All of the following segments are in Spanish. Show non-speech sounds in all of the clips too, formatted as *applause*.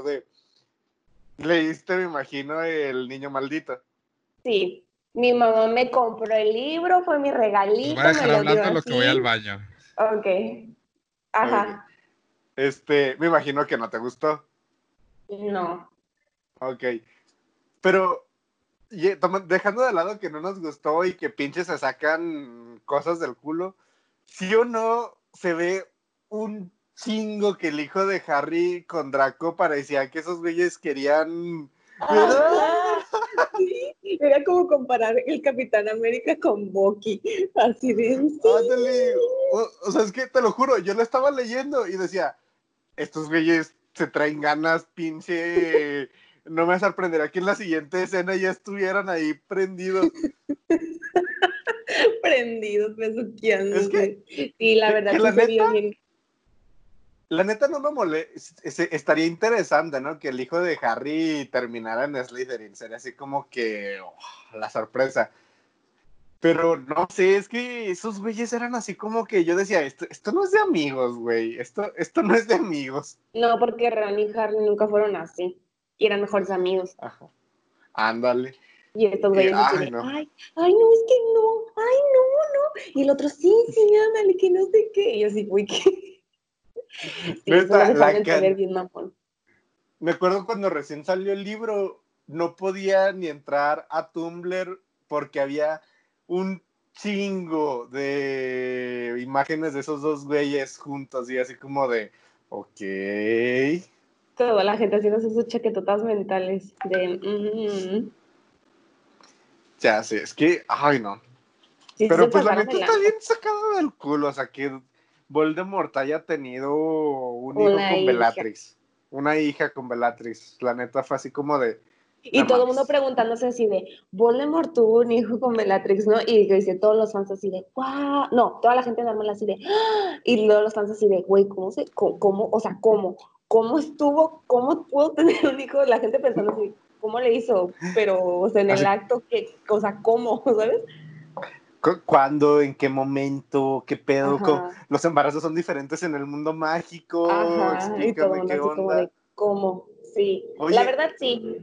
acordé. Leíste, me imagino, El Niño Maldito. Sí. Mi mamá me compró el libro, fue mi regalito. Voy a dejar hablando lo que voy al baño. Ok. Ajá. Este, me imagino que no te gustó. No. Ok. Pero dejando de lado que no nos gustó y que pinches se sacan cosas del culo, si o no se ve un chingo que el hijo de Harry con Draco parecía que esos güeyes querían... *laughs* era como comparar el Capitán América con Bucky, así de... o, sea, es que te lo juro, yo lo estaba leyendo y decía, estos güeyes se traen ganas, pinche no me sorprenderá que en la siguiente escena ya estuvieran ahí prendidos. *laughs* prendidos, besuqueando. Es que, sí, la verdad que, la, neta, la neta no me molesta, estaría interesante, ¿no? Que el hijo de Harry terminara en Slytherin, sería así como que oh, la sorpresa. Pero no sé, es que esos güeyes eran así como que yo decía, esto, esto no es de amigos, güey, esto, esto no es de amigos. No, porque Ron y Harry nunca fueron así y eran mejores amigos. Ajá. Ándale. Y estos güeyes ay, no. ay, ay, no, es que no, ay, no, no. Y el otro, sí, sí, ándale, que no sé qué. Y yo así, güey, ¿qué? *laughs* Sí, la can... bien Me acuerdo cuando recién salió el libro, no podía ni entrar a Tumblr porque había un chingo de imágenes de esos dos güeyes juntos y así como de, ok. Toda la gente haciendo sus chaquetotas mentales de... Ya sé, es que, ay no. Pero pues la neta está bien sacado del culo, o sea que Voldemort haya tenido un hijo con Bellatrix. Una hija con Bellatrix. La neta fue así como de... Y todo el mundo preguntándose así de, Voldemort tuvo un hijo con Bellatrix, ¿no? Y dice todos los fans así de, ¡guau! No, toda la gente normal así de, ¡Ah! Y luego los fans así de, güey, ¿cómo se, cómo, o sea, cómo? cómo estuvo, cómo pudo tener un hijo, la gente pensando así, ¿cómo le hizo? Pero, o sea, en el acto, ¿qué, o sea, ¿cómo? *laughs* ¿Sabes? ¿Cuándo? ¿En qué momento? ¿Qué pedo? Los embarazos son diferentes en el mundo mágico. Ajá, y todo qué onda. Como de, ¿Cómo? Sí. la verdad, sí.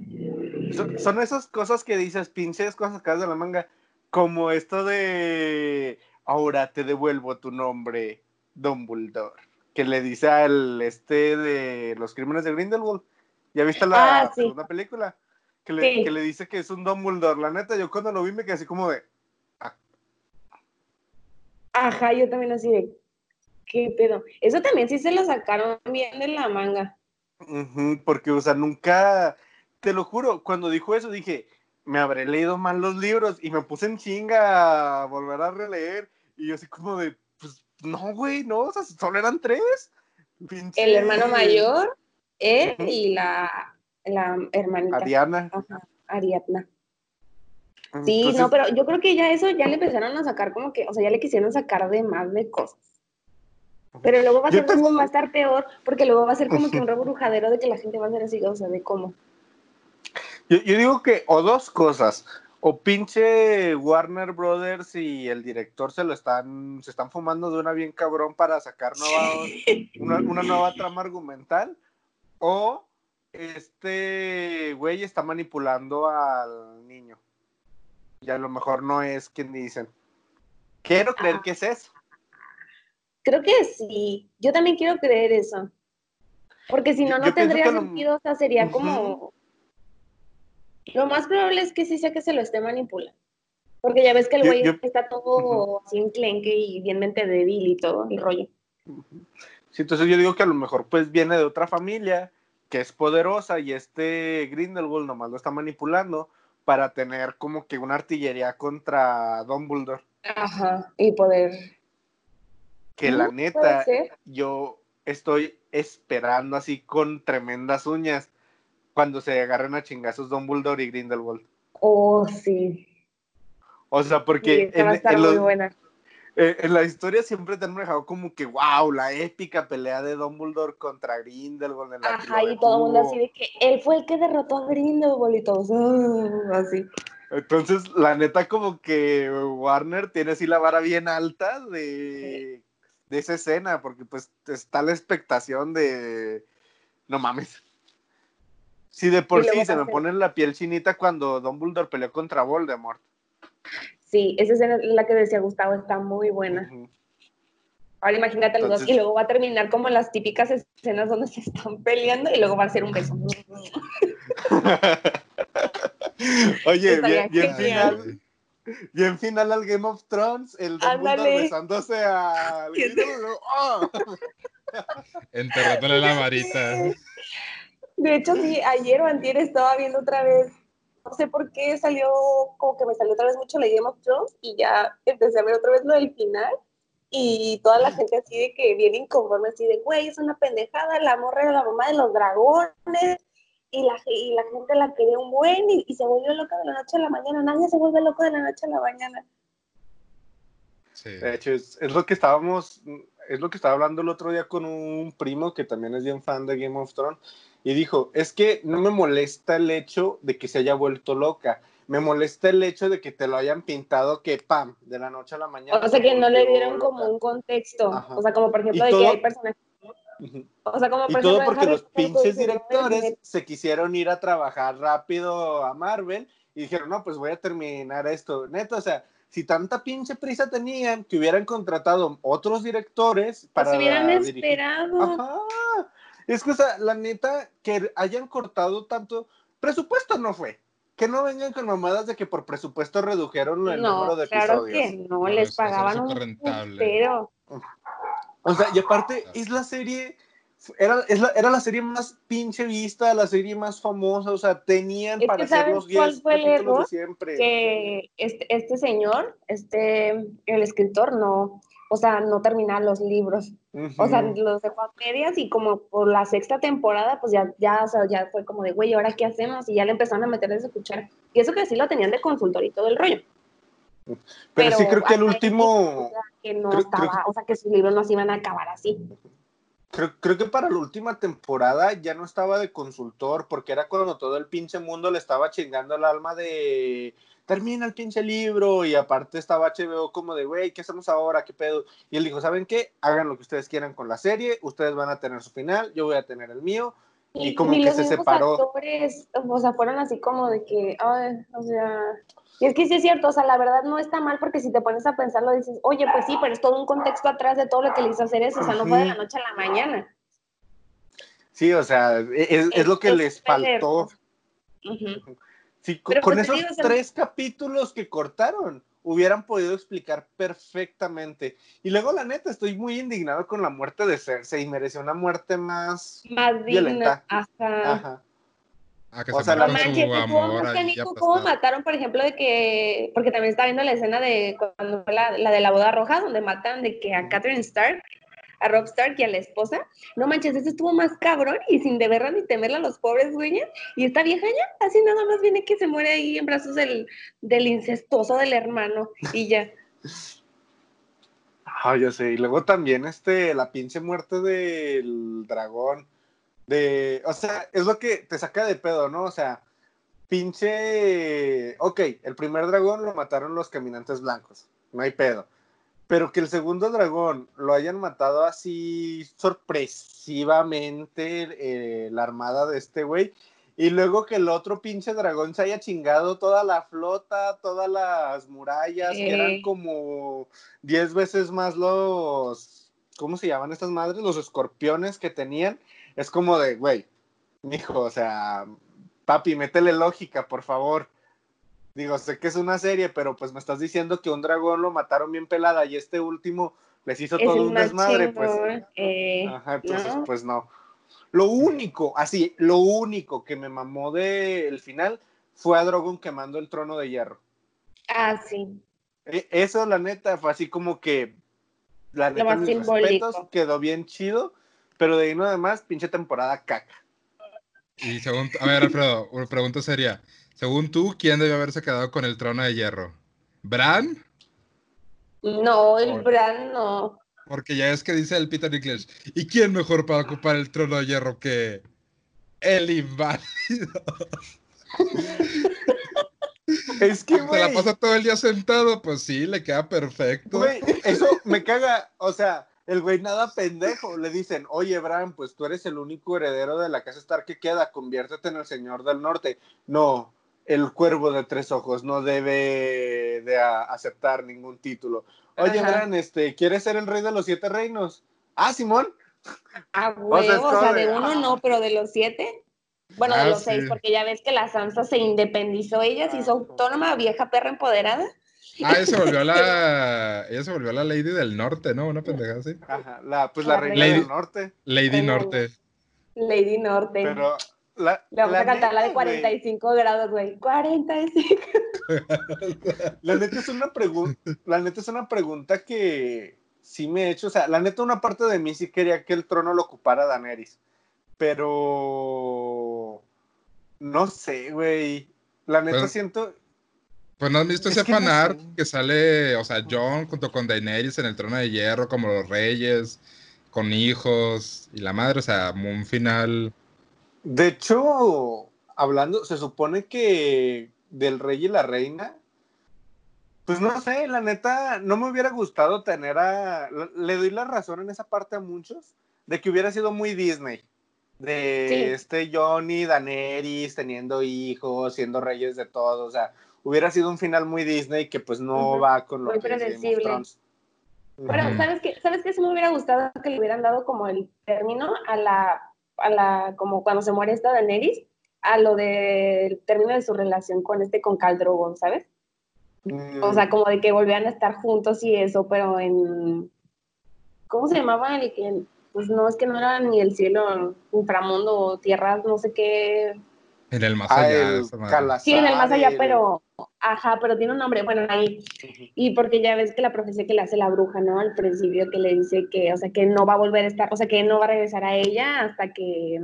Son, esas cosas que dices, pinches cosas acá de la manga, como esto de ahora te devuelvo tu nombre, Dumbledore que le dice al este de los crímenes de Grindelwald. ¿Ya viste la ah, segunda película? Que le, que le, dice que es un Dumbledore. La neta, yo cuando lo vi me quedé así como de. Ah". Ajá, yo también así de. ¿Qué pedo? Eso también sí se lo sacaron bien de la manga. porque, o sea, nunca. Te lo juro, cuando dijo eso dije, me habré leído mal los libros y me puse en chinga a volver a releer. Y yo así como de, no, güey, no, o sea, solo eran tres. El hermano mayor, él y la, la hermanita. Ariana. Ajá, Ariadna. Sí, no, pero yo creo que ya eso ya le empezaron a sacar como que, o sea, ya le quisieron sacar de más de cosas. Pero luego va a, ser, va a estar peor, porque luego va a ser como que un rebrujadero de que la gente va a ser así, o sea, de cómo. Yo, yo digo que, o dos cosas o pinche Warner Brothers y el director se lo están, se están fumando de una bien cabrón para sacar una, una, nueva trama argumental, o este güey está manipulando al niño. Y a lo mejor no es quien dicen. Quiero creer ah. que es eso. Creo que sí. Yo también quiero creer eso. Porque si no, no tendría sentido. O sea, sería como lo más probable es que sí sea que se lo esté manipulando. Porque ya ves que el güey está todo así enclenque y bien mente débil y todo el rollo. Sí, entonces yo digo que a lo mejor pues viene de otra familia que es poderosa y este Grindelwald nomás lo está manipulando para tener como que una artillería contra Dumbledore. Ajá, y poder... Que la neta, yo estoy esperando así con tremendas uñas cuando se agarran a chingazos Dumbledore y Grindelwald. Oh, sí. O sea, porque en, eh, en, la historia siempre te han dejado como que, wow, la épica pelea de Dumbledore contra Grindelwald. En la Ajá, y todo el mundo así de que él fue el que derrotó a Grindelwald y todos, ah", así. Entonces, la neta, como que Warner tiene así la vara bien alta de, de esa escena, porque pues está la expectación de, no mames, Sí, de por sí se me pone la piel chinita cuando Dumbledore peleó contra Voldemort. Sí, esa es la que decía Gustavo, está muy buena. Ahora imagínate los dos y luego va a terminar como las típicas escenas donde se están peleando y luego va a ser un beso. *laughs* Oye, bien, bien final. Bien final al Game of Thrones, el Dumbledore besándose a *laughs* ¡Oh! *laughs* Enterrándole la varita. De hecho, sí, ayer o antier estaba viendo otra vez, no sé por qué salió, como que me salió otra vez mucho la Game of Thrones y ya empecé a ver otra vez lo del final y toda la gente así de que viene inconforme, así de, güey, es una pendejada, la morra era la mamá de los dragones y la, y la gente la quería un buen y, se volvió loca de la noche a la mañana, nadie se vuelve loco de la noche a la mañana. Sí. De hecho, es, es, lo que estábamos, es lo que estaba hablando el otro día con un primo que también es bien fan de Game of Thrones y dijo, es que no me molesta el hecho de que se haya vuelto loca, me molesta el hecho de que te lo hayan pintado que pam, de la noche a la mañana. O sea, que no le dieron como un contexto. O sea, como por ejemplo de que hay personas. O sea, como por y todo porque los pinches directores se quisieron ir a trabajar rápido a Marvel y dijeron, no, pues voy a terminar esto. Neto, o sea, si tanta pinche prisa tenían, que hubieran contratado otros directores para. Pues hubieran esperado. Ajá. Es que, o sea, la neta, que hayan cortado tanto. Presupuesto no fue que no vengan con mamadas de que por presupuesto redujeron el número de claro episodios. Que no, les pagaban un pero O sea, y aparte es la serie era, la, era la serie más pinche vista, la serie más famosa, o sea, tenían para hacer los 10 capítulos de siempre. Que este, este señor, este, el escritor, no, o sea, no terminaba los libros. O sea, los dejó a medias y como por la sexta temporada, pues ya, ya, o sea, ya fue como de, güey, ¿ahora qué hacemos? Y ya le empezaron a meter a escuchar. Y eso que sí lo tenían de consultor y todo el rollo. Pero, sí creo que el último... Que no estaba, o sea, que sus libros no se iban a acabar así. Creo, creo, que para la última temporada ya no estaba de consultor, porque era cuando todo el pinche mundo le estaba chingando el alma de termina el pinche libro y aparte estaba HBO como de, güey, ¿qué hacemos ahora? ¿Qué pedo? Y él dijo, ¿saben qué? Hagan lo que ustedes quieran con la serie, ustedes van a tener su final, yo voy a tener el mío. Y, como que se separó. Actores, o sea, fueron así como de que, ay, o sea, y es que sí es cierto, o sea, la verdad no está mal porque si te pones a pensarlo dices, oye, pues sí, pero es todo un contexto atrás de todo lo que le hizo hacer eso, o sea, no fue de la noche a la mañana. Sí, o sea, es, es, lo que les faltó. Sí, con, pues esos tres capítulos que cortaron, hubieran podido explicar perfectamente. Y luego, la neta, estoy muy indignado con la muerte de Cersei. Mereció una muerte más, más violenta. Ajá. Ah, o sea, la manches, ¿cómo mataron, por ejemplo, de que, porque también está viendo la escena de cuando fue la, la de la boda roja, donde matan de que a Catherine Stark a Rob Stark y a la esposa. No manches, eso estuvo más cabrón y sin deberla ni temerla a los pobres güeyes. Y esta vieja ya, así nada más viene que se muere ahí en brazos del, del incestuoso del hermano y ya. *laughs* Ah, yo sé. Y luego también este, la pinche muerte del dragón. De, o sea, es lo que te saca de pedo, ¿no? O sea, pinche. Ok, el primer dragón lo mataron los caminantes blancos. No hay pedo. Pero que el segundo dragón lo hayan matado así sorpresivamente eh, la armada de este güey. Y luego que el otro pinche dragón se haya chingado toda la flota, todas las murallas, que eran como 10 veces más los. ¿Cómo se llaman estas madres? Los escorpiones que tenían. Es como de, güey, mijo, o sea, papi, métele lógica, por favor. Digo, sé que es una serie, pero pues me estás diciendo que un dragón lo mataron bien pelada y este último les hizo todo un desmadre, pues. Eh, ajá, entonces, pues no. Lo único, así, lo único que me mamó del final fue a Drogon quemando el trono de hierro. Ah, sí. E, eso, la neta, fue así como que. La neta, mis respetos, quedó bien chido, pero de ahí no además, pinche temporada caca. Y según, a ver, Alfredo, una pregunta seria. Según tú, ¿quién debe haberse quedado con el trono de hierro? ¿Bran? No, el Bran no. Porque ya es que dice el Peter Dinklage. ¿Y quién mejor para ocupar el trono de hierro que el inválido? *laughs* es que, Se la pasa todo el día sentado, pues sí, le queda perfecto. Güey, eso me caga. O sea, el güey nada pendejo. Le dicen, oye, Bran, pues tú eres el único heredero de la casa Stark que queda, conviértete en el Señor del Norte. No, el cuervo de tres ojos no debe de a- aceptar ningún título. Oye, Ajá. Bran, este, ¿quieres ser el rey de los siete reinos? Ah, Simón. A O sea, huevo, es o sea, de, uno ah. no, pero de los siete. Bueno, Ah, de los sí. seis, porque ya ves que la Sansa se independizó, ella se hizo autónoma, vieja perra empoderada. Ah, ella se *laughs* volvió la. Ella se volvió la Lady del Norte, ¿no? Una pendejada así. Ajá, la, pues la La reina reina. del norte. Lady Norte. Lady Norte. Pero la, Le vamos la a cantar la de neta, güey, 45 grados, güey. 45. La neta es una pregunta, la neta es una pregunta que sí me he hecho, o sea, la neta una parte de mí sí quería que el trono lo ocupara Daenerys, pero no sé, güey. La neta Pues- siento, Pues no has visto Es ese que no fanart sé. que sale, o sea, John junto con Daenerys en el trono de hierro, como los reyes, con hijos y la madre, o sea, un final. De hecho, hablando, se supone que del rey y la reina, pues no sé, la neta, no me hubiera gustado tener a, le doy la razón en esa parte a muchos, de que hubiera sido muy Disney. De Sí. este Johnny, Daenerys teniendo hijos, siendo reyes de todo, o sea, hubiera sido un final muy Disney que pues no va con lo Muy que predecible. Pero. ¿sabes qué? ¿Sabes qué? Sí me hubiera gustado que le hubieran dado como el término a la, a la, como cuando se muere esta Daenerys, a lo del término de su relación con este, con Khal Drogo, ¿sabes? Mm, O sea, como de que volvían a estar juntos y eso, pero en... ¿Cómo se llamaba? El que, pues no, es que no era ni el cielo, inframundo o tierras, no sé qué. En el más ah, allá. el. Calazar, Sí, en el más allá, el- pero... Ajá, pero tiene un nombre, bueno, ahí. Y porque ya ves que la profecía que le hace la bruja, ¿no? Al principio que le dice que, o sea, que no va a volver a estar, o sea, que no va a regresar a ella hasta que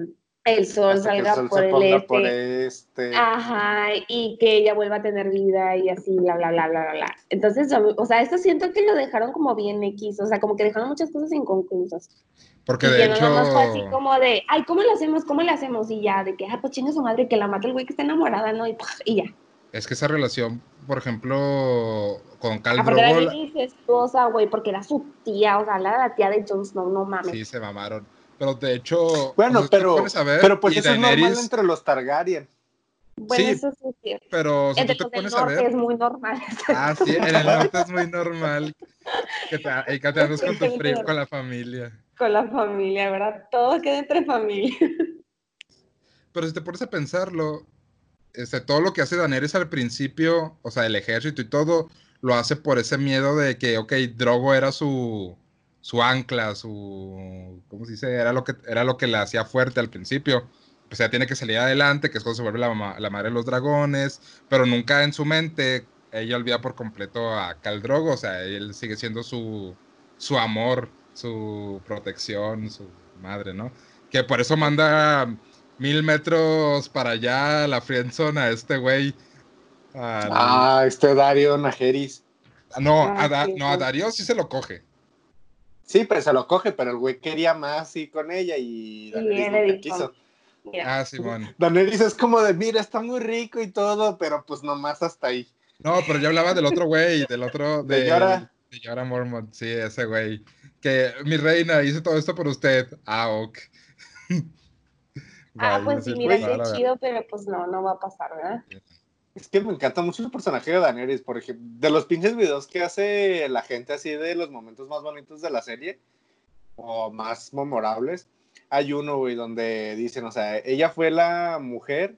el sol Hasta que el salga sol por se el ponga este. por este. Ajá, y que ella vuelva a tener vida y así, bla, bla, bla, bla, bla. Entonces, o sea, esto siento que lo dejaron como bien X, o sea, como que dejaron muchas cosas inconclusas. Porque y de que hecho. no fue así como de, ay, ¿cómo le hacemos? ¿Cómo le hacemos? Y ya, de que, ah, pues chinga su madre, que la mata el güey que está enamorada, ¿no? Y ya. Es que esa relación, por ejemplo, con Cal Ah, era Drogo, incestuosa, güey, porque era su tía, o sea, la, la tía de Jon Snow, no mames. sí se mamaron. Pero de hecho. Bueno, o sea, te pero, ver, pero pues eso es normal Daenerys- entre los Targaryen. Bueno, sí, eso sí es cierto. Pero si Entre tú te pones a norte ver. es muy normal. *laughs* Ah, sí, en el norte es muy normal que te, y que te andes con tu frío, con la familia. Con la familia, ¿verdad? Todo queda entre familia. Pero si te pones a pensarlo, este, todo lo que hace Daenerys al principio, o sea, el ejército y todo, lo hace por ese miedo de que, ok, Drogo era su, su ancla, su, ¿cómo se dice? Era lo que, era lo que le hacía fuerte al principio. O sea, tiene que salir adelante, que es cuando se vuelve la, la madre de los dragones, pero nunca en su mente ella olvida por completo a Khal Drogo, o sea, él sigue siendo su, su amor, su protección, su madre, ¿no? Que por eso manda mil metros para allá la friendzone a este güey. al- Ah, este Dario Najeris. no, Ah, a Da- sí, no, a sí. Darío sí se lo coge. Sí, pero se lo coge, pero el güey quería más y con ella y nunca dijo. quiso. Ah, Simón. Daenerys es como de, mira, está muy rico y todo, pero pues nomás hasta ahí. No, pero yo hablaba del otro güey, del otro. *laughs* De Yora. De Yora Mormont, sí, ese güey. Que mi reina, hice todo esto por usted. Ah, ok. *laughs* ah, pues sí, mira, pues, qué chido, pero pues no, no va a pasar, ¿verdad? Es que me encanta mucho el personaje de Daenerys, por ejemplo, de los pinches videos que hace la gente así de los momentos más bonitos de la serie, o más memorables, hay uno, güey, donde dicen, o sea, ella fue la mujer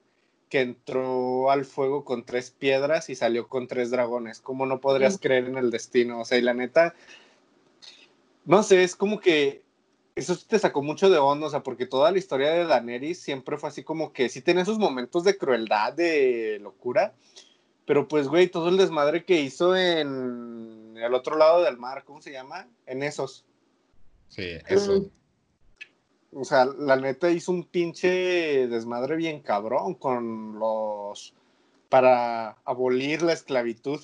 que entró al fuego con tres piedras y salió con tres dragones. ¿Cómo no podrías creer en el destino? O sea, y la neta, no sé, es como que eso te sacó mucho de onda, o sea, porque toda la historia de Daenerys siempre fue así como que sí tenía sus momentos de crueldad, de locura, pero pues, güey, todo el desmadre que hizo en el otro lado del mar, ¿cómo se llama? En esos. Sí, eso. Mm. O sea, la neta hizo un pinche desmadre bien cabrón con los... para abolir la esclavitud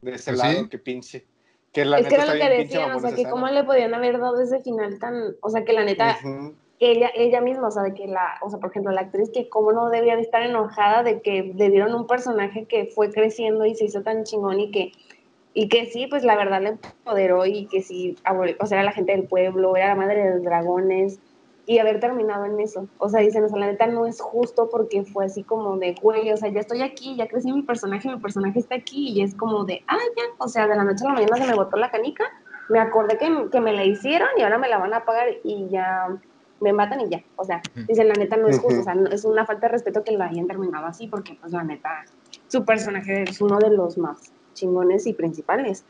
de ese Pues lado, sí. que pinche. Que la es que neta era lo que decían, o sea, que cómo le podían haber dado ese final tan, o sea, que la neta, que ella, ella misma, o sea, de que la, o sea, por ejemplo, la actriz que cómo no debía de estar enojada de que le dieron un personaje que fue creciendo y se hizo tan chingón y que Y que sí, pues la verdad le empoderó y que sí, o sea, era la gente del pueblo, era la madre de los dragones y haber terminado en eso. O sea, dicen, o sea, la neta no es justo porque fue así como de, güey, o sea, ya estoy aquí, ya crecí mi personaje, mi personaje está aquí y es como de, ah, ya, o sea, de la noche a la mañana se me botó la canica, me acordé que, que me la hicieron y ahora me la van a pagar y ya me matan y ya. O sea, dicen, la neta no es justo, o sea, no- es una falta de respeto que lo hayan terminado así porque, pues, la neta, su personaje es uno de los más chingones y principales.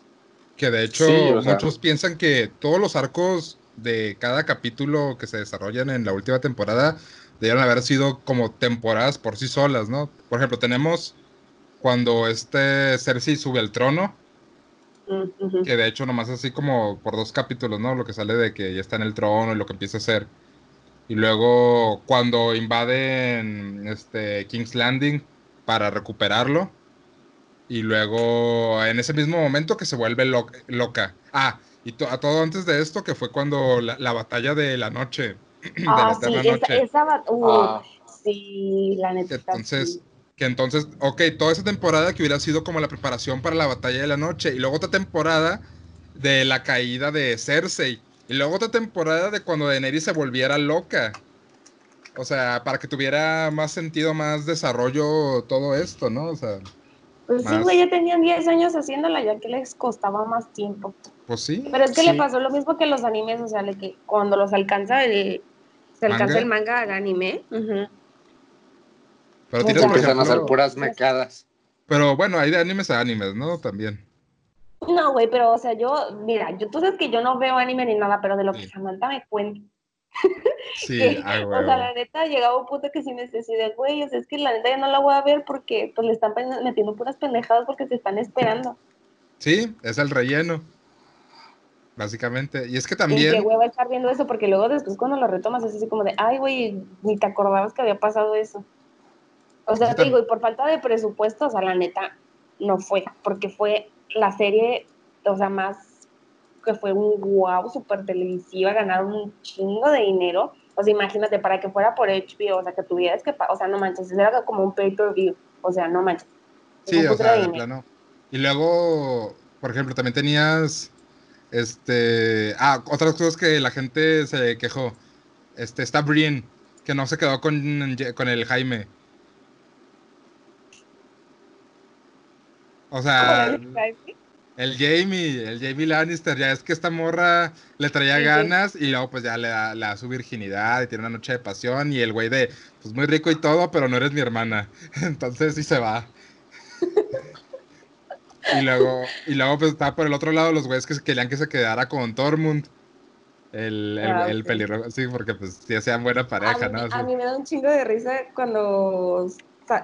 Que de hecho, Sí, o sea. muchos piensan que todos los arcos de cada capítulo que se desarrollan en la última temporada debieron haber sido como temporadas por sí solas, ¿no? Por ejemplo, tenemos cuando este Cersei sube al trono, que de hecho nomás así como por dos capítulos, ¿no? Lo que sale de que ya está en el trono y lo que empieza a hacer. Y luego cuando invaden este King's Landing para recuperarlo. Y luego en ese mismo momento que se vuelve lo- loca. Ah, y to- a todo antes de esto que fue cuando la, la batalla de la noche. *clears throat* de la Ah, sí, esa, noche. esa uh, Ah, sí, la neta. Entonces, sí. que entonces, ok, toda esa temporada que hubiera sido como la preparación para la batalla de la noche, y luego otra temporada de la caída de Cersei, y luego otra temporada de cuando Daenerys se volviera loca. O sea, para que tuviera más sentido, más desarrollo todo esto, ¿no? O sea, Pues sí, güey, ya tenían 10 años haciéndola, ya que les costaba más tiempo. Pues sí. Pero es que Sí. le pasó lo mismo que los animes, o sea, de que cuando los alcanza el. Se alcanza ¿Manga? el manga al anime. ujú. Pero o tienes, sea, por empiezan a hacer puras mecadas. pero bueno, hay de animes a animes, ¿no? También. No, güey, pero, o sea, yo, mira, yo, tú sabes que yo no veo anime ni nada, pero de lo que Sí. Samantha me cuenta, Sí, *laughs* que, o sea, la neta, llegaba un punto que sí me decía, de, güey, o sea, es que la neta ya no la voy a ver porque, pues, le están metiendo puras pendejadas porque se están esperando. Sí, es el relleno. Básicamente. Y es que Y qué también. hueva estar viendo eso, porque luego después cuando lo retomas es así como de, ay, güey, ni te acordabas que había pasado eso. O sea, Sí, te digo, y por falta de presupuesto, o sea, la neta, no fue, porque fue la serie, o sea, más que fue un wow, súper televisiva, ganaron un chingo de dinero. O sea, imagínate, para que fuera por HBO, o sea, que tuvieras que, o sea, no manches, era como un pay-per-view, o sea, no manches. Es Sí, o sea, de plano. Y luego, por ejemplo, también tenías, este, ah, otras cosas que la gente se quejó. Este, está Brienne, que no se quedó con, con el Jaime. O sea, el Jamie, el Jamie Lannister, ya es que esta morra le traía Sí, sí. ganas y luego pues ya le da, le da su virginidad y tiene una noche de pasión y el güey de, pues muy rico y todo, pero no eres mi hermana. *laughs* Entonces sí se va. *laughs* y luego, y luego pues está por el otro lado los güeyes que querían que se quedara con Tormund. El, el, Ah, el sí. pelirrojo, sí, porque pues sí hacían buena pareja, a, mí, ¿no? a mí me da un chingo de risa cuando,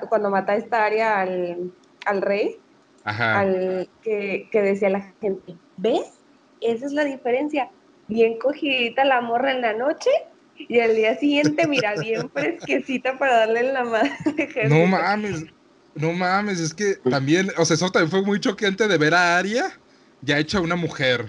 cuando mata esta área al, al rey, Ajá. al que, que decía la gente, ¿ves? Esa es la diferencia. Bien cogidita la morra en la noche y al día siguiente, mira, bien *laughs* fresquecita para darle en la madre. No mames, no mames, es que también, o sea, eso también fue muy choqueante de ver a Aria ya hecha una mujer.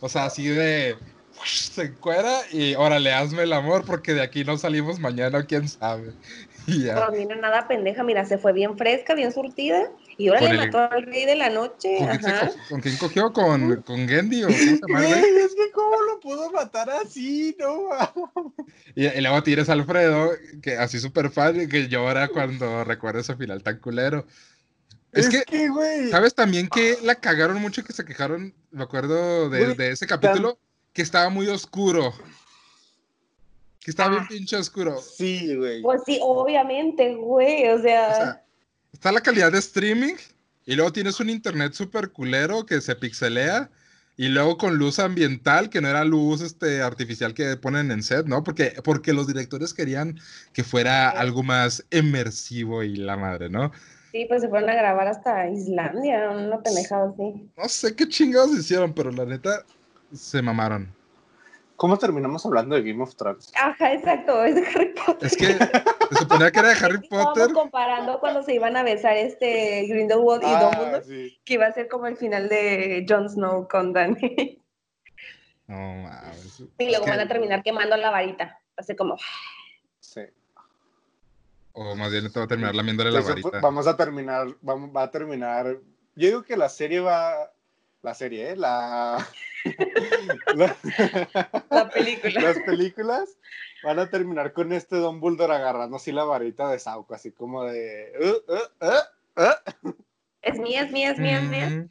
O sea, así de se encuera y órale, hazme el amor porque de aquí no salimos mañana, quién sabe. *laughs* Y ya. Pero mira, nada pendeja, mira, se fue bien fresca, bien surtida y ahora le el- mató al rey de la noche. ¿Con quién, Ajá. co- con quién cogió? ¿Con, con Gendy o cómo se es que cómo lo pudo matar así, no. Y, y luego tienes a Alfredo, que así súper fan, que llora cuando recuerda ese final tan culero. Es, que, güey. ¿sabes también que la cagaron mucho y que se quejaron? Me acuerdo de, ese capítulo, que estaba muy oscuro. Que estaba bien pinche oscuro. Sí, güey. Pues sí, obviamente, güey, o sea, O sea, está la calidad de streaming y luego tienes un internet súper culero que se pixelea y luego con luz ambiental, que no era luz este, artificial que ponen en set, ¿no? Porque, porque los directores querían que fuera Sí. algo más inmersivo y la madre, ¿no? sí, pues se fueron a grabar hasta Islandia, una pendejada así. No sé qué chingados hicieron, pero la neta se mamaron. ¿Cómo terminamos hablando de Game of Thrones? Ajá, exacto, es de Harry Potter. Es que se suponía que era de *laughs* Harry Potter. comparando cuando se iban a besar este Grindelwald y Ah, Dumbledore, sí. que iba a ser como el final de Jon Snow con Dany. No mames. y Es luego que- van a terminar quemando la varita. Así como, sí. O más bien te va a terminar lamiéndole la varita. Vamos a terminar, vamos, va a terminar yo digo que la serie va. La serie, ¿eh? La. *laughs* la- La película. Las películas van a terminar con este Don Bulldor agarrando así la varita de Sauco, así como de. "Uh, uh, uh, uh". Es mía, es mía, es mía, es mía. Mm,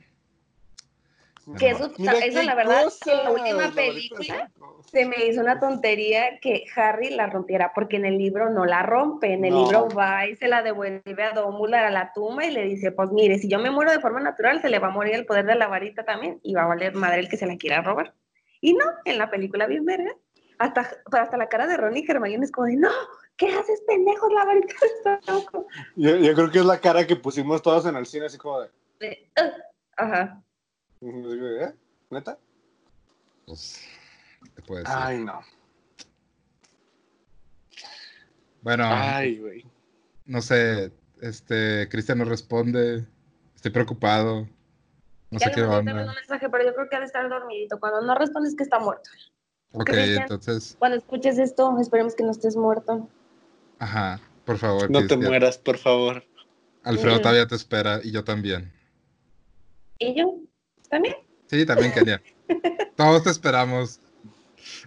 Que eso, Mira eso la verdad, que en la última película se me hizo una tontería que Harry la rompiera, porque en el libro no la rompe, en el No. libro va y se la devuelve a Dumbledore a la tumba y le dice, pues mire, si yo me muero de forma natural, se le va a morir el poder de la varita también, y va a valer madre el que se la quiera robar. Y no, en la película bien verga, hasta, hasta la cara de Ron y Hermione es como de, no, ¿qué haces, pendejos, la varita *laughs* de Sauco?" Yo, yo creo que es la cara que pusimos todos en el cine, así como de. De, "Ugh". Ajá. ¿Eh? ¿Neta? Pues, ¿qué decir? Ay, no. Bueno, Ay, güey. no sé, este, Cristian no responde, estoy preocupado, no Ya sé qué onda. un mensaje, pero yo creo que ha de estar dormidito. Cuando no respondes que está muerto. Ok, Cristian. entonces, Cuando escuches esto, esperemos que no estés muerto. ajá, por favor, No te mueras, por favor. Alfredo todavía te espera y yo también. ¿Y yo? ¿También? Sí, también Kenia. *laughs* Todos te esperamos.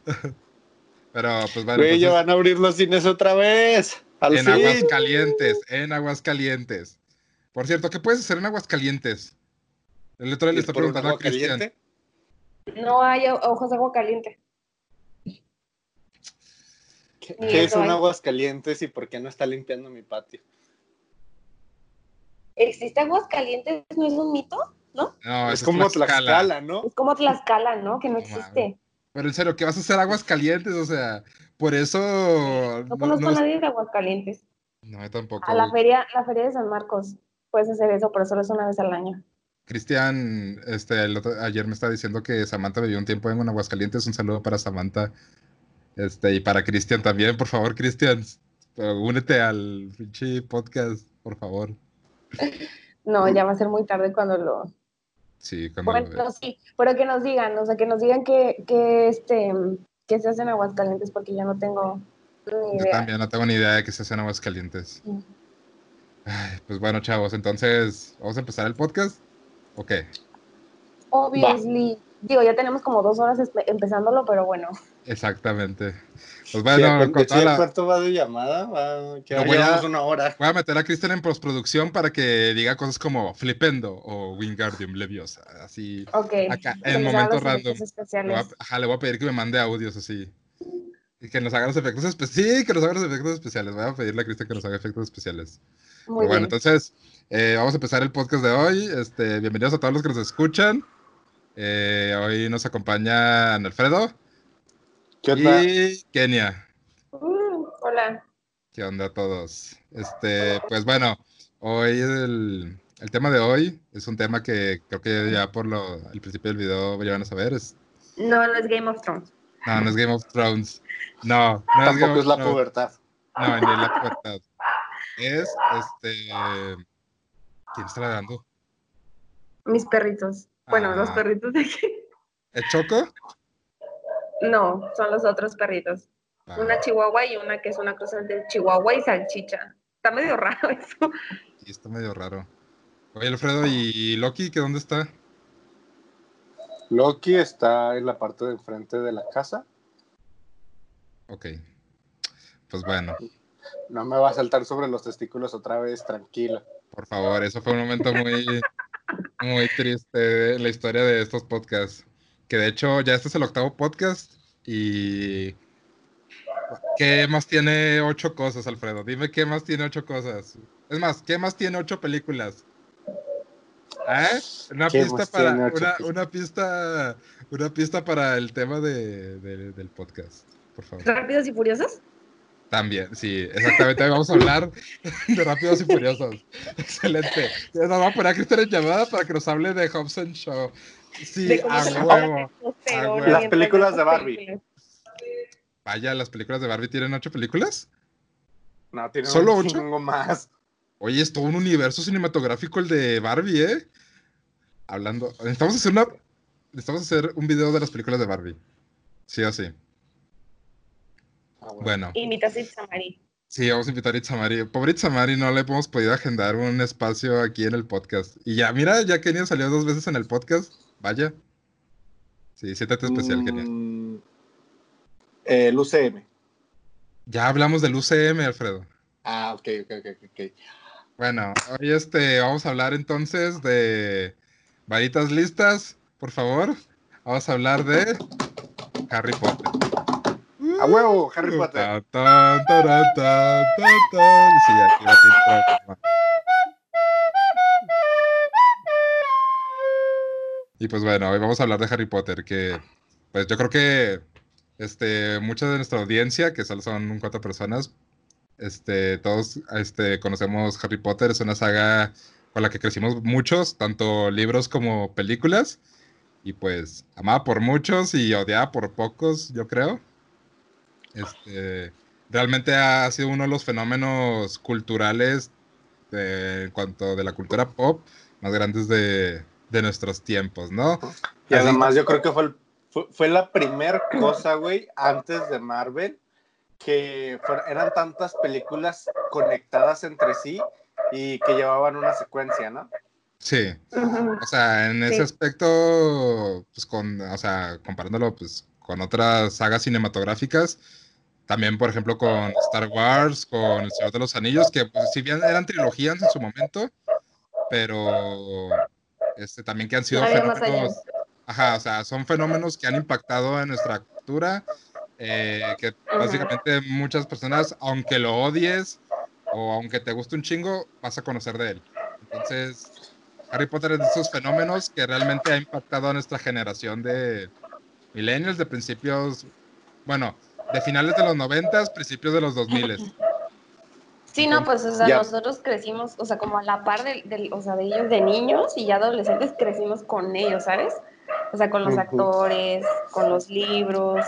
*laughs* Pero pues bueno, Güey, ya entonces, van a abrir los cines otra vez. Al en fin. Aguascalientes, en Aguascalientes. Por cierto, ¿qué puedes hacer en Aguascalientes? El otro le ¿Ir está preguntando a agua Cristian. caliente? No hay ojos de agua caliente. ¿Qué, qué son hay. aguas calientes y por qué no está limpiando mi patio? ¿Existe aguas calientes? ¿No es un mito? ¿No? No, es como Tlaxcala. Tlaxcala, ¿no? Es como Tlaxcala, ¿no? Que no existe. Pero en serio, ¿qué vas a hacer Aguascalientes? O sea, por eso. No conozco no a nadie de Aguascalientes. No, yo tampoco. A la güey. feria, la feria de San Marcos. Puedes hacer eso, pero solo es una vez al año. Cristian, este, el otro- ayer me estaba diciendo que Samantha vivió un tiempo en Aguascalientes. Un saludo para Samantha. Este, y para Cristian también, por favor, Cristian. Únete al pinche podcast, por favor. No, ya va a ser muy tarde cuando lo, Sí, cuando Bueno, sí, pero que nos digan, o sea, que nos digan que, que este, que se hacen Aguascalientes, porque yo no tengo ni Yo idea. también no tengo ni idea de que se hacen Aguascalientes. Mm. Ay, pues bueno, chavos, entonces, ¿vamos a empezar el podcast? Ok. Obviously. Digo, ya tenemos como dos horas empezándolo, pero bueno. Exactamente. Pues bueno, ¿cuánto- con toda sí, la- ¿Cuánto va de llamada? Va, que voy a- llevamos una hora. voy a meter a Cristian en postproducción para que diga cosas como Flipendo o Wingardium Leviosa. Así. Ok. Acá, en nos momento hagan los random. Le voy, a, ajá, le voy a pedir que me mande audios así. Y que nos haga los efectos especiales. Sí, que nos haga los efectos especiales. Voy a pedirle a Cristian que nos haga efectos especiales. Muy Pero bueno, bien. entonces, eh, vamos a empezar el podcast de hoy. Este, bienvenidos a todos los que nos escuchan. Eh, hoy nos acompañan Alfredo ¿Qué onda? y Kenia. Mm, hola. ¿Qué onda a todos? Este, pues bueno, hoy el, el tema de hoy es un tema que creo que ya por lo, el principio del video ya van a saber. Es, No, no es Game of Thrones. no, no es Game of Thrones. No, no es Game Tampoco of es la Thrones. pubertad. No, ni la pubertad. Es este. ¿Quién está ladrando? Mis perritos. Bueno, los Ah. perritos de aquí. ¿El Choco? No, son los otros perritos. Ah, Una chihuahua y una que es una cosa de chihuahua y salchicha. Está medio raro eso. sí, está medio raro. Oye, Alfredo, ¿y Loki? ¿Qué dónde está? Loki está en la parte de enfrente de la casa. Ok. Pues bueno, No me va a saltar sobre los testículos otra vez, tranquilo. por favor, eso fue un momento muy, muy triste en la historia de estos podcasts. Que de hecho, ya este es el octavo podcast y. ¿Qué más tiene ocho cosas, Alfredo? Dime qué más tiene ocho cosas. Es más, ¿qué más tiene ocho películas? ¿Eh? Una ¿Qué pista para una, pista una pista para el tema de, de- del podcast, por favor. ¿Rápidos y furiosos? También, sí, exactamente. Vamos a hablar de Rápidos y Furiosos. *laughs* Excelente. Nos vamos a poner a Cristian en llamada para que nos hable de Hobson Show. Sí, De cómo a se huevo. A Las películas de Barbie. películas. Vaya, las películas de Barbie tienen ocho películas. No, tiene ¿Solo un ocho? más. Oye, es todo un universo cinematográfico el de Barbie, ¿eh? Hablando. Necesitamos hacer una. Necesitamos hacer un video de las películas de Barbie. Sí o sí. Ah, Bueno. Imitas a Itzamari. Sí, vamos a invitar a Itzamari. Pobre Itzamari, no le hemos podido agendar un espacio aquí en el podcast. Y ya, mira, ya Kenia salió dos veces en el podcast. Vaya. Sí, siéntate especial. Mm, el UCM. Ya hablamos del UCM, Alfredo. Ah, ok, ok, ok, ok. Bueno, hoy este, vamos a hablar entonces de varitas listas, por favor. Vamos a hablar de Harry Potter. ¡A huevo, Harry Potter! Y pues bueno, hoy vamos a hablar de Harry Potter, que pues yo creo que este, mucha de nuestra audiencia, que solo son cuatro personas, este, todos este, conocemos Harry Potter, es una saga con la que crecimos muchos, tanto libros como películas, y pues amada por muchos y odiada por pocos, yo creo. Este, realmente ha sido uno de los fenómenos culturales de, en cuanto de la cultura pop más grandes de, de nuestros tiempos, ¿no? Y además yo creo que fue, el- fue, fue la primera cosa, güey, antes de Marvel, que fuer- eran tantas películas conectadas entre sí y que llevaban una secuencia, ¿no? Sí, o sea, en ese Sí. aspecto, pues con, o sea, comparándolo pues con otras sagas cinematográficas, también por ejemplo con Star Wars, con El Señor de los Anillos, que pues, si bien eran trilogías en su momento, pero este, también que han sido fenómenos, ajá, o sea, son fenómenos que han impactado en nuestra cultura, eh, que Ajá. básicamente muchas personas, aunque lo odies o aunque te guste un chingo, vas a conocer de él. Entonces, Harry Potter es de esos fenómenos que realmente ha impactado a nuestra generación de millennials, de principios, bueno, de finales de los noventas, principios de los 2000 Sí, no, pues, o sea, Ya. nosotros crecimos, o sea, como a la par del, del- o sea, de ellos de niños y ya adolescentes crecimos con ellos, ¿sabes? O sea, con los actores, con los libros.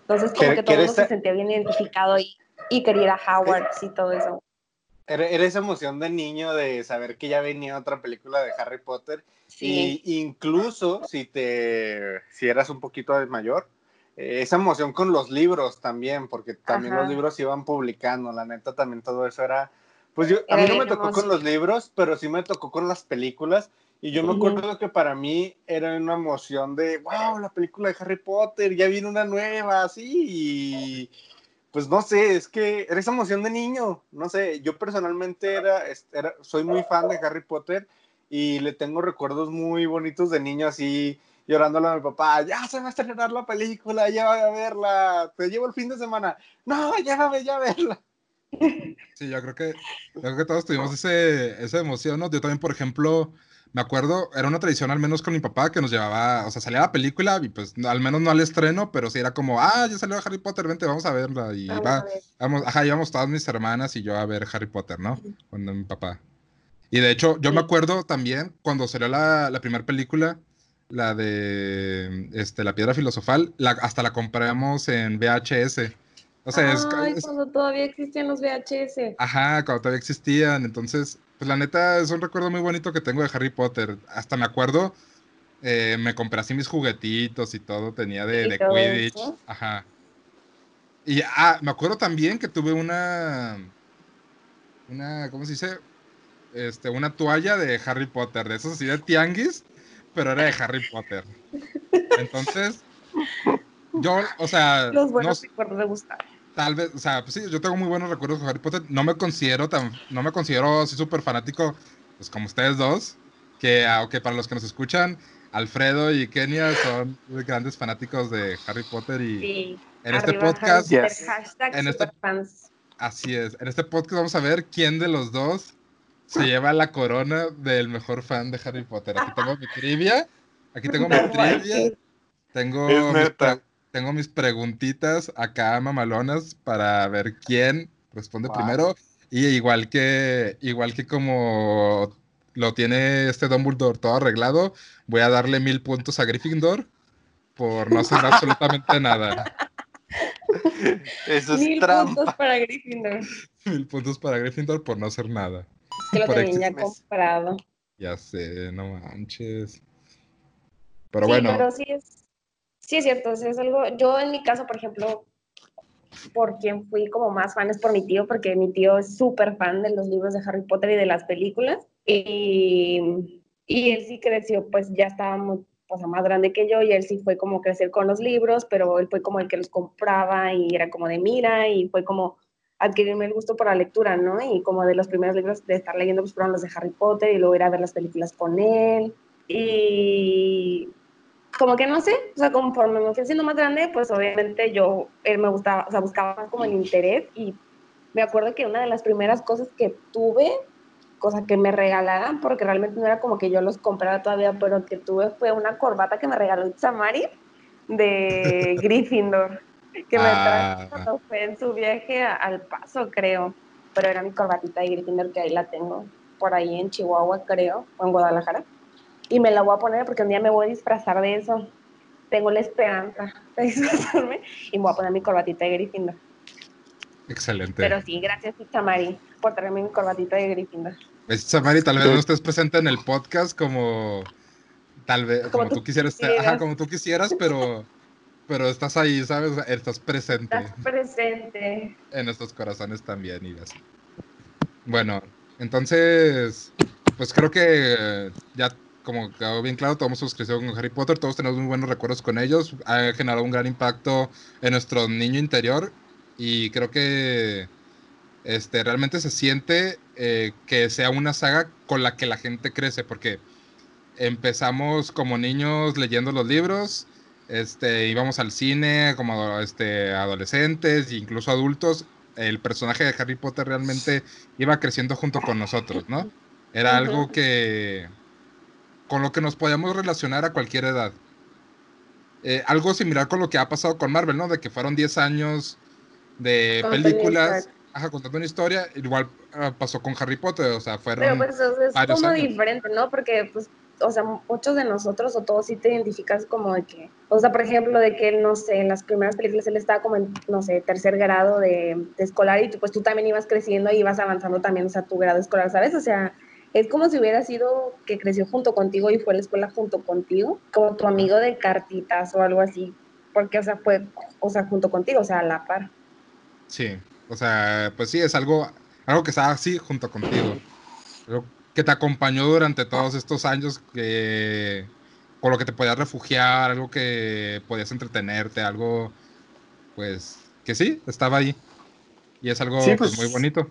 Entonces, como ¿Qué- que todo el mundo se sentía bien identificado y, y quería ir a Howard y todo eso. Era, esa emoción de niño de saber que ya venía otra película de Harry Potter Sí. Y incluso si te si eras un poquito de mayor, eh, esa emoción con los libros también, porque también Ajá. los libros se iban publicando, la neta también todo eso era pues yo a mí no me tocó con los libros, pero sí me tocó con las películas y yo me acuerdo que para mí era una emoción de, wow, la película de Harry Potter, ya viene una nueva, así, y pues no sé, es que era esa emoción de niño, no sé, yo personalmente era, era soy muy fan de Harry Potter y le tengo recuerdos muy bonitos de niño así llorándole a mi papá, ya se va a estrenar la película, ya va a verla, te llevo el fin de semana, no, llévame ya a verla. Sí, yo creo que, yo creo que todos tuvimos ese, esa emoción, ¿no? Yo también, por ejemplo, me acuerdo, era una tradición al menos con mi papá que nos llevaba, o sea, salía la película y pues no- al menos no al estreno, pero sí era como, ah, ya salió Harry Potter, vente, vamos a verla. Y Vamos va, a ver. vamos, ajá, íbamos todas mis hermanas y yo a ver Harry Potter, ¿no? Con mi papá. Y de hecho, yo me Sí. acuerdo también cuando salió la, la primera película, la de este, La Piedra Filosofal, la, hasta la compramos en VHS. O sea, es- Ay, es, cuando todavía existían los VHS. Ajá, cuando todavía existían. Entonces, pues la neta es un recuerdo muy bonito que tengo de Harry Potter. Hasta me acuerdo, eh, me compré así mis juguetitos y todo, tenía de, de Quidditch. eso. Ajá. Y ah, me acuerdo también que tuve una, una, ¿cómo se dice? Este, una toalla de Harry Potter, de esos así de tianguis, pero era de Harry Potter. Entonces, yo, o sea, Los no buenos sé- recuerdos de Gustavo. Tal vez, o sea, pues sí, yo tengo muy buenos recuerdos con Harry Potter. No me considero tan, no me considero así súper fanático, pues como ustedes dos, que aunque para los que nos escuchan, Alfredo y Kenia son grandes fanáticos de Harry Potter y Sí. en este podcast, Yes. hashtag En este- así es, en este podcast vamos a ver quién de los dos se lleva la corona del mejor fan de Harry Potter. Aquí tengo mi trivia, aquí tengo mi trivia, tengo mis, tengo mis preguntitas acá mamalonas para ver quién responde Wow. primero. Y igual que, igual que como lo tiene este Dumbledore todo arreglado, voy a darle mil puntos a Gryffindor por no hacer absolutamente *laughs* nada. Eso es Mil trampa. puntos para Gryffindor. Mil puntos para Gryffindor por no hacer nada. Que lo *laughs* tenían ya comprado. Ya sé, no manches. Pero sí, bueno, pero sí es, sí es cierto, es algo, yo en mi caso, por ejemplo, por quien fui como más fan es por mi tío, porque mi tío es súper fan de los libros de Harry Potter y de las películas. Y, y él sí creció, pues ya estaba muy, o sea, más grande que yo y él sí fue como crecer con los libros, pero él fue como el que los compraba y era como de mira y fue como adquirirme el gusto por la lectura, ¿no? Y como de los primeros libros de estar leyendo pues fueron los de Harry Potter y luego ir a ver las películas con él. Y como que no sé, o sea, conforme me fui haciendo más grande, pues obviamente yo, él me gustaba, o sea, buscaba más como el interés y me acuerdo que una de las primeras cosas que tuve, cosa que me regalaran, porque realmente no era como que yo los comprara todavía, pero que tuve fue una corbata que me regaló Itzamari de *laughs* Gryffindor, *laughs* que me trajo Ah. cuando fue en su viaje a- al paso, creo, pero era mi corbatita de Gryffindor que ahí la tengo, por ahí en Chihuahua, creo, o en Guadalajara y me la voy a poner porque un día me voy a disfrazar de eso. Tengo la esperanza de *laughs* disfrazarme y me voy a poner mi corbatita de Gryffindor. Excelente. Pero sí, gracias, Itzamari, por traerme mi corbatita de Gryffindor. Samari, tal vez no estés presente en el podcast como tal vez como, Como tú tú quisieras, quisieras. ajá, como tú quisieras, pero pero estás ahí, ¿sabes? Estás presente Estás presente. en nuestros corazones también y así. Bueno, entonces, pues creo que ya como quedó bien claro, todos hemos crecido con Harry Potter, todos tenemos muy buenos recuerdos con ellos, ha generado un gran impacto en nuestro niño interior y creo que este, realmente se siente eh, que sea una saga con la que la gente crece, porque empezamos como niños leyendo los libros, este, íbamos al cine como este, adolescentes e incluso adultos, el personaje de Harry Potter realmente iba creciendo junto con nosotros, ¿no? Era Ujú. algo que con lo que nos podíamos relacionar a cualquier edad. Eh, algo similar con lo que ha pasado con Marvel, ¿no? De que fueron 10 años de películas, ajá, contando una historia, igual ah, pasó con Harry Potter, o sea, fueron... Pero pues es varios como años. diferente, ¿no? Porque, pues, o sea, muchos de nosotros o todos sí te identificas como de que, o sea, por ejemplo, de que no sé, en las primeras películas él estaba como en, no sé, tercer grado de, de escolar y tú, pues tú también ibas creciendo y ibas avanzando también, o sea, tu grado escolar, ¿sabes? O sea, es como si hubiera sido que creció junto contigo y fue a la escuela junto contigo, como tu amigo de cartitas o algo así, porque, o sea, fue, o sea, junto contigo, o sea, a la par. Sí, o sea, pues sí, es algo, algo que estaba así junto contigo. Que te acompañó durante todos estos años, que con lo que te podías refugiar, algo que podías entretenerte, algo, pues, que sí, estaba ahí. Y es algo Sí, pues, pues, muy bonito.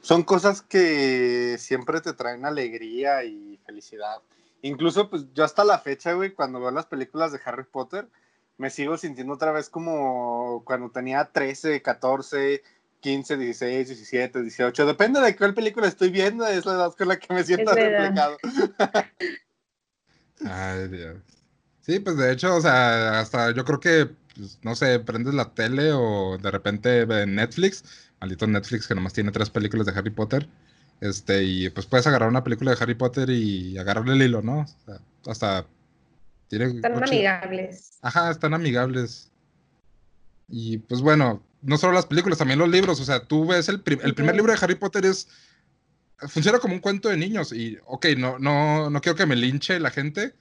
Son cosas que siempre te traen alegría y felicidad. Incluso, pues yo hasta la fecha, güey, cuando veo las películas de Harry Potter, me sigo sintiendo otra vez como cuando tenía 13, 14, 15, 16, 17, 18. Depende de cuál película estoy viendo, es la edad con la que me siento reflejado. *laughs* Ay, Dios. Sí, pues de hecho, o sea, hasta yo creo que, pues, no sé, prendes la tele o de repente ve Netflix, maldito Netflix que nomás tiene tres películas de Harry Potter, este, y pues puedes agarrar una película de Harry Potter y agarrarle el hilo, ¿no? O sea, hasta tiene Están ocho- amigables. Ajá, están amigables. Y pues bueno, no solo las películas, también los libros. O sea, tú ves el, el primer libro de Harry Potter es. Funciona como un cuento de niños. Y, ok, no, no, no quiero que me linche la gente.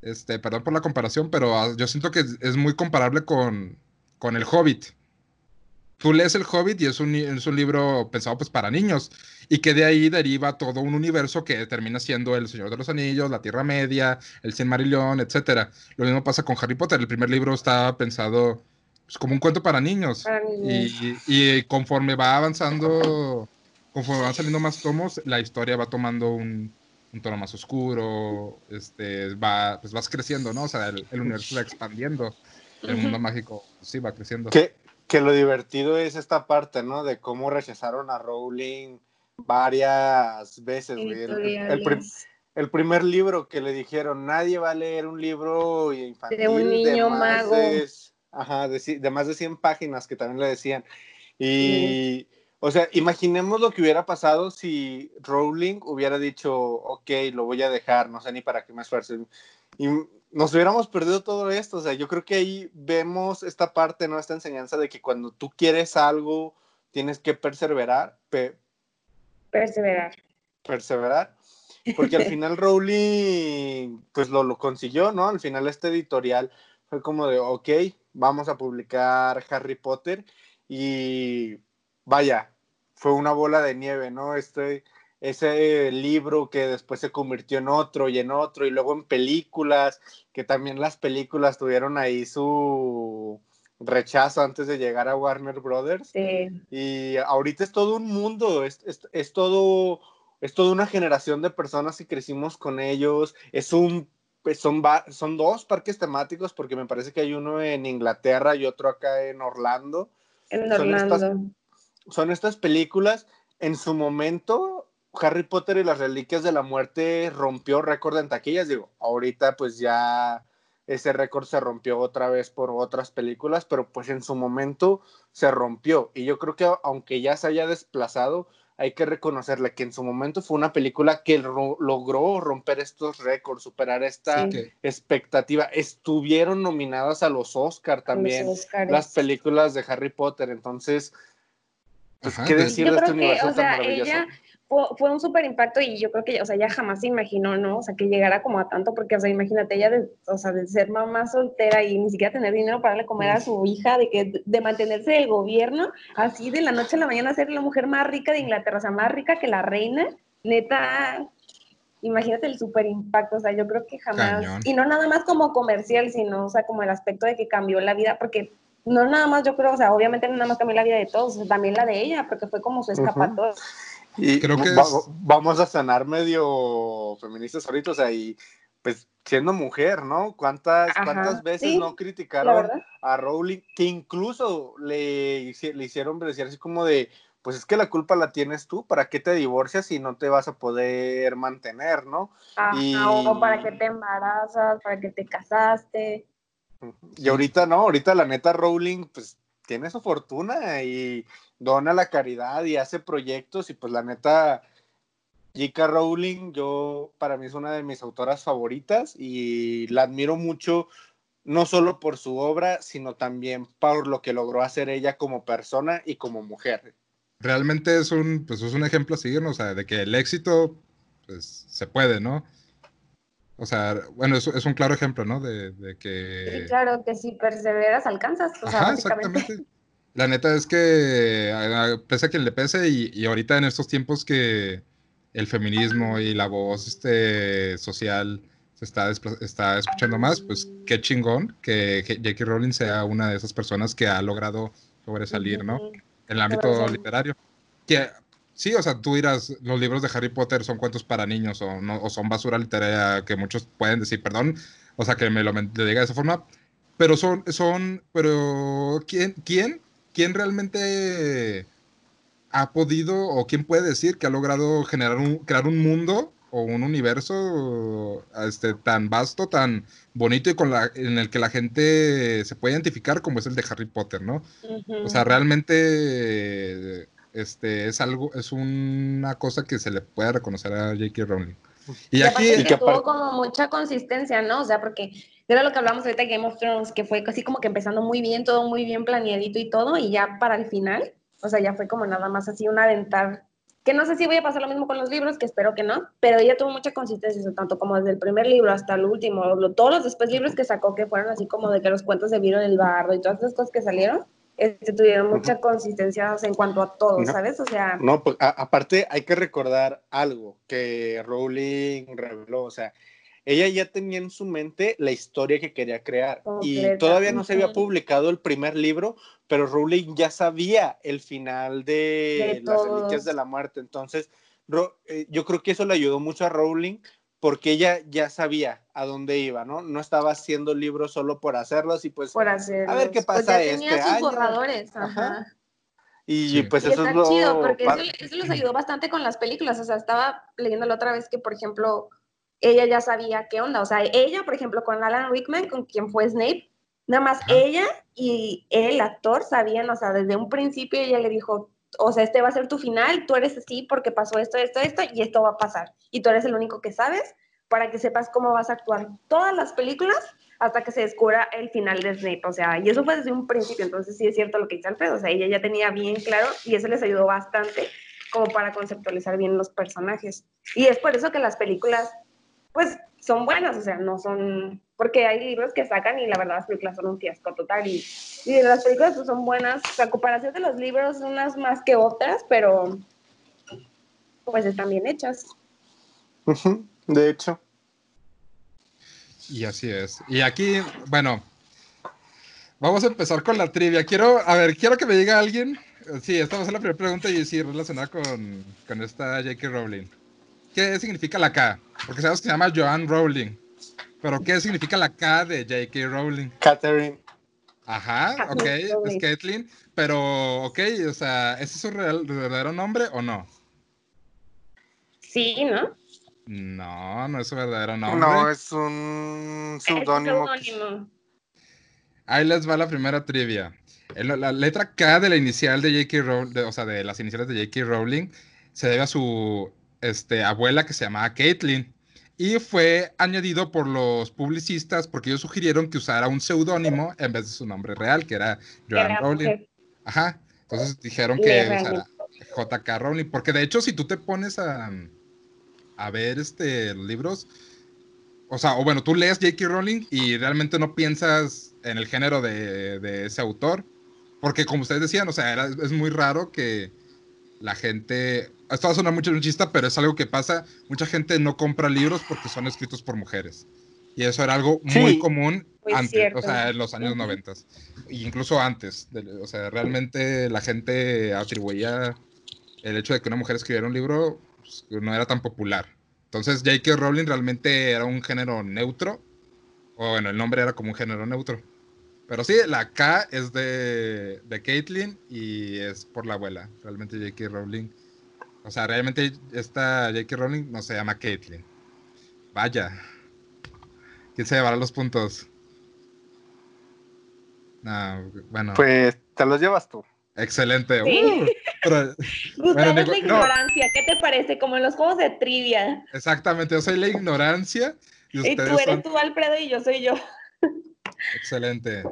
Este, perdón por la comparación, pero ah, yo siento que es, muy comparable con, con El Hobbit. Tú lees El Hobbit y es un, es un libro pensado pues para niños. Y que de ahí deriva todo un universo que termina siendo El Señor de los Anillos, La Tierra Media, El Silmarillion, etcétera. Lo mismo pasa con Harry Potter. El primer libro está pensado pues, como un cuento para niños. Para niños. Y, y conforme va avanzando, conforme van saliendo más tomos, la historia va tomando un, un tono más oscuro. Este, va, pues vas creciendo, ¿no? O sea, el, el universo va expandiendo. El mundo mágico pues, sí va creciendo. Que, que lo divertido es esta parte, ¿no? De cómo rechazaron a Rowling varias veces, güey. El, el- prim- primer libro que le dijeron, nadie va a leer un libro infantil De un niño más mago. de, ajá, de, de más de 100 páginas que también le decían. Y, o sea, imaginemos lo que hubiera pasado si Rowling hubiera dicho, ok, lo voy a dejar, no sé ni para qué me esfuerzo. Y nos hubiéramos perdido todo esto. O sea, yo creo que ahí vemos esta parte, ¿no? Esta enseñanza de que cuando tú quieres algo, tienes que perseverar, pe- Perseverar. perseverar. Porque al final Rowling, pues lo, lo consiguió, ¿no? Al final este editorial fue como de, ok, vamos a publicar Harry Potter. y vaya, fue una bola de nieve, ¿no? Este, ese libro que después se convirtió en otro y en otro y luego en películas, que también las películas tuvieron ahí su rechazo antes de llegar a Warner Brothers. Sí. Y ahorita es todo un mundo, es, es, es todo, es toda una generación de personas que crecimos con ellos, es un pues son, son dos parques temáticos porque me parece que hay uno en Inglaterra y otro acá en Orlando. En Orlando. Son estas, son estas películas. En su momento, Harry Potter y las Reliquias de la Muerte rompió récord en taquillas. Digo, ahorita pues ya ese récord se rompió otra vez por otras películas, pero pues en su momento se rompió. Y yo creo que aunque ya se haya desplazado, hay que reconocerle que en su momento fue una película que logró romper estos récords, superar esta sí. expectativa. Estuvieron nominadas a los Oscar también, los las películas de Harry Potter. Entonces, pues, ¿qué decir de este que, universo o sea, tan maravilloso? Ella fue, fue un súper impacto y yo creo que, o sea, ella jamás se imaginó, ¿no? O sea, que llegara como a tanto, porque, o sea, imagínate, ella, de, o sea, de ser mamá soltera y ni siquiera tener dinero para darle comer a su hija, de que de mantenerse del gobierno, así de la noche a la mañana ser la mujer más rica de Inglaterra, o sea, más rica que la reina, neta, imagínate el súper impacto, o sea, yo creo que jamás, Cañón. y no nada más como comercial, sino, o sea, como el aspecto de que cambió la vida, porque no nada más, yo creo, o sea, obviamente no nada más cambió la vida de todos, o sea, también la de ella, porque fue como su escapatoria. Y Creo que va- es- vamos a sanar medio feministas ahorita, o sea, y pues siendo mujer, ¿no? ¿Cuántas, Ajá, cuántas veces sí, no criticaron a Rowling que incluso le, le hicieron decir así como de, pues es que la culpa la tienes tú, ¿para qué te divorcias si no te vas a poder mantener, ¿no? Ajá, Y- o para que te embarazas, para que te casaste. Y ahorita no, ahorita la neta Rowling pues tiene su fortuna y dona la caridad y hace proyectos y pues la neta J.K. Rowling yo para mí es una de mis autoras favoritas y la admiro mucho no solo por su obra sino también por lo que logró hacer ella como persona y como mujer. realmente es un, pues es un ejemplo a seguir, ¿no? O sea, de que el éxito, pues, se puede, ¿no? O sea, bueno, es, es un claro ejemplo, ¿no? De, de que... Sí, claro que si perseveras alcanzas, o sea, Ajá, básicamente. exactamente. La neta es que, a- a- pese a quien le pese, y, y ahorita en estos tiempos que el feminismo y la voz este, social se está, está escuchando más, pues qué chingón que J.K. Rowling sea una de esas personas que ha logrado sobresalir, ¿no? En el ámbito literario. Que, sí, o sea, tú dirás, los libros de Harry Potter son cuentos para niños o, no, o son basura literaria, que muchos pueden decir, perdón, o sea, que me lo men- te diga de esa forma, pero son, son, pero ¿quién, quién, quién realmente ha podido o quién puede decir que ha logrado generar un, crear un mundo o un universo este, tan vasto, tan bonito y con la, en el que la gente se puede identificar como es el de Harry Potter, ¿no? O sea, realmente este, es algo, es una cosa que se le puede reconocer a J.K. Rowling. Y Y aquí, y que tuvo como mucha consistencia, ¿no? O sea, porque era lo que hablamos ahorita de Game of Thrones, que fue así como que empezando muy bien, todo muy bien planeadito y todo, y ya para el final, o sea, ya fue como nada más así un aventar, que no sé si voy a pasar lo mismo con los libros, que espero que no, pero ella tuvo mucha consistencia, tanto como desde el primer libro hasta el último, lo- todos los después libros que sacó, que fueron así como de que los cuentos de Viro del Bardo y todas esas cosas que salieron, este, tuvieron mucha consistencia o sea, en cuanto a todo, No. ¿sabes? O sea, No, pues a- aparte hay que recordar algo que Rowling reveló, o sea, ella ya tenía en su mente la historia que quería crear y todavía no se había publicado el primer libro, pero Rowling ya sabía el final de, De las reliquias de la muerte, entonces eh, yo creo que eso le ayudó mucho a Rowling porque ella ya sabía a dónde iba, ¿no? No estaba haciendo libros solo por hacerlos y pues por hacer. A ver qué pasa pues ya tenía este sus año. borradores, Ajá. ajá. y Sí. pues y eso está es lo chido, porque eso, eso les ayudó bastante con las películas. O sea, estaba leyendo la otra vez que, por ejemplo, ella ya sabía qué onda. O sea, ella, por ejemplo, con Alan Rickman, con quien fue Snape, nada más Ajá. ella y el actor sabían, o sea, desde un principio ella le dijo, o sea, este va a ser tu final, tú eres así porque pasó esto, esto, esto, y esto va a pasar. Y tú eres el único que sabes para que sepas cómo vas a actuar todas las películas hasta que se descubra el final de Snape, o sea, y eso fue desde un principio, entonces sí es cierto lo que dice Alfredo, o sea, ella ya tenía bien claro y eso les ayudó bastante como para conceptualizar bien los personajes. Y es por eso que las películas pues son buenas, o sea, no son, porque hay libros que sacan y la verdad las películas son un fiasco total y, y las películas pues, son buenas, a comparación de los libros, unas más que otras, pero pues están bien hechas. De hecho. Y así es. Y aquí, bueno, vamos a empezar con la trivia. Quiero, a ver, quiero que me diga alguien. Sí, esta va a ser la primera pregunta y sí, relacionada con, con esta J.K. Rowling. ¿Qué significa la K? Porque sabemos que se llama Joanne Rowling. Pero ¿qué significa la K de J.K. Rowling? Catherine. Ajá, ok, es. Caitlyn. Pero, ok, o sea, ¿ese es su real- verdadero nombre o no? Sí, ¿no? No, no es su verdadero nombre. No, es un Es un seudónimo. que- seudónimo. Ahí les va la primera trivia. El- la letra K de la inicial de J.K. Rowling, de- o sea, de las iniciales de J.K. Rowling, se debe a su este, abuela que se llamaba Caitlyn. Y fue añadido por los publicistas porque ellos sugirieron que usara un seudónimo en vez de su nombre real, que era era Rowling. Ajá. Entonces dijeron que usara. J.K. Rowling. Porque de hecho, si tú te pones a, a ver este, libros, o sea, o bueno, tú lees J.K. Rowling y realmente no piensas en el género de, de ese autor. Porque como ustedes decían, o sea, era- es muy raro que la gente... Esto va a sonar mucho pero es algo que pasa. Mucha gente no compra libros porque son escritos por mujeres. Y eso era algo muy Sí. común Muy antes, cierto. o sea, en los años Ujú. 90. Incluso antes. de- o sea, realmente la gente atribuía el hecho de que una mujer escribiera un libro pues, no era tan popular. Entonces, J.K. Rowling realmente era un género neutro. O bueno, el nombre era como un género neutro. Pero sí, la K es de, de Caitlyn y es por la abuela. Realmente J.K. Rowling. O sea, realmente esta J.K. Rowling no se llama Caitlyn. Vaya. ¿Quién se llevará los puntos? No, bueno, Pues te los llevas tú. excelente. Sí. Uh, pero- Gustavo *laughs* Bueno, es la no. ignorancia, ¿qué te parece? Como en los juegos de trivia. exactamente, yo soy la ignorancia y Y tú eres son tú, Alfredo, y yo soy yo. Excelente.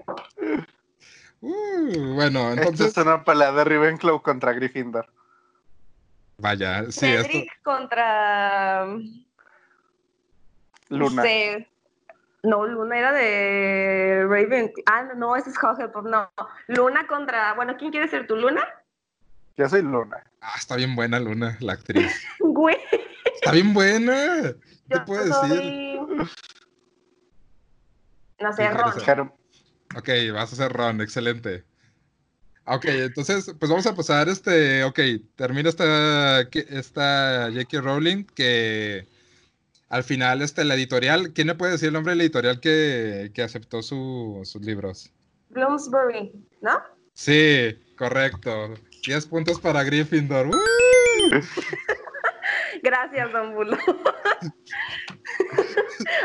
Uh, bueno, Esto entonces, es una pelea de Ravenclaw contra Gryffindor. vaya, sí, esto, Cedric contra. Luna. No Luna era de Raven. Ah, no, no, ese es Hufflepuff. No, Luna contra. Bueno, ¿quién quiere ser tú? ¿Luna? Yo soy Luna. ah, está bien buena Luna, la actriz. *laughs* Güey. Está bien buena. ¿Qué puedo decir? No sé, Ron. Ok, vas a ser Ron, excelente. Ok, entonces, pues vamos a pasar este, ok, termina esta, esta J.K. Rowling, que al final, este, la editorial, ¿quién me puede decir el nombre de la editorial que, que aceptó su- sus libros? Bloomsbury, ¿no? Sí, correcto. 10 puntos para Gryffindor. ¡Woo! *laughs* Gracias, Don Bulo. *laughs*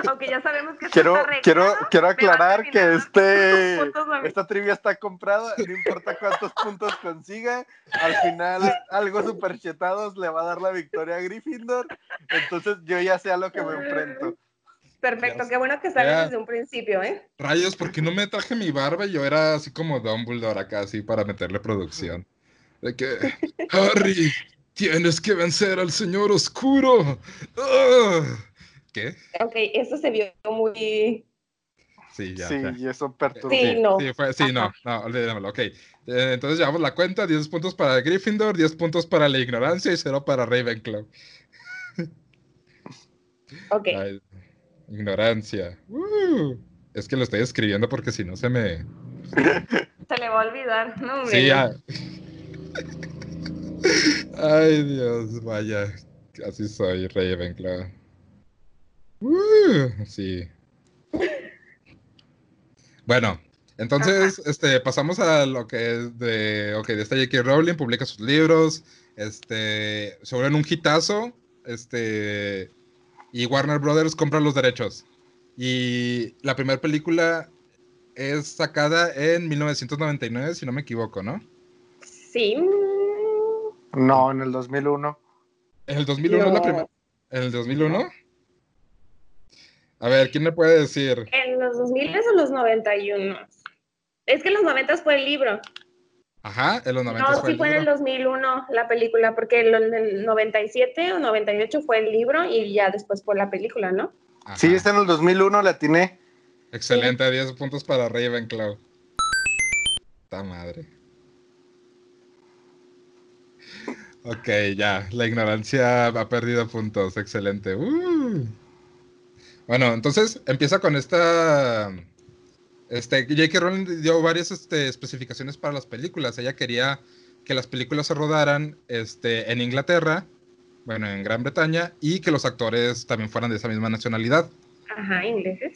Aunque ya sabemos que Quiero, está quiero, quiero aclarar que este, *laughs* esta trivia está comprada, no importa cuántos puntos consiga, al final algo superchetados le va a dar la victoria a Gryffindor, entonces yo ya sé a lo que me enfrento. Perfecto, Ya- qué bueno que sabes ya. desde un principio, ¿eh? Rayos, ¿por qué no me traje mi barba? Yo era así como Dumbledore acá, así para meterle producción. De que, *laughs* Harry, tienes que vencer al señor oscuro. ¡Ah! ¿Qué? Ok, eso se vio muy... Sí, ya. Sí, ya. y eso perturba. Sí, no. Sí, fue- sí, no, no, olvidémoslo. Ok. Eh, entonces llevamos la cuenta: 10 puntos para Gryffindor, 10 puntos para la ignorancia y 0 para Ravenclaw. Ok, Ay, ignorancia. Uh, es que lo estoy escribiendo porque si no se me. se le va a olvidar, ¿no? hombre? Sí, ya. Ay, Dios, vaya. Así soy, Ravenclaw. Uh, sí. Bueno, entonces, este, pasamos a lo que es de, ok, de esta J.K. Rowling, publica sus libros, este, se vuelven un hitazo, este, y Warner Brothers compra los derechos. Y la primera película es sacada en 1999, si no me equivoco, ¿no? Sí. No, en el 2001. ¿En el 2001 es la No. primera? ¿En el 2001? A ver, ¿quién me puede decir? ¿En los 2000 o los 91? Es que en los 90 fue el libro. Ajá, en los 90 No, fue sí el fue en el libro. 2001 la película, porque en el 97 o 98 fue el libro y ya después fue la película, ¿no? Ajá. Sí, está en el 2001, la atiné. Excelente, 10 puntos para Ravenclaw. Ta madre. Ok, ya, la ignorancia ha perdido puntos, excelente. Uh. Bueno, entonces empieza con esta... Este, J.K. Rowling dio varias este, especificaciones para las películas. Ella quería que las películas se rodaran este, en Inglaterra, bueno, en Gran Bretaña, y que los actores también fueran de esa misma nacionalidad Ajá, ingleses.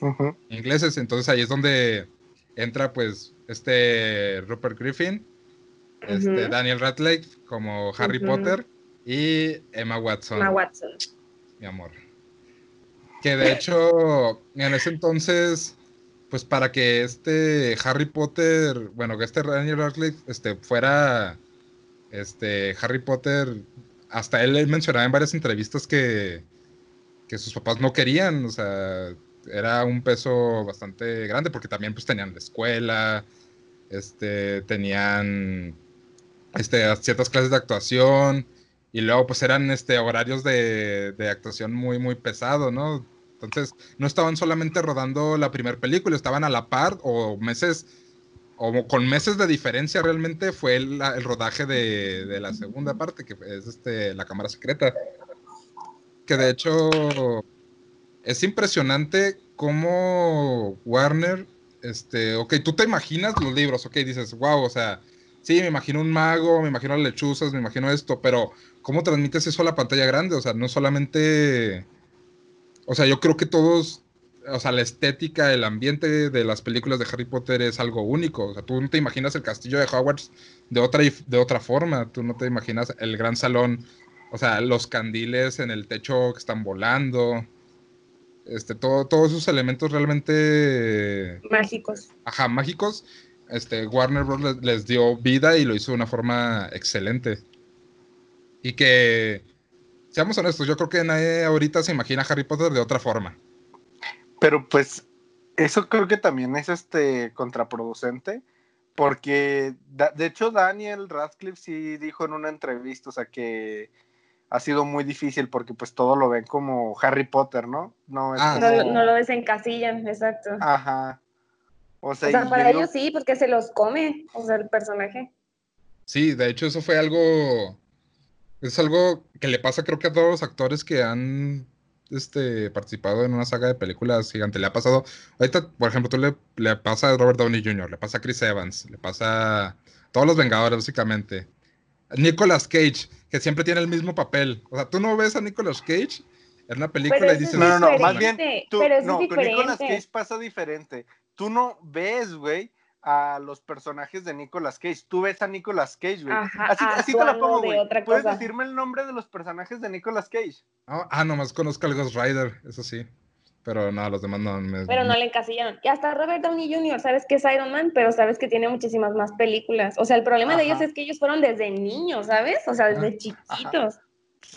Ingleses. Entonces ahí es donde entra pues este Rupert Griffin, este. Daniel Radcliffe como Harry. Potter y Emma Watson, Emma Watson. mi amor. Que de hecho en ese entonces pues para que este Harry Potter, bueno, que este Daniel Radcliffe este fuera este Harry Potter hasta él mencionaba en varias entrevistas que que sus papás no querían, o sea, era un peso bastante grande porque también pues tenían la escuela, este, tenían este, ciertas clases de actuación y luego pues eran este, horarios de, de actuación muy, muy pesado, ¿no? Entonces no estaban solamente rodando la primera película, estaban a la par o meses, o con meses de diferencia realmente fue el, el rodaje de, de la segunda parte, que es este, la cámara secreta que de hecho es impresionante cómo Warner, este, ok, tú te imaginas los libros, ok, dices, wow, o sea, sí, me imagino un mago, me imagino las lechuzas, me imagino esto, pero ¿cómo transmites eso a la pantalla grande? O sea, no solamente, o sea, yo creo que todos, o sea, la estética, el ambiente de las películas de Harry Potter es algo único, o sea, tú no te imaginas el castillo de Hogwarts de otra, de otra forma, tú no te imaginas el gran salón o sea, los candiles en el techo que están volando. Este, todo, todos esos elementos realmente. Mágicos. Ajá, mágicos. Este, Warner Bros. Les, les dio vida y lo hizo de una forma excelente. Y que. Seamos honestos, yo creo que nadie ahorita se imagina Harry Potter de otra forma. Pero pues eso creo que también es este contraproducente, porque da- de hecho Daniel Radcliffe sí dijo en una entrevista, o sea que ha sido muy difícil porque pues todo lo ven como Harry Potter, ¿no? No es Ah, No, como- no lo desencasillan, exacto. Ajá. O sea, o sea, para ellos sí, porque se los come, o sea, el personaje. Sí, de hecho, eso fue algo. Es algo que le pasa, creo que a todos los actores que han este, participado en una saga de películas gigante. Le ha pasado. Ahorita, por ejemplo, tú le, le pasa a Robert Downey Jr., le pasa a Chris Evans, le pasa a todos los Vengadores, básicamente. Nicolas Cage, que siempre tiene el mismo papel. O sea, tú no ves a Nicolas Cage en una película y dices. es No, no, no, más bien, tú, no, es con Nicolas. Cage pasa diferente. Tú no ves, güey, a los personajes de Nicolas Cage. Tú ves a Nicolas Cage, güey. Ajá, Así, así te actuando pongo, de güey. otra ¿Puedes cosa. decirme el nombre de los personajes de Nicolas Cage? Ah, ah, nomás conozco al Ghost Rider, eso sí. Pero no, los demás no. me- Pero no le encasillaron. Y hasta Robert Downey Jr., sabes que es Iron Man, pero sabes que tiene muchísimas más películas. O sea, el problema de Ajá. ellos es que ellos fueron desde niños, ¿sabes? O sea, desde Ajá. chiquitos.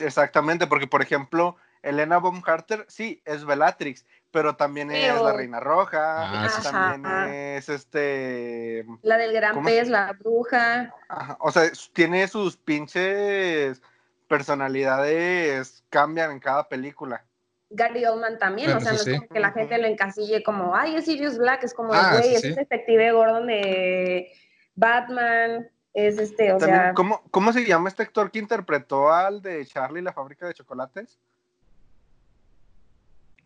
Exactamente, porque por ejemplo, Elena Bonham Carter, sí, es Bellatrix, pero también es Pero- la Reina Roja, Ah, sí, también Ajá. es este, La del gran ¿Cómo pez, la bruja. ajá, o sea, es- tiene sus pinches personalidades, cambian en cada película. Gary Oldman también, o sea, no es sí. como que la gente lo encasille como, ay, es Sirius Black, es como, Ah, güey, es sí. Detective Gordon de Batman, es este, o También, sea, ¿cómo, ¿Cómo se llama este actor que interpretó al de Charlie la fábrica de chocolates?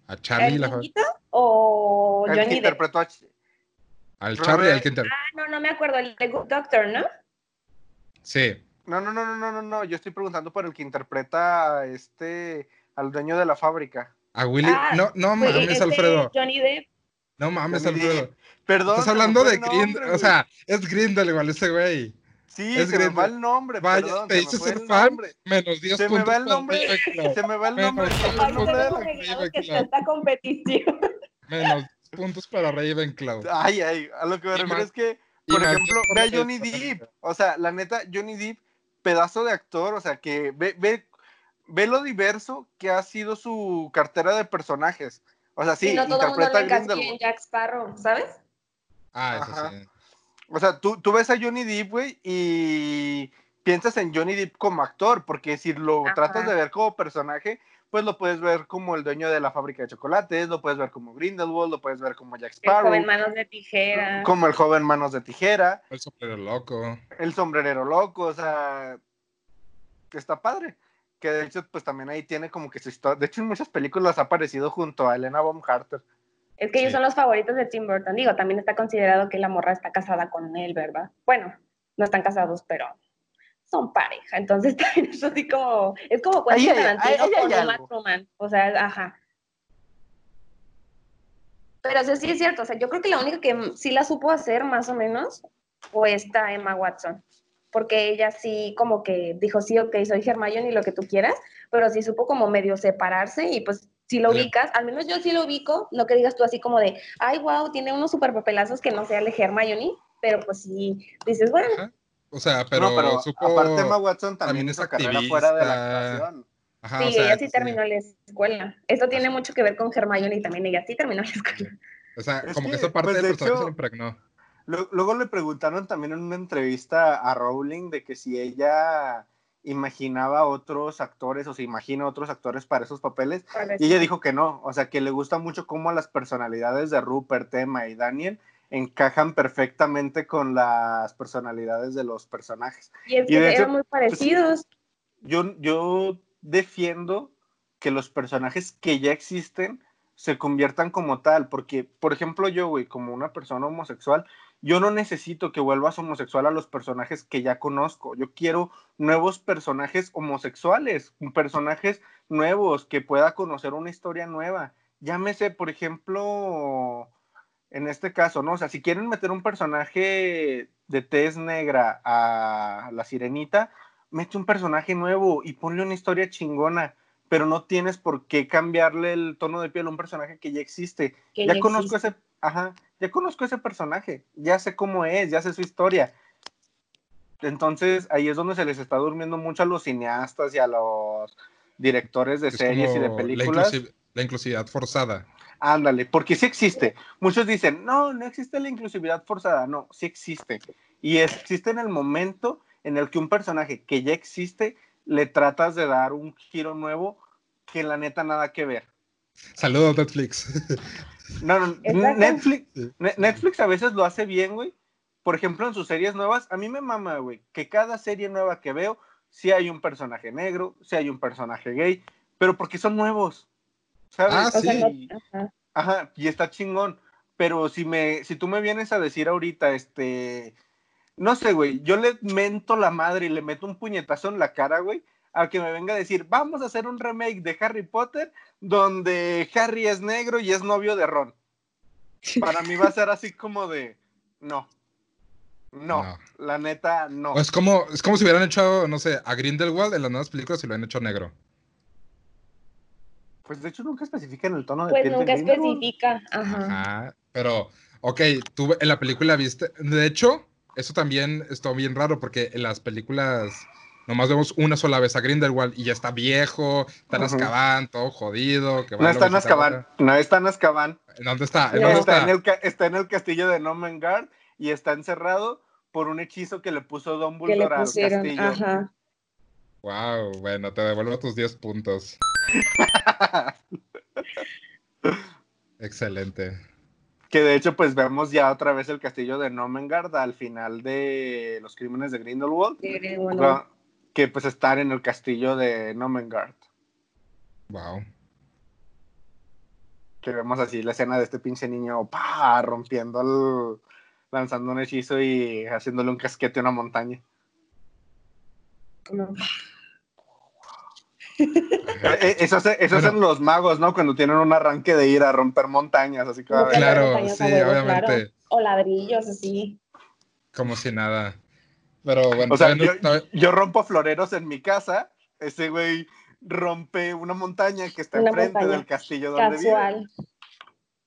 A Charlie, ¿el la- o El que Johnny Depp? interpretó a Ch- al Charlie, al que inter- Ah, no, no me acuerdo, el de Good Doctor, ¿no? Sí. No, no, no, no, no, no, no, yo estoy preguntando por el que interpreta a este, al dueño de la fábrica. A Willy. Ah, no, no mames, este Alfredo. Johnny Depp. No mames, Johnny Alfredo. Depp. Perdón. Estás hablando de Grindel. O sea, es Grindel igual ese güey. Sí, es se me va el nombre, Vaya, perdón, te se me fue ser el fan. nombre. Menos 10 Se me va el nombre. Se me va el Menos nombre. regado que esta competición. Menos puntos para Ravenclaw. Ay, ay, a lo que me refiero es que, por ejemplo, ve a. Johnny Depp. O sea, la neta, Johnny Depp, pedazo de actor, o sea, que ve, ve, ve lo diverso que ha sido su cartera de personajes. O sea, sí, y no todo el mundo interpreta lo a encasilla en Grindelwald. Jack Sparrow, ¿sabes? Ah, eso Ajá. sí. O sea, tú, tú ves a Johnny Depp, güey, y piensas en Johnny Depp como actor, porque si lo Ajá. tratas de ver como personaje, pues lo puedes ver como el dueño de la fábrica de chocolates, lo puedes ver como Grindelwald, lo puedes ver como Jack El Sparrow, joven manos de tijera. como el joven manos de tijera, El sombrero loco. el sombrerero loco, o sea, que está padre. Que de hecho, pues también ahí tiene como que su historia. De hecho, en muchas películas ha aparecido junto a Elena Bonham Carter. Es que ellos Sí. son los favoritos de Tim Burton. Digo, también está considerado que la morra está casada con él, ¿verdad? Bueno, no están casados, pero son pareja. Entonces *laughs* también es así como, es como Quentin Tarantino con Uma. Thurman. O sea, ajá. Pero sí, sí es cierto, o sea, yo creo que la única que sí la supo hacer más o menos fue esta Emma Watson. Porque ella sí como que dijo, sí, ok, soy Hermione y lo que tú quieras, pero sí supo como medio separarse y pues si lo ubicas, al menos yo sí lo ubico, no que digas tú así como de, ay, wow, tiene unos super papelazos que no sea el Hermione, pero pues sí, dices, bueno, Ajá. O sea, pero, no, pero supo. aparte Emma Watson también, también es hizo carrera fuera de la actuación. Ajá, sí, o sea, ella sí terminó la escuela. Esto tiene mucho que ver con Hermione y también ella sí terminó la escuela. O sea, Es como que, que, esa parte pues, del de personaje se hecho- lo impregnó. Lu- Luego le preguntaron también en una entrevista a Rowling de que si ella imaginaba otros actores o se imagina otros actores para esos papeles y ella dijo que no, o sea que le gusta mucho cómo las personalidades de Rupert, Emma y Daniel encajan perfectamente con las personalidades de los personajes. Y es y que de hecho, eran muy parecidos. Yo, yo defiendo que los personajes que ya existen se conviertan como tal, porque, por ejemplo, yo, güey, como una persona homosexual, yo no necesito que vuelvas homosexual a los personajes que ya conozco. Yo quiero nuevos personajes homosexuales, personajes nuevos que pueda conocer una historia nueva. Llámese, por ejemplo, en este caso, ¿no? O sea, si quieren meter un personaje de tez negra a la sirenita, mete un personaje nuevo y ponle una historia chingona, pero no tienes por qué cambiarle el tono de piel a un personaje que ya existe. que ya ya conozco ese, ajá, ya conozco ese personaje, ya sé cómo es, ya sé su historia. Entonces, ahí es donde se les está durmiendo mucho a los cineastas y a los directores de Es series y de la, películas. inclusiv- la inclusividad forzada. Ándale, porque sí existe. Muchos dicen, no, no existe la inclusividad forzada. No, sí existe. Y existe en el momento en el que un personaje que ya existe le tratas de dar un giro nuevo que la neta nada que ver. Saludos, Netflix. *laughs* No, no. Netflix, Netflix a veces lo hace bien, güey. Por ejemplo, en sus series nuevas, a mí me mama, güey, que cada serie nueva que veo, sí hay un personaje negro, sí hay un personaje gay, pero porque son nuevos. ¿Sabes? Ah, Y-. Ajá, y está chingón. Pero si me, si tú me vienes a decir ahorita, este, no sé, güey, yo le mento la madre y le meto un puñetazo en la cara, güey, a que me venga a decir, vamos a hacer un remake de Harry Potter donde Harry es negro y es novio de Ron. Para mí va a ser así como de, no, no, No. la neta, no. O es como, es como si hubieran hecho, no sé, a Grindelwald en las nuevas películas y lo han hecho negro. Pues de hecho nunca especifican el tono de Pues piel de nunca especifica. Ajá. Ajá. Pero, ok, tú en la película viste. De hecho, eso también estuvo bien raro porque en las películas nomás vemos una sola vez a Grindelwald y ya está viejo, está en. Azkaban, todo jodido. Que No está en Azkaban, no está en Azkaban. ¿En ¿Dónde está? ¿En No. dónde Está, está? en el, está en el castillo de Nomengard y está encerrado por un hechizo que le puso le Dumbledore al castillo. Ajá. Wow, bueno, te devuelvo tus 10 puntos. *laughs* Excelente. que de hecho, pues vemos ya otra vez el castillo de Nomengard al final de los crímenes de Grindelwald, Sí, bueno. Que pues están en el castillo de Nomengard. Wow. Que vemos así la escena de este pinche niño pa, rompiendo el, lanzando un hechizo y haciéndole un casquete a una montaña. No. Eh, eh, Eso, hace- eso Bueno. hacen los magos, ¿no? Cuando tienen un arranque de ir a romper montañas, así que Claro, sí, obviamente. claro. O ladrillos, así. Como si nada. Pero bueno, O sea, no- yo, rompo floreros en mi casa, ese güey rompe una montaña que está Una enfrente montaña. del castillo donde vive. Casual.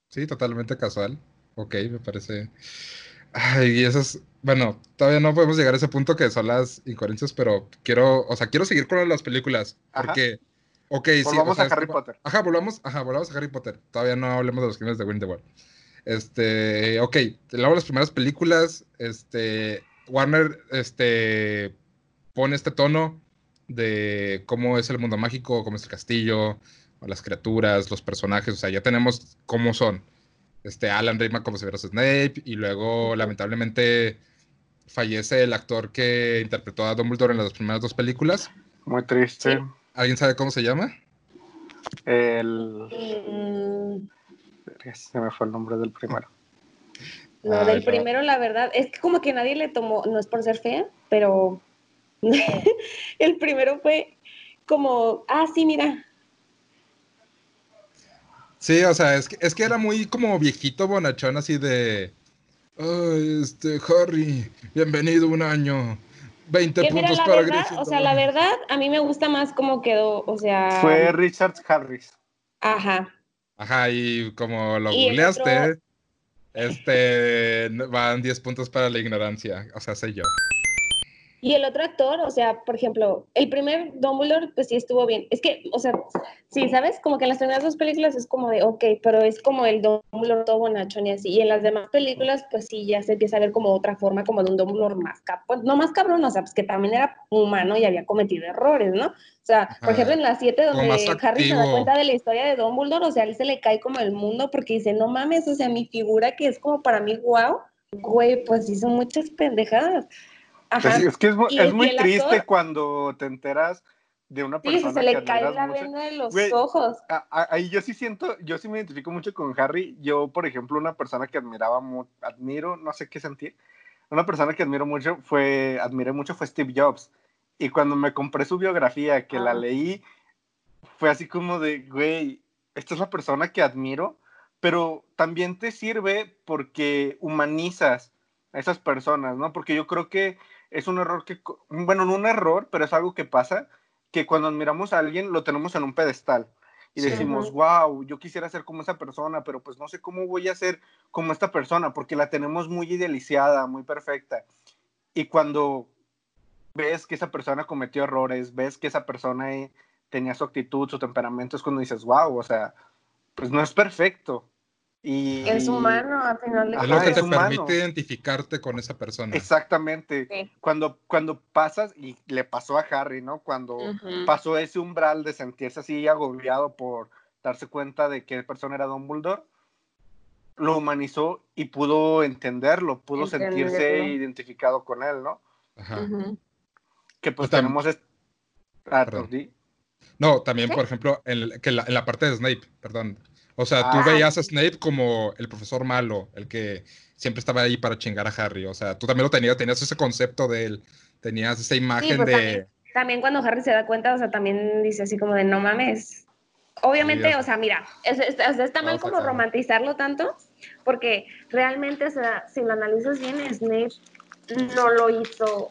sí, totalmente casual. Ok, me parece. Ay, y esas. Bueno, todavía no podemos llegar a ese punto que son las incoherencias, pero quiero, o sea, quiero seguir con las películas. Ajá. Porque, ok, sí. Volvamos a Harry es- Potter. Ajá, volvamos, ajá, volvamos a Harry Potter. Todavía no hablemos de los crímenes de Grindelwald. Este, ok, luego las primeras películas, este, Warner, este, pone este tono de cómo es el mundo mágico, cómo es el castillo, las criaturas, los personajes, o sea, ya tenemos cómo son. Este Alan Rickman como si fuera Snape y luego lamentablemente fallece el actor que interpretó a Dumbledore en las primeras dos películas. Muy triste. ¿Alguien sabe cómo se llama? El... Mm, Se me fue el nombre del primero. No, Ay, del primero, la verdad, es que como que nadie le tomó, no es por ser fea, pero *laughs* el primero fue como, ah, sí, mira, Sí, o sea, es que, es que era muy como viejito bonachón así de... Ay, este, Harry, bienvenido un año. 20 que mira, puntos la para verdad, o sea, la verdad, a mí me gusta más cómo quedó, o sea, Fue Richard Harris. ajá, Ajá, y como lo Y el googleaste, otro- este, van 10 puntos para la ignorancia. O sea, sé yo. Y el otro actor, o sea, por ejemplo, el primer Dumbledore, pues sí estuvo bien. Es que, o sea, sí, ¿sabes? Como que en las primeras dos películas es como de, ok, pero es como el Dumbledore todo bonachón y así. Y en las demás películas, pues sí, ya se empieza a ver como otra forma, como de un Dumbledore más cabrón, no más cabrón, o sea, pues que también era humano y había cometido errores, ¿no? O sea, por ejemplo, en las siete donde Harry se da cuenta de la historia de Dumbledore, o sea, él se le cae como el mundo porque dice, no mames, o sea, mi figura que es como para mí, wow, güey, pues hizo muchas pendejadas. Ajá. Es, es que es, es muy triste actor- cuando te enteras de una Sí, persona se que le cae la mucho. venda de los ojos. Ahí yo sí siento, yo sí me identifico mucho con Harry. Yo, por ejemplo, una persona que admiraba mucho, admiro, no sé qué sentir. Una persona que admiro mucho fue, admiré mucho fue Steve Jobs. Y cuando me compré su biografía, que la Ah. leí, fue así como de, güey, esta es la persona que admiro, pero también te sirve porque humanizas a esas personas, ¿no? Porque yo creo que es un error que, bueno, no un error, pero es algo que pasa, que cuando admiramos a alguien lo tenemos en un pedestal y decimos, wow, yo quisiera ser como esa persona, pero pues no sé cómo voy a ser como esta persona, porque la tenemos muy idealizada, muy perfecta. Y cuando ves que esa persona cometió errores, ves que esa persona eh, tenía su actitud, su temperamento, es cuando dices, wow, o sea, pues no es perfecto. Y, Es humano, al final de Ajá, es lo que es te humano. permite identificarte con esa persona. Exactamente. Sí. Cuando, cuando pasas, y le pasó a Harry, ¿no? Cuando pasó ese umbral de sentirse así agobiado por darse cuenta de qué persona era Dumbledore, lo humanizó y pudo entenderlo, pudo sentirse identificado con él, ¿no? Ajá. Que pues tenemos... est- Ah. No, también, ¿Qué? por ejemplo, en, que la, en la parte de Snape, perdón. O sea, tú Ah. veías a Snape como el profesor malo, el que siempre estaba ahí para chingar a Harry. O sea, tú también lo tenías, tenías ese concepto de él, tenías esa imagen pues, de... también. También cuando Harry se da cuenta, o sea, también dice así como de no mames. Obviamente, Sí, o sea, mira, es- es- está mal como romantizarlo tanto, porque realmente, o sea, si lo analizas bien, Snape no lo hizo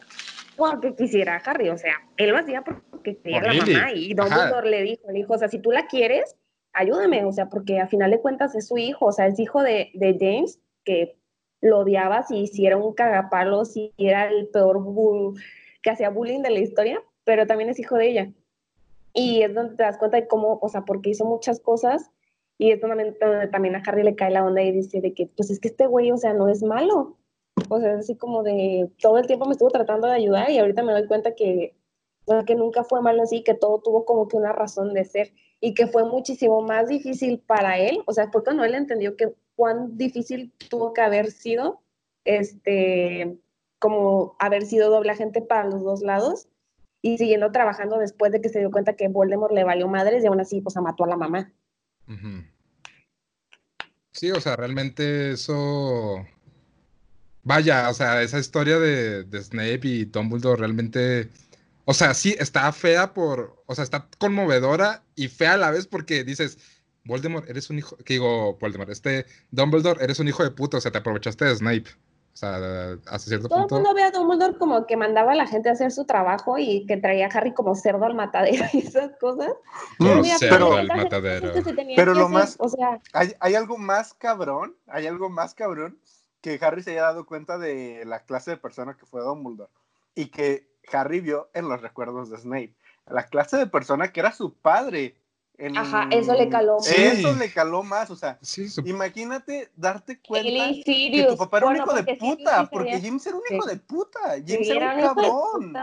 porque quisiera a Harry, o sea, él lo hacía porque quería a la mamá y. Dumbledore le dijo, le dijo, o sea, si tú la quieres, ayúdame, o sea, porque a final de cuentas es su hijo, o sea, es hijo de, de James, que lo odiaba si, si era un cagapalo, si era el peor bull, que hacía bullying de la historia, pero también es hijo de ella. Y es donde te das cuenta de cómo, o sea, porque hizo muchas cosas y es donde, también a Harry le cae la onda y dice de que, pues es que este güey, o sea, no es malo. O sea, es así como de, todo el tiempo me estuvo tratando de ayudar y ahorita me doy cuenta que, que nunca fue malo así, que todo tuvo como que una razón de ser y que fue muchísimo más difícil para él, o sea, fue cuando él entendió que cuán difícil tuvo que haber sido, este, como haber sido doble agente para los dos lados y siguiendo trabajando después de que se dio cuenta que Voldemort le valió madres y aún así, pues, mató a la mamá. Sí, o sea, realmente eso... Vaya, o sea, esa historia de, de Snape y Dumbledore realmente... O sea, sí, está fea por... O sea, está conmovedora y fea a la vez porque dices, Voldemort, eres un hijo... Que digo, Voldemort, este Dumbledore, eres un hijo de puta, o sea, te aprovechaste de Snape. O sea, hasta cierto Todo el punto... mundo ve a Dumbledore como que mandaba a la gente a hacer su trabajo y que traía a Harry como cerdo al matadero y esas cosas. Pero mira, cerdo pero- al matadero. que se tenían Pero lo hacer, más- O sea, Hay, hay algo más cabrón, hay algo más cabrón que Harry se haya dado cuenta de la clase de persona que fue Dumbledore y que Harry vio en los recuerdos de Snape. La clase de persona que era su padre. en- Ajá, eso le caló más. Eso Sí. le caló más, o sea, Sí, su- imagínate darte cuenta que tu papá era Bueno, un hijo de puta, sí porque tenía- James era un sí. hijo de puta, sí, James era un cabrón.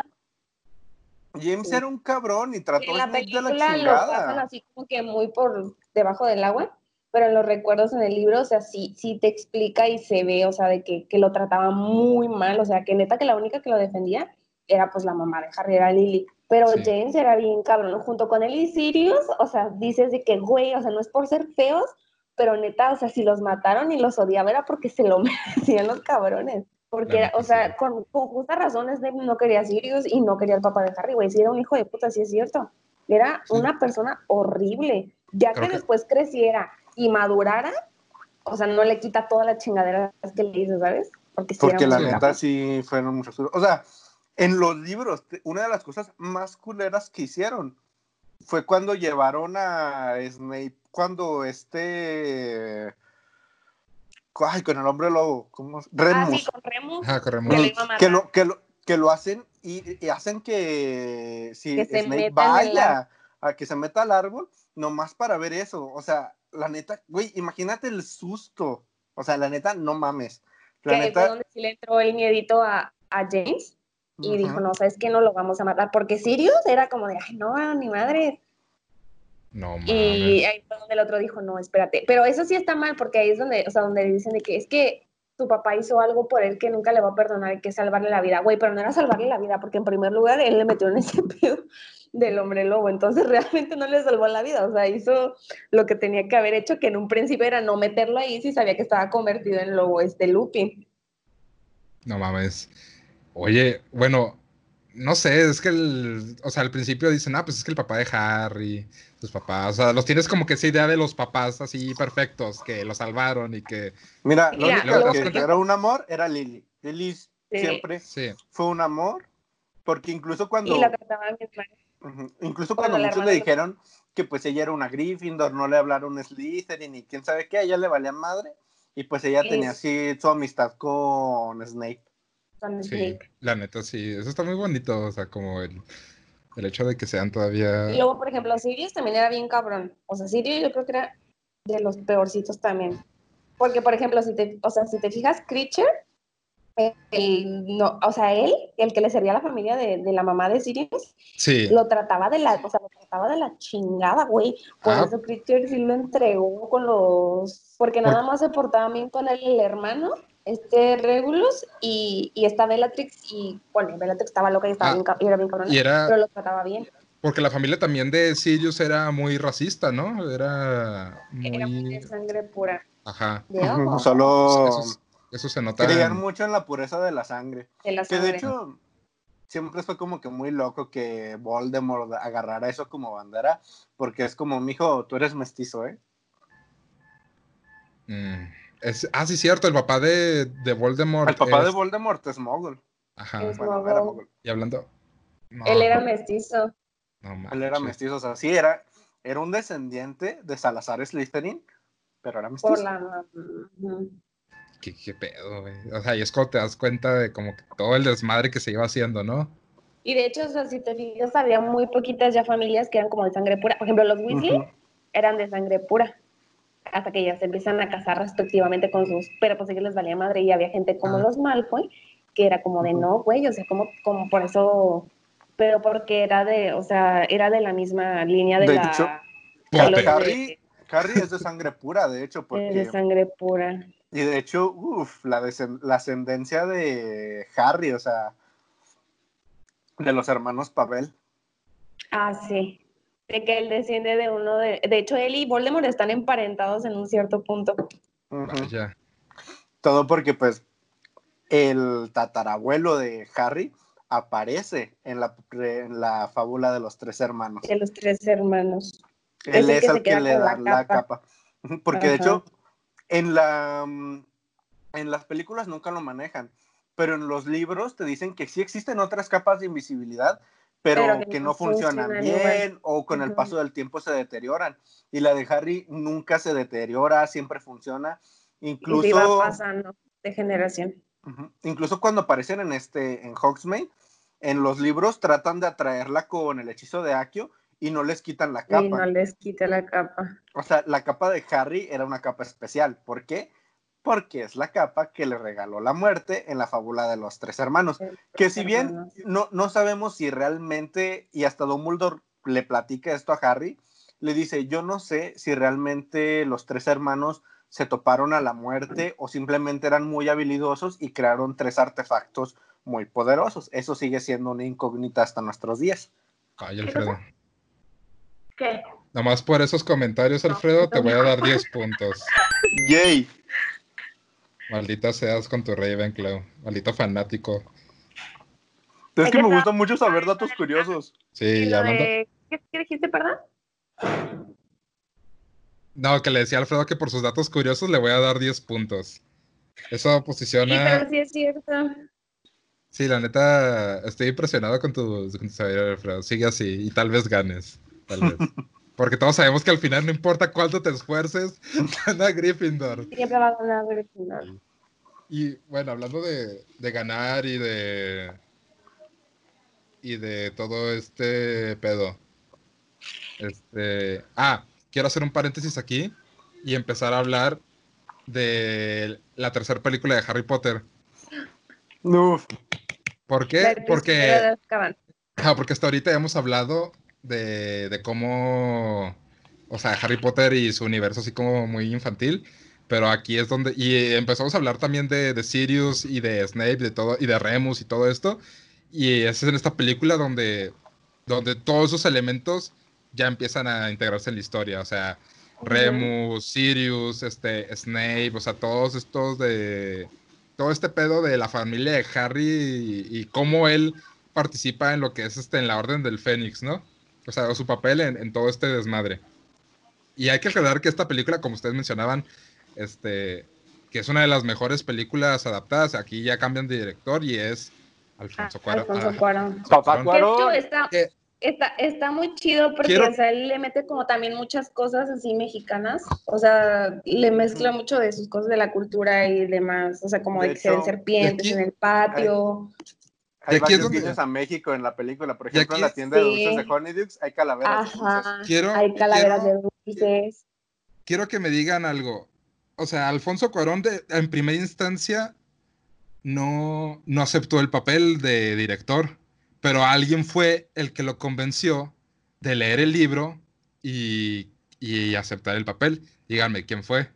James Sí. era un cabrón y trató En a la Snape de la película lo pasan chingada. así como que muy por debajo del agua, pero en los recuerdos en el libro, o sea, sí, sí te explica y se ve, o sea, de que, que lo trataba muy mal, o sea, que neta que la única que lo defendía era pues la mamá de Harry, era Lily. Pero Sí. James era bien cabrón, junto con él y Sirius, o sea, dices de que, güey, o sea, no es por ser feos, pero neta, o sea, si los mataron y los odiaba era porque se lo *laughs* merecían los cabrones. Porque, o sea, sí. con, con justas razones Snape no quería a Sirius y no quería al papá de Harry, güey, si era un hijo de puta, sí es cierto. Era Sí. una persona horrible. Ya Creo que, que- después creciera y madurara, o sea, no le quita toda la chingadera que le hizo, ¿sabes? Porque, sí Porque la neta sí fueron muchos. O sea, en los libros, una de las cosas más culeras que hicieron fue cuando llevaron a Snape, cuando este. Ay, con el hombre lobo, ¿cómo? Ah, Remus. sí, con Remus. Ajá, corremos. Que le iba a matar. que lo, que lo, que lo hacen y, y hacen que si Que Snape meta en el vaya a que se meta al árbol, nomás para ver eso. O sea, la neta, güey, imagínate el susto. O sea, la neta, no mames. La neta. donde sí le entró el miedito a, a James y ujú. dijo, no, sabes que no lo vamos a matar, porque Sirius era como de, ay, no, ni madre. No mames. Y ahí fue donde el otro dijo, no, espérate. Pero eso sí está mal, porque ahí es donde, o sea, donde le dicen de que es que tu papá hizo algo por él que nunca le va a perdonar y que es salvarle la vida. Güey, pero no era salvarle la vida, porque en primer lugar él le metió en ese *laughs* pedo del hombre lobo, entonces realmente no le salvó la vida, o sea, hizo lo que tenía que haber hecho, que en un principio era no meterlo ahí si sabía que estaba convertido en lobo este Lupin. No mames. Oye, bueno, no sé, es que el, o sea, al principio dicen, ah, pues es que el papá de Harry, sus papás, o sea, los tienes como que esa idea de los papás así perfectos, que lo salvaron y que, Mira, lo único luego- que era un amor era Lily. Lily Sí. siempre sí, fue un amor, porque incluso cuando, Y la trataban bien mal. ujú, incluso cuando cuando muchos le lo- dijeron que pues ella era una Gryffindor, no le hablaron Slytherin y quién sabe qué, a ella le valía madre, y pues ella Sí. tenía así su amistad con Snape. Con sí, la neta sí, eso está muy bonito, o sea, como el, el hecho de que sean todavía... Y luego, por ejemplo, Sirius también era bien cabrón. O sea, Sirius yo creo que era de los peorcitos también. Porque, por ejemplo, si te, o sea, si te fijas, Creature, el, no, o sea, él, el que le servía a la familia de, de la mamá de Sirius, Sí, lo trataba de la, o sea, lo trataba de la chingada, güey. Por Ah. eso Creature sí lo entregó con los, porque nada más se portaba bien con él el hermano, este Regulus y, y esta Bellatrix, y bueno, Bellatrix estaba loca y estaba Ah, bien, y era bien cabrona, y era, pero lo trataba bien. porque la familia también de Sirius era muy racista, ¿no? Era Era muy muy... de sangre pura. Ajá, Solo eso, es- eso se nota. creían en- mucho en la pureza de la sangre. de la Que de hecho, siempre fue como que muy loco que Voldemort agarrara eso como bandera, porque es como, mijo, tú eres mestizo, ¿eh? Mm, es- ah, sí, cierto, el papá de, de Voldemort. El papá de Voldemort es mogul. Ajá, Es- Bueno, Mogul. era mogul. y hablando. No, Él era mestizo. no Él era mestizo, o sea, sí, era, era un descendiente de Salazar Slytherin, pero era mestizo. Por la. ¿Qué, qué pedo, güey. O sea, y es cuando te das cuenta de como que todo el desmadre que se iba haciendo, ¿no? Y de hecho, o sea, si te fijas, había muy poquitas ya familias que eran como de sangre pura. Por ejemplo, los Weasley eran de sangre pura. Hasta que ya se empiezan a casar respectivamente con sus. Pero pues sí que les valía madre. Y había gente como Ah. los Malfoy, que era como de no, güey. O sea, como, como por eso. Pero porque era de. O sea, era de la misma línea de, De la. hecho, de los de- Harry, Harry es de sangre pura, de hecho, *laughs* de, porque... sangre pura. Y de hecho, uff, la, la ascendencia de Harry, o sea, de los hermanos Pavel. Ah, sí. De que él desciende de uno de. De hecho, él y Voldemort están emparentados en un cierto punto. Vaya. Todo porque, pues, el tatarabuelo de Harry aparece en la, en la fábula de los tres hermanos. De los tres hermanos. Él es que el que le da la la capa. Porque de hecho, en la mm, en las películas nunca lo manejan, pero en los libros te dicen que sí existen otras capas de invisibilidad, pero, Pero que, que no funcionan funcionan bien o con el paso del tiempo se deterioran. Y la de Harry nunca se deteriora, siempre funciona. Y Incluso, se iba pasando de generación. Ujú. Incluso cuando aparecen en este en Hogsmeade, en los libros tratan de atraerla con el hechizo de Akio y no les quitan la capa. Y no les quita la capa. O sea, la capa de Harry era una capa especial. ¿Por qué? Porque es la capa que le regaló la muerte en la fábula de los tres hermanos. Que si bien no, no sabemos si realmente, y hasta Dumbledore le platica esto a Harry, le dice, yo no sé si realmente los tres hermanos se toparon a la muerte o simplemente eran muy habilidosos y crearon tres artefactos muy poderosos. Eso sigue siendo una incógnita hasta nuestros días. Ay, Alfredo. ¿Qué? Nomás por esos comentarios, Alfredo, te voy a dar 10 puntos. *laughs* ¡Yay! Maldita seas con tu Ravenclaw. Maldito fanático. Es que me gusta mucho saber datos curiosos. Sí, ya hablando. ¿Qué, ¿Qué dijiste, perdón? No, que le decía a Alfredo que por sus datos curiosos le voy a dar 10 puntos. Eso Sí, posiciona. pero sí es cierto. Sí, la neta, estoy impresionado con tu, con tu sabiduría, Alfredo. Sigue así y tal vez ganes. Tal vez. *laughs* Porque todos sabemos que al final no importa cuánto te esfuerces, *laughs* gana Gryffindor. Siempre va a ganar Gryffindor. Y bueno, hablando de, de ganar y de. y de todo este pedo. Este. Ah, quiero hacer un paréntesis aquí y empezar a hablar de la tercera película de Harry Potter. Uf, ¿Por qué? Porque, ah, porque hasta ahorita hemos hablado de, de cómo, o sea, Harry Potter y su universo así como muy infantil, pero aquí es donde, y empezamos a hablar también de, de Sirius y de Snape, de todo, y de Remus y todo esto, y es en esta película donde, donde todos esos elementos ya empiezan a integrarse en la historia, o sea, Remus, Sirius, este, Snape, o sea, todos estos de, todo este pedo de la familia de Harry y, y cómo él participa en lo que es este, en la Orden del Fénix, ¿no? O sea, su papel en, en todo este desmadre. Y hay que aclarar que esta película, como ustedes mencionaban, este, que es una de las mejores películas adaptadas, aquí ya cambian de director y es Alfonso Cuarón. Alfonso ah, Cuarón. papá Cuarón. Está, está, está muy chido porque Quiero- o sea, él le mete como también muchas cosas así mexicanas. O sea, le mezcla mucho de sus cosas de la cultura y demás. O sea, como De de que se ven serpientes aquí- en el patio. Hay Y aquí es varios donde- guiños a México en la película. Por ejemplo, en la tienda de Sí. dulces de Honeydukes hay calaveras. de dulces. Ajá. Quiero, Hay calaveras quiero- de dulces. quiero que me digan algo. O sea, Alfonso Cuarón de- en primera instancia no, no aceptó el papel de director, pero alguien fue el que lo convenció de leer el libro y, y aceptar el papel. Díganme, ¿quién fue?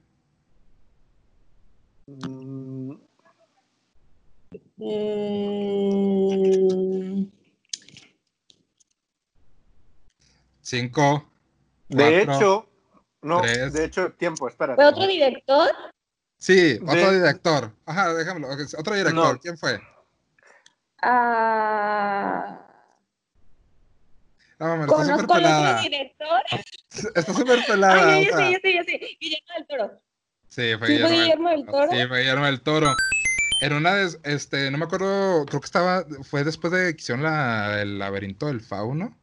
Mm, Cinco. De cuatro. hecho, no, tres. de hecho, tiempo, espérate. ¿Fue otro director? Sí, otro De- director. Ajá, déjamelo. Otro director. No. ¿Quién fue? Ah, No, mames, está súper ¿Conozco al otro pelada. director? Está súper pelada. Ay, o ya, sea. sé, ya sé, ya sé. Guillermo del Toro. Sí, fue ¿Sí fue Guillermo del- Guillermo del Toro? Sí, fue Guillermo del Toro. En una de, este, no me acuerdo, creo que estaba, fue después de que hicieron la, el laberinto del fauno.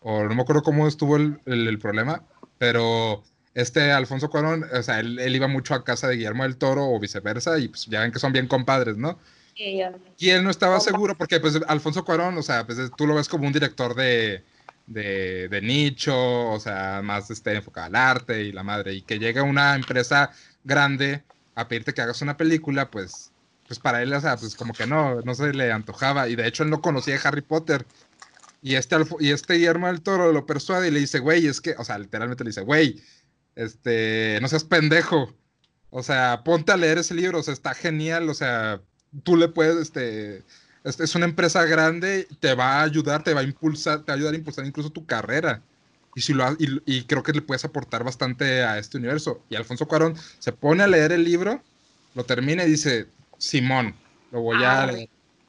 O no me acuerdo cómo estuvo el, el- el problema, pero este Alfonso Cuarón, o sea, él, él iba mucho a casa de Guillermo del Toro o viceversa, y pues ya ven que son bien compadres, ¿no? Sí, Y él no estaba seguro, porque pues Alfonso Cuarón, o sea, pues tú lo ves como un director de, de, de nicho, o sea, más este, enfocado al arte y la madre, y que llega una empresa grande a pedirte que hagas una película, pues, pues para él, o sea, pues como que no, no se le antojaba, y de hecho él no conocía a Harry Potter. Y este, y este Guillermo del Toro lo persuade y le dice, güey, es que, o sea, literalmente le dice, güey, este, no seas pendejo. O sea, ponte a leer ese libro, o sea, está genial, o sea, tú le puedes, este, es, es una empresa grande, te va a ayudar, te va a impulsar, te va a ayudar a impulsar incluso tu carrera. Y, si lo, ha- y, y creo que le puedes aportar bastante a este universo. Y Alfonso Cuarón se pone a leer el libro, lo termina y dice, Simón, lo voy a.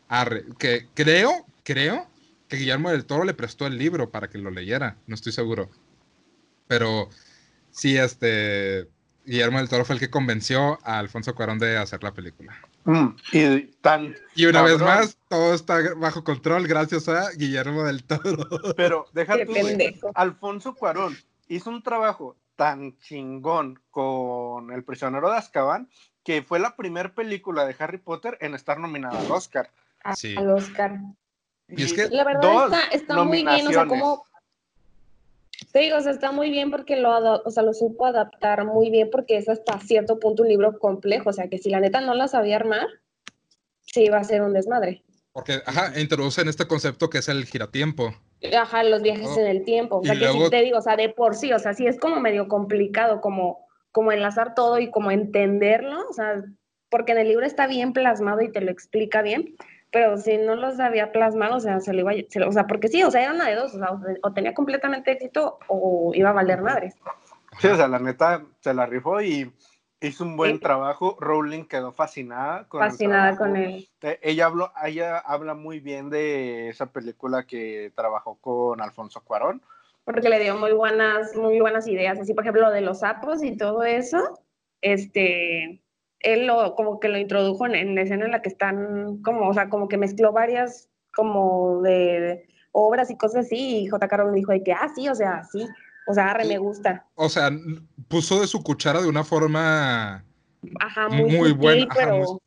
Arre. Que creo, creo que Guillermo del Toro le prestó el libro para que lo leyera, no estoy seguro. Pero sí, este, Guillermo del Toro fue el que convenció a Alfonso Cuarón de hacer la película. Mm, y tan. Y una vez más, todo está bajo control gracias a Guillermo del Toro. *laughs* Pero deja tú. Alfonso Cuarón hizo un trabajo tan chingón con El prisionero de Azkaban que fue la primera película de Harry Potter en estar nominada al Oscar. Sí. Al Oscar. Y es que La verdad está, está muy bien, o sea, nominaciones. Te digo, o sea, está muy bien porque lo, o sea, lo supo adaptar muy bien porque es hasta cierto punto un libro complejo. O sea, que si la neta no la sabía armar, sí iba a ser un desmadre. Porque, ajá, introducen este concepto que es el giratiempo. Ajá, los viajes Oh. en el tiempo. O Y sea, que luego- sí te digo, o sea, de por sí, o sea, sí es como medio complicado como, como enlazar todo y como entenderlo. O sea, porque en el libro está bien plasmado y te lo explica bien. Pero si no lo sabía plasmar, o sea, se lo iba se lo- o sea, porque sí, o sea, era una de dos, o sea, o- tenía completamente éxito o iba a valer madres. Sí, o sea, la neta se la rifó y hizo un buen Sí. trabajo. Rowling quedó fascinada con el Fascinada trabajo. con él. Eh, Ella, habló, ella habla muy bien de esa película que trabajó con Alfonso Cuarón. porque le dio muy buenas, muy buenas ideas, así por ejemplo lo de los sapos y todo eso, este, él lo, como que lo introdujo en, en la escena en la que están, como, o sea, como que mezcló varias, como de, obras y cosas así, y J.K. Rowling dijo de que, ah, sí, o sea, sí, o sea, me gusta, O sea, puso de su cuchara de una forma, ajá, muy, Muy sutil, buena, ajá, pero, muy-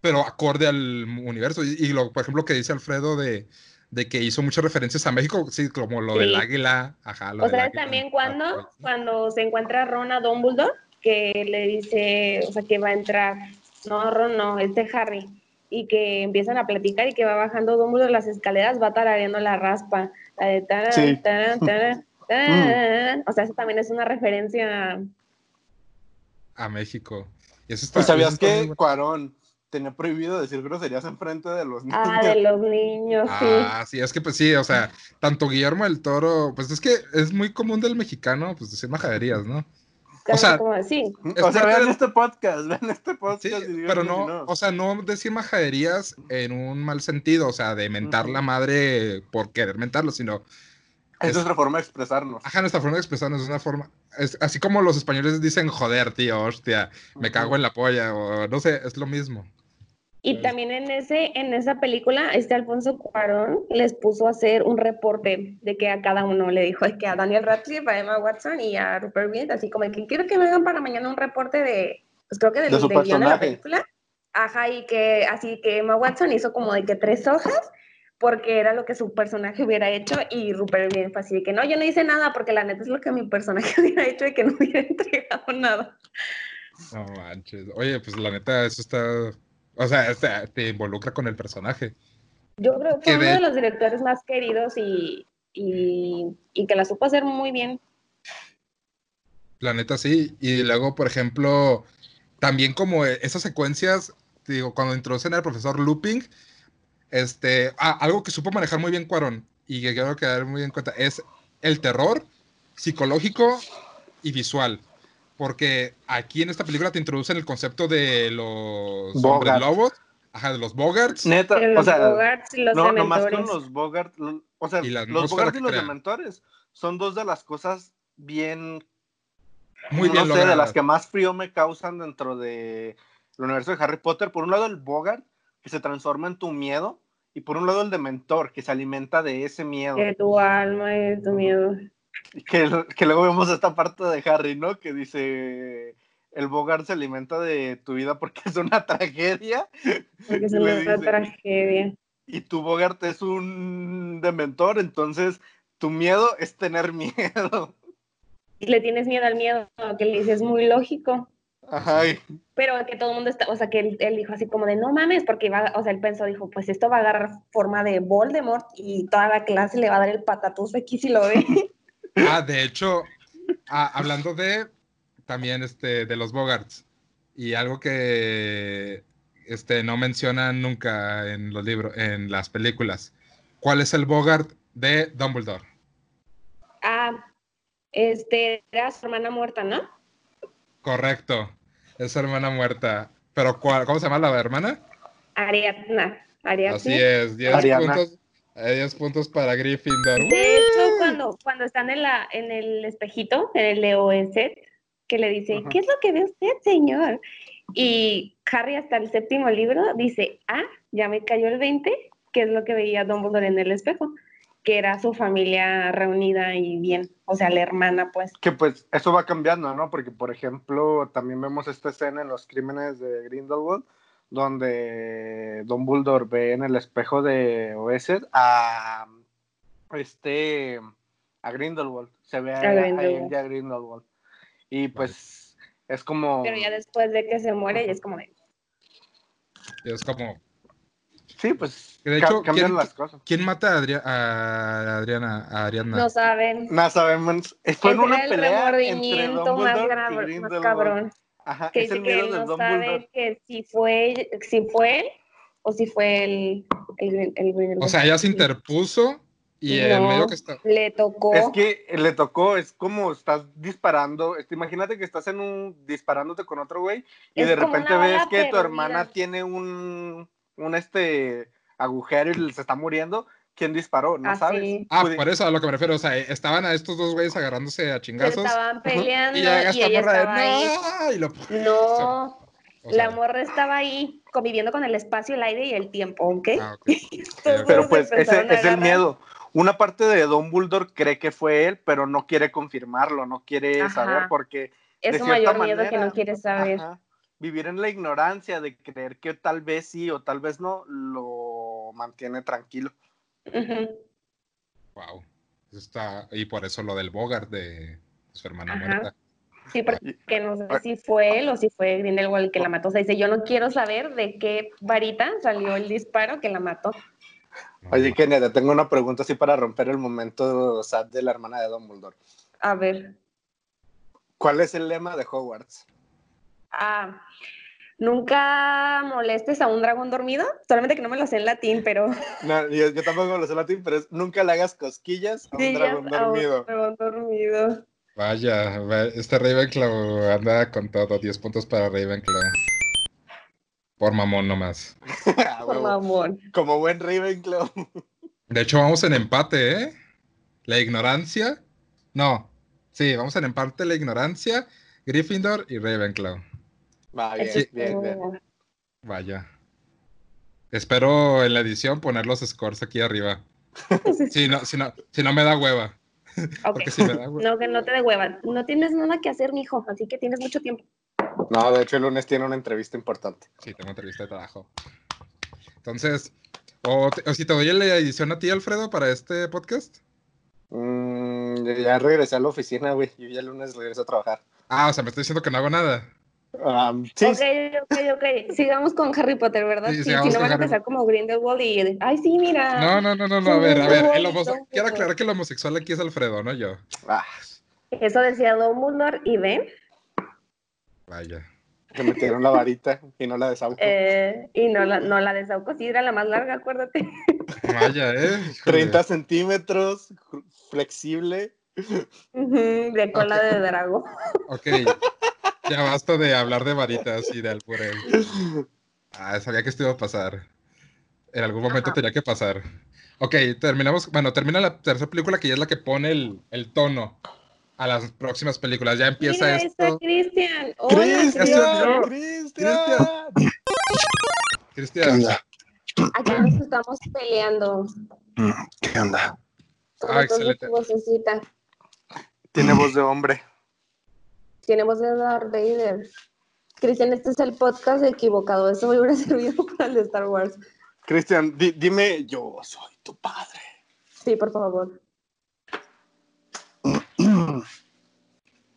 pero acorde al universo. Y, y lo, por ejemplo, que dice Alfredo de, de que hizo muchas referencias a México, sí, como lo del águila, ajá, lo o sea, también cuando, cuando se encuentra Ron a Dumbledore, que le dice, o sea, que va a entrar, no, Ron, no, es de Harry, y que empiezan a platicar y que va bajando Dumbledore las escaleras, va tarareando la raspa, la de taran, Sí. taran, taran, *laughs* taran. o sea, eso también es una referencia, a México. Y eso está, ¿Y sabías eso está muy que bueno. Cuarón tenía prohibido decir groserías enfrente de los niños? ah, de los niños, sí. Ah, sí, es que pues sí, o sea, tanto Guillermo del Toro, pues es que es muy común del mexicano, pues decir majaderías, ¿no? Tanto sea, como así. es O sea, vean este podcast, vean este podcast. Sí, pero si no, o sea, no decir majaderías en un mal sentido, o sea, de mentar la madre por querer mentarlo, sino, Es es- nuestra forma de expresarnos. ajá, nuestra forma de expresarnos es una forma, es así como los españoles dicen, joder, tío, hostia, me cago en la polla, o no sé, es lo mismo. Y también en ese, en esa película, este Alfonso Cuarón les puso a hacer un reporte de que a cada uno le dijo de que a Daniel Radcliffe, a Emma Watson y a Rupert Grint, así como de que quiero que me hagan para mañana un reporte de, pues creo que del, De su del guion de la personaje. película. Ajá, y que así que Emma Watson hizo como de que tres hojas porque era lo que su personaje hubiera hecho y Rupert Grint fue así de que no, yo no hice nada porque la neta es lo que mi personaje *laughs* hubiera hecho y que no hubiera entregado nada. No manches, oye, pues la neta, eso está, o sea, te involucra con el personaje. Yo creo que fue uno de- de los directores más queridos y, y, y que la supo hacer muy bien. La neta sí. Y luego, por ejemplo, también como esas secuencias, digo, cuando introducen al profesor Looping, este, ah, algo que supo manejar muy bien Cuarón y que quiero quedar muy en cuenta es el terror psicológico y visual. Porque aquí en esta película te introducen el concepto de los hombres lobos, ajá, de los Bogarts. Neta, o los sea, Bogarts y los no, nomás Dementores. con los o sea, los atmósfera Bogart y los. Dementores son dos de las cosas bien, Muy no bien sé, de las que más frío me causan dentro de el universo de Harry Potter. Por un lado el Bogart, que se transforma en tu miedo, y por un lado el Dementor, que se alimenta de ese miedo. Que tu alma y tu miedo. Que, que luego vemos esta parte de Harry, ¿no? Que dice, el Bogart se alimenta de tu vida porque es una tragedia. Porque es una dice- tragedia. y tu Bogart es un dementor, entonces tu miedo es tener miedo. Y le tienes miedo al miedo, que le dices muy lógico. Ajá, Pero que todo el mundo está, o sea, que él, él dijo así como de no mames, porque va, o sea, él pensó, dijo, pues esto va a agarrar forma de Voldemort y toda la clase le va a dar el patatús aquí si lo ve. *laughs* Ah, de hecho, ah, hablando de también este de los Bogarts y algo que este no mencionan nunca en los libros, en las películas. ¿Cuál es el Bogart de Dumbledore? ah, este, era su hermana muerta, ¿no? Correcto. Es su hermana muerta. Pero ¿cuál- ¿cómo se llama la hermana? Ariadna. Ariadna. Así es, 10 Ariana. puntos, eh, 10 puntos para Gryffindor. De hecho, cuando, cuando están en, la, en el espejito, en el Oeset, que le dice, Ajá. ¿qué es lo que ve usted, señor? Y Harry hasta el séptimo libro dice, ah, ya me cayó el 20, que es lo que veía Dumbledore en el espejo, que era su familia reunida y bien, o sea, la hermana, pues. que pues eso va cambiando, ¿no? Porque, por ejemplo, también vemos esta escena en los crímenes de Grindelwald, donde Dumbledore ve en el espejo de Oesed a este a Grindelwald. Se ve a, Grindelwald. a Grindelwald. Y pues es como. Pero ya después de que se muere, ya es como es como, Sí, pues de hecho, cambian ¿quién- las cosas. ¿quién mata a, Adria- a Adriana? A Ariana? No saben. No sabemos. Fue en una era el pelea entre remordimiento más, Dumbledore gra- y más cabrón. Ajá, Que es el que miedo él no Dumbledore. sabe que si fue, si fue él o si fue el, el, el. O sea, ella se interpuso y el No. medio que está. Le tocó. Es que le tocó, es como estás disparando. imagínate que estás en un disparándote con otro güey y Es de repente ves que tu perdida. hermana tiene un, un este agujero y se está muriendo. ¿Quién disparó? No Ah, sabes. sí. Ah, por eso a lo que me refiero. O sea, estaban a estos dos güeyes agarrándose a Se chingazos. estaban peleando Y y, llega esta ella estaba ahí. "No", y lo- No, *laughs* o la sea, morra estaba ahí conviviendo con el espacio, el aire y el tiempo, ¿ok? ah, ok. *laughs* Todos Pero se pues ese es el miedo. Una parte de Dumbledore cree que fue él, pero no quiere confirmarlo, no quiere Ajá. saber porque Es de su cierta mayor miedo que manera, no quiere saber. ajá, vivir en la ignorancia de creer que tal vez sí o tal vez no lo mantiene tranquilo. Wow. Eso está. Y por eso lo del Bogart de su hermana Ajá. muerta. Sí, porque no sé si fue él o si fue Grindelwald el que la mató. O sea, dice, yo no quiero saber de qué varita salió el disparo que la mató. Oye, Kenia, te tengo una pregunta así para romper el momento sad de la hermana de Dumbledore. A ver, ¿Cuál es el lema de Hogwarts? ah, nunca molestes a un dragón dormido. Solamente que no me lo sé en latín, pero... *laughs* No, yo, yo tampoco lo sé latín, pero es nunca le hagas cosquillas a un Sí, dragón ya- a un dormido. dragón dormido. Vaya, va- este Ravenclaw anda con todo. 10 puntos para Ravenclaw. Por mamón nomás. *laughs* Por mamón. Como buen Ravenclaw. De hecho, vamos en empate, ¿eh? La ignorancia. No. Sí, vamos en empate la ignorancia, Gryffindor y Ravenclaw. Va, bien, bien, bien. Vaya. Espero en la edición poner los scores aquí arriba. *laughs* Si no, si no, si no me da hueva. Ok. *laughs* Porque si me da hueva. No, que no te dé hueva. No tienes nada que hacer, mijo, así que tienes mucho tiempo. No, de hecho el lunes tiene una entrevista importante. Sí, tengo entrevista de trabajo. Entonces, o, te- o si te doy la edición a ti, Alfredo, para este podcast. Mm, ya regresé a la oficina, güey. Yo ya el lunes regreso a trabajar. Ah, o sea, me estoy diciendo que no hago nada. Um, sí, Ok, ok, ok. Sigamos con Harry Potter, ¿verdad? Sí, si no van a Harry empezar como Grindelwald y... Ay, sí, mira. No, no, no, no, no. A ver, a ver. el Quiero aclarar que el homosexual aquí es Alfredo, no yo. Ah, Eso decía Dumbledore y ven. Vaya. se metieron la varita y no la desauco. eh, y no la, no la de Sauco, sí era la más larga, acuérdate. Vaya, ¿eh? Híjole. 30 centímetros, flexible. De cola de drago. Ok. Ya basta de hablar de varitas y de alburel. Ah, sabía que esto iba a pasar. En algún momento Ajá. tenía que pasar. Ok, terminamos. Bueno, termina la tercera película que ya es la que pone el, el tono a las próximas películas. Ya empieza Mira, ahí está esto. Cristian. ¡Cristian! Cristian. ¡Cristian! Cristian. Aquí nos estamos peleando. ¿Qué onda? Ah, excelente. vocecita. Tiene voz de hombre. Tiene voz de Darth Vader. Cristian, este es el podcast equivocado. Eso me hubiera *laughs* servido para el de Star Wars. Cristian, di- dime, yo soy tu padre. Sí, por favor.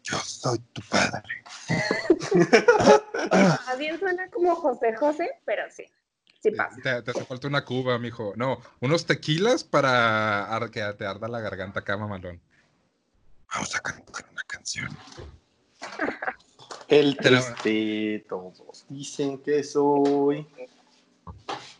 Yo soy tu padre. *laughs* Más bien suena como José José, pero sí. Sí pasa. Te, te hace falta una cuba, mijo. No, unos tequilas para ar- que te arda la garganta acá, mamalón. Vamos a cantar una canción. El triste, todos dicen que soy.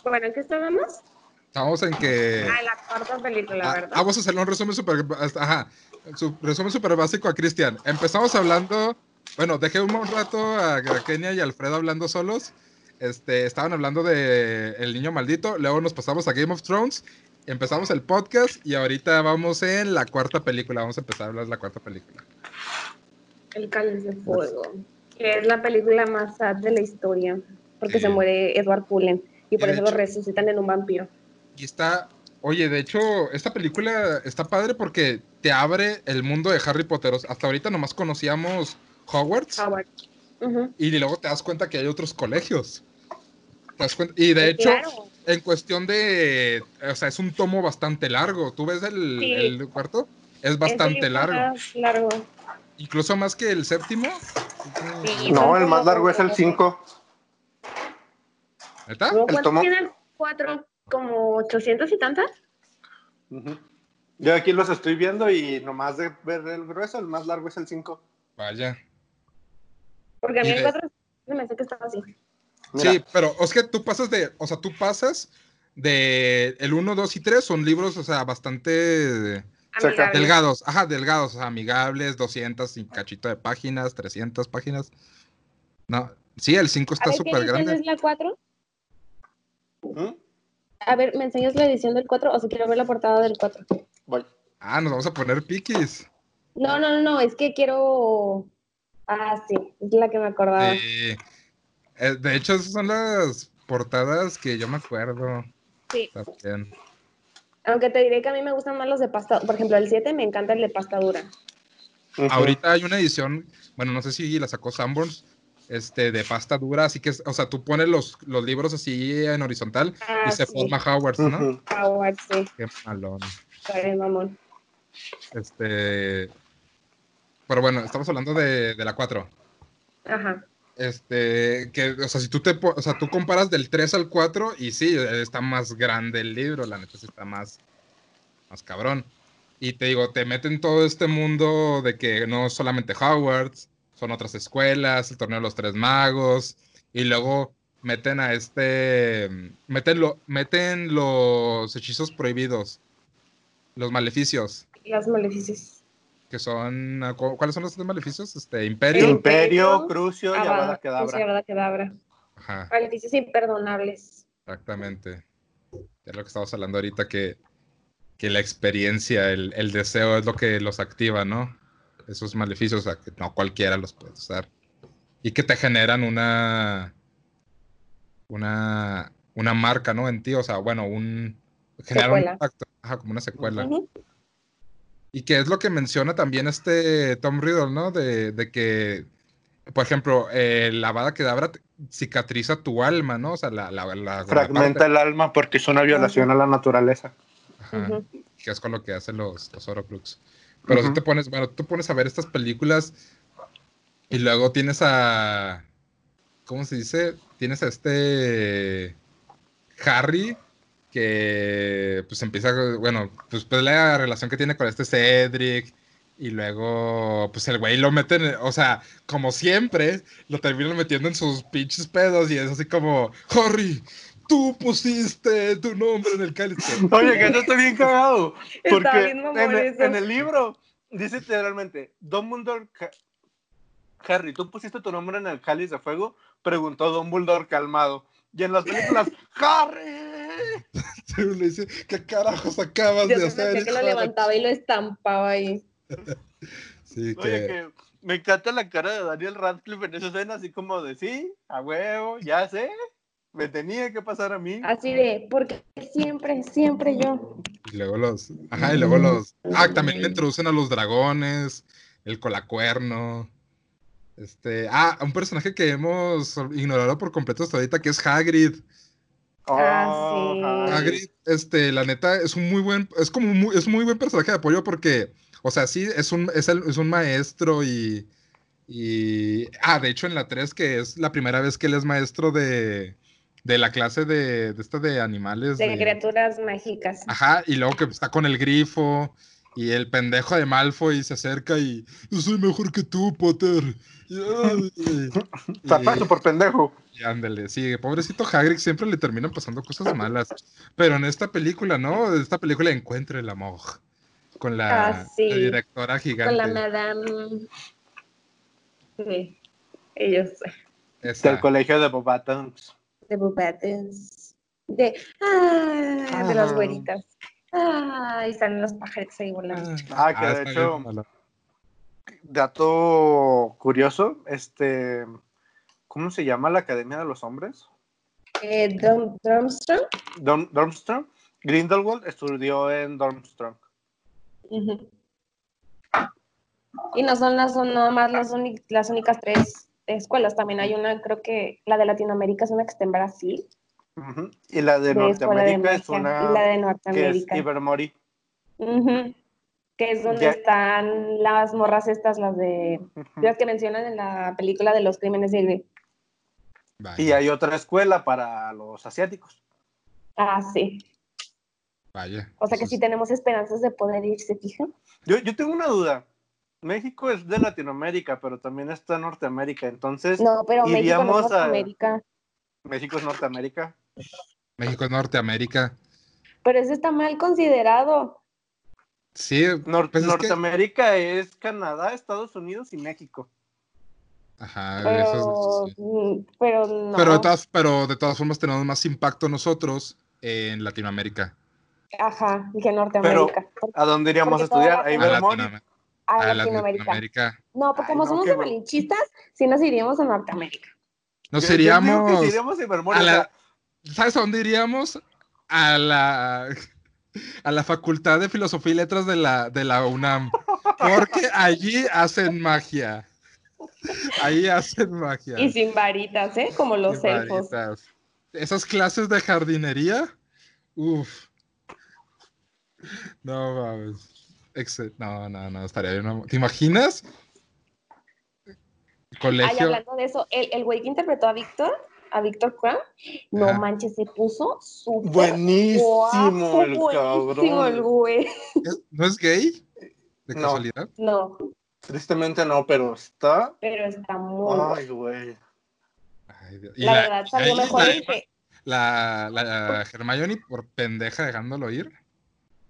Bueno, ¿en qué estábamos? Estamos en que. Ah, la cuarta película, Ah, ¿verdad? ah, vamos a hacerle un resumen súper. Ajá. Su, resumen súper básico a Cristian. Empezamos hablando. Bueno, dejé un rato a, a Kenia y Alfredo hablando solos. Este, estaban hablando de El Niño Maldito. Luego nos pasamos a Game of Thrones. Empezamos el podcast y ahorita vamos en la cuarta película. Vamos a empezar a hablar de la cuarta película. El Cáliz de Fuego. Que es la película más sad de la historia. Porque Sí. se muere Edward Cullen. Y por eso lo resucitan en un vampiro. Y está. Oye, de hecho, esta película está padre porque te abre el mundo de Harry Potter. Hasta ahorita nomás conocíamos Hogwarts. Howard. Y luego te das cuenta que hay otros colegios. ¿Te das cuenta? Y de Sí, hecho, claro. en cuestión de. O sea, es un tomo bastante largo. ¿Tú ves el, Sí. el cuarto? es bastante libro largo. más largo. Incluso más que el séptimo. Sí, No, el más largo es el 5. ¿Neta? ¿Cómo el ¿Cuánto tomo- tiene el cuatro? ¿Como 800 y tantas? Yo aquí los estoy viendo y nomás de ver el grueso, el más largo es el 5. Vaya. Porque a mí el de- 4 me hace que estaba así. Sí, pero es que tú pasas de, o sea, tú pasas de el 1, 2 y 3 son libros, o sea, bastante Cerca. Amigable. delgados, ajá, delgados, o sea, amigables, 200 y cachito de páginas, 300 páginas. No, sí, el 5 A está ver, ¿qué súper grande. es la 4? ¿Mm? A ver, ¿me enseñas la edición del 4 o si quiero ver la portada del 4? Voy. Ah, nos vamos a poner piquis. No, no, no, no, es que quiero... Ah, sí, es la que me acordaba. Sí. Eh, de hecho, esas son las portadas que yo me acuerdo. Sí. También. Aunque te diré que a mí me gustan más los de pasta. Por ejemplo, el 7 me encanta el de pasta dura. Ahorita hay una edición, bueno, no sé si la sacó Sanborns, este, de pasta dura, así que, es- o sea, tú pones los, los libros así en horizontal Ah, y se sí. forma Howard, ¿no? Ujú. Howard, sí, Qué malón. está bien, mamón. Este. Pero bueno, estamos hablando de, de la 4. Ajá. Este, que, o sea, si tú te, o sea, tú comparas del 3 al 4 y sí, está más grande el libro, la neta sí está más, más cabrón. Y te digo, te meten todo este mundo de que no solamente Hogwarts, son otras escuelas, el torneo de los tres magos, y luego meten a este, meten, lo, meten los hechizos prohibidos, los maleficios, Los maleficios. que son, ¿cu- ¿cuáles son los tres maleficios? Este, Imperio. Imperio, Crucio y Avada Kedavra. Ajá. Maleficios imperdonables. Exactamente. Es lo que estamos hablando ahorita, que, que la experiencia, el, el deseo es lo que los activa, ¿no? Esos maleficios, o sea, que no cualquiera los puede usar. Y que te generan una. Una. Una marca, ¿no? En ti, o sea, bueno, un. Generan un Secuela. impacto, ajá, como una secuela. Y que es lo que menciona también este Tom Riddle, ¿no? De, de que, por ejemplo, eh, la Avada Kedavra cicatriza tu alma, ¿no? O sea, la, la, la- la Fragmenta el alma porque es una violación a la naturaleza. Ajá, que es con lo que hacen los, los Horcrux. Pero si te pones, bueno, tú pones a ver estas películas y luego tienes a, ¿cómo se dice? Tienes a este Harry que pues empieza, bueno, pues, pues la relación que tiene con este Cedric y luego pues el güey lo meten, o sea, como siempre, lo terminan metiendo en sus pinches pedos y es así como, Harry, tú pusiste tu nombre en el cáliz. Oye, que eso está bien cagado. Está Porque bien en, el, eso. en el libro dice literalmente, Dumbledore... Harry, ¿tú pusiste tu nombre en el cáliz de fuego? Preguntó Dumbledore calmado. Y en las películas, *laughs* ¡Harry! Le dice, ¿qué carajos acabas Yo de pensé hacer? que lo levantaba y lo estampaba ahí. *laughs* Sí, Oye, que... que me encanta la cara de Daniel Radcliffe en esa escena, así como de, sí, a huevo, ya sé, me tenía que pasar a mí. Así de, porque siempre, siempre yo. Y luego los... Ajá, y luego los... Ah, también le introducen a los dragones, el colacuerno. Este... Ah, un personaje que hemos ignorado por completo hasta ahorita, que es Hagrid. Ah, Oh, sí. Harry. Hagrid, este, la neta, es un muy buen... Es como un muy, es un muy buen personaje de apoyo porque... O sea, sí, es un, es el- es un maestro y... Y... Ah, de hecho en la 3, que es la primera vez que él es maestro de... De la clase de, de esta de animales. De de- criaturas mágicas. Ajá, y luego que está con el grifo y el pendejo de Malfoy se acerca y yo soy mejor que tú, Potter. Zapato *laughs* por pendejo. y ándale, sí, pobrecito Hagrid siempre le terminan pasando cosas malas. Pero en esta película, ¿no? En esta película encuentra el amor con la, Ah, sí. la directora gigante. Con la madame. Sí, ellos. esa. Del colegio de Bobatons. De bubetes. De. Ah, de las Ah. güeritas. Ah, y salen los pajaritos ahí volando. Ah, que de está hecho-. Dato curioso, este, ¿cómo se llama la Academia de los Hombres? Eh, Drum- Drumstrong. Dorm- Dormstrong. Grindelwald estudió en Dormstrong. Ujú. Y no son las son nada más las, las únicas tres escuelas. También hay una, creo que la de Latinoamérica es una que está en Brasil. Y la de de Norteamérica es una y la de que es. Ibermori. Que es donde Ya. están las morras estas, las de. Las que mencionan en la película de los crímenes de. Vaya, Y hay otra escuela para los asiáticos. Ah, sí. vaya. O sea que sí tenemos esperanzas de poder ir, ¿se fijan? Yo, yo tengo una duda. México es de Latinoamérica, pero también está Norteamérica. Entonces, No, pero México no es a- América. México es Norteamérica. México es Norteamérica. Pero eso está mal considerado. Sí, Nor- pues es que- Norteamérica es Canadá, Estados Unidos y México. Ajá, Pero, eso es- sí. mm, pero no. Pero de, todas, pero de todas formas tenemos más impacto nosotros en Latinoamérica. Ajá, dije Norteamérica. ¿A dónde iríamos a Porque estudiar? ¿A la- A, a, a Latinoamérica. Latinoamérica. No, porque Ay, como no, somos de bueno. malinchistas, sí nos iríamos a Norteamérica. Nos Yo- yo digo iríamos. que iríamos a la- ¿Sabes a dónde iríamos? A la, a la Facultad de Filosofía y Letras de la, de la UNAM. Porque allí hacen magia. Ahí hacen magia. Y sin varitas, ¿eh? Como los elfos. varitas. Esas clases de jardinería. Uf. No mames. Excel- No, no, no, estaría bien. una- ¿Te imaginas? Ay, Colegio. hablando de eso, el, el güey que interpretó a Víctor, a Víctor Crown, no Ajá. manches, se puso súper buenísimo guapo, el buenísimo el cabrón. güey. ¿Es- ¿No es gay? ¿De No. casualidad? No, Tristemente no, pero está. pero está muy Ay, güey. Ay, Dios. Y La verdad, salió ahí mejor la- que... La, la Hermione por pendeja dejándolo ir.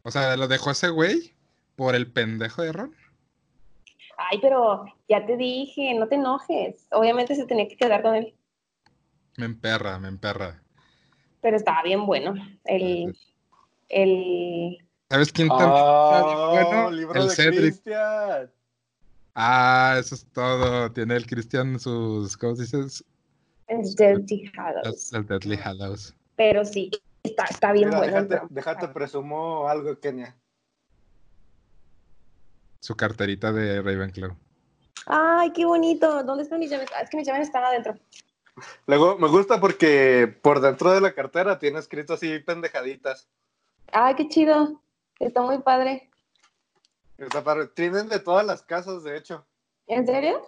O sea, lo dejó ese güey por el pendejo de Ron. Ay, pero ya te dije, no te enojes. Obviamente se tenía que quedar con él, Me emperra, me emperra. pero estaba bien bueno. El... el ¿Sabes quién también? Ah, bueno, libro el de Cedric. Ah, eso es todo. Tiene el Cristian sus, ¿cómo se dice? es Dirty Hallows. los Deadly Hallows. Pero sí, está, está bien Mira, bueno. déjate, déjate presumo algo, Kenia. Su carterita de Ravenclaw. Ay, qué bonito. ¿Dónde están mis llaves? Ah, es que mis llaves están adentro. Luego, me gusta porque por dentro de la cartera tiene escrito así pendejaditas. Ay, qué chido. Está muy padre. Está padre. Tienen de todas las casas, de hecho. ¿En serio?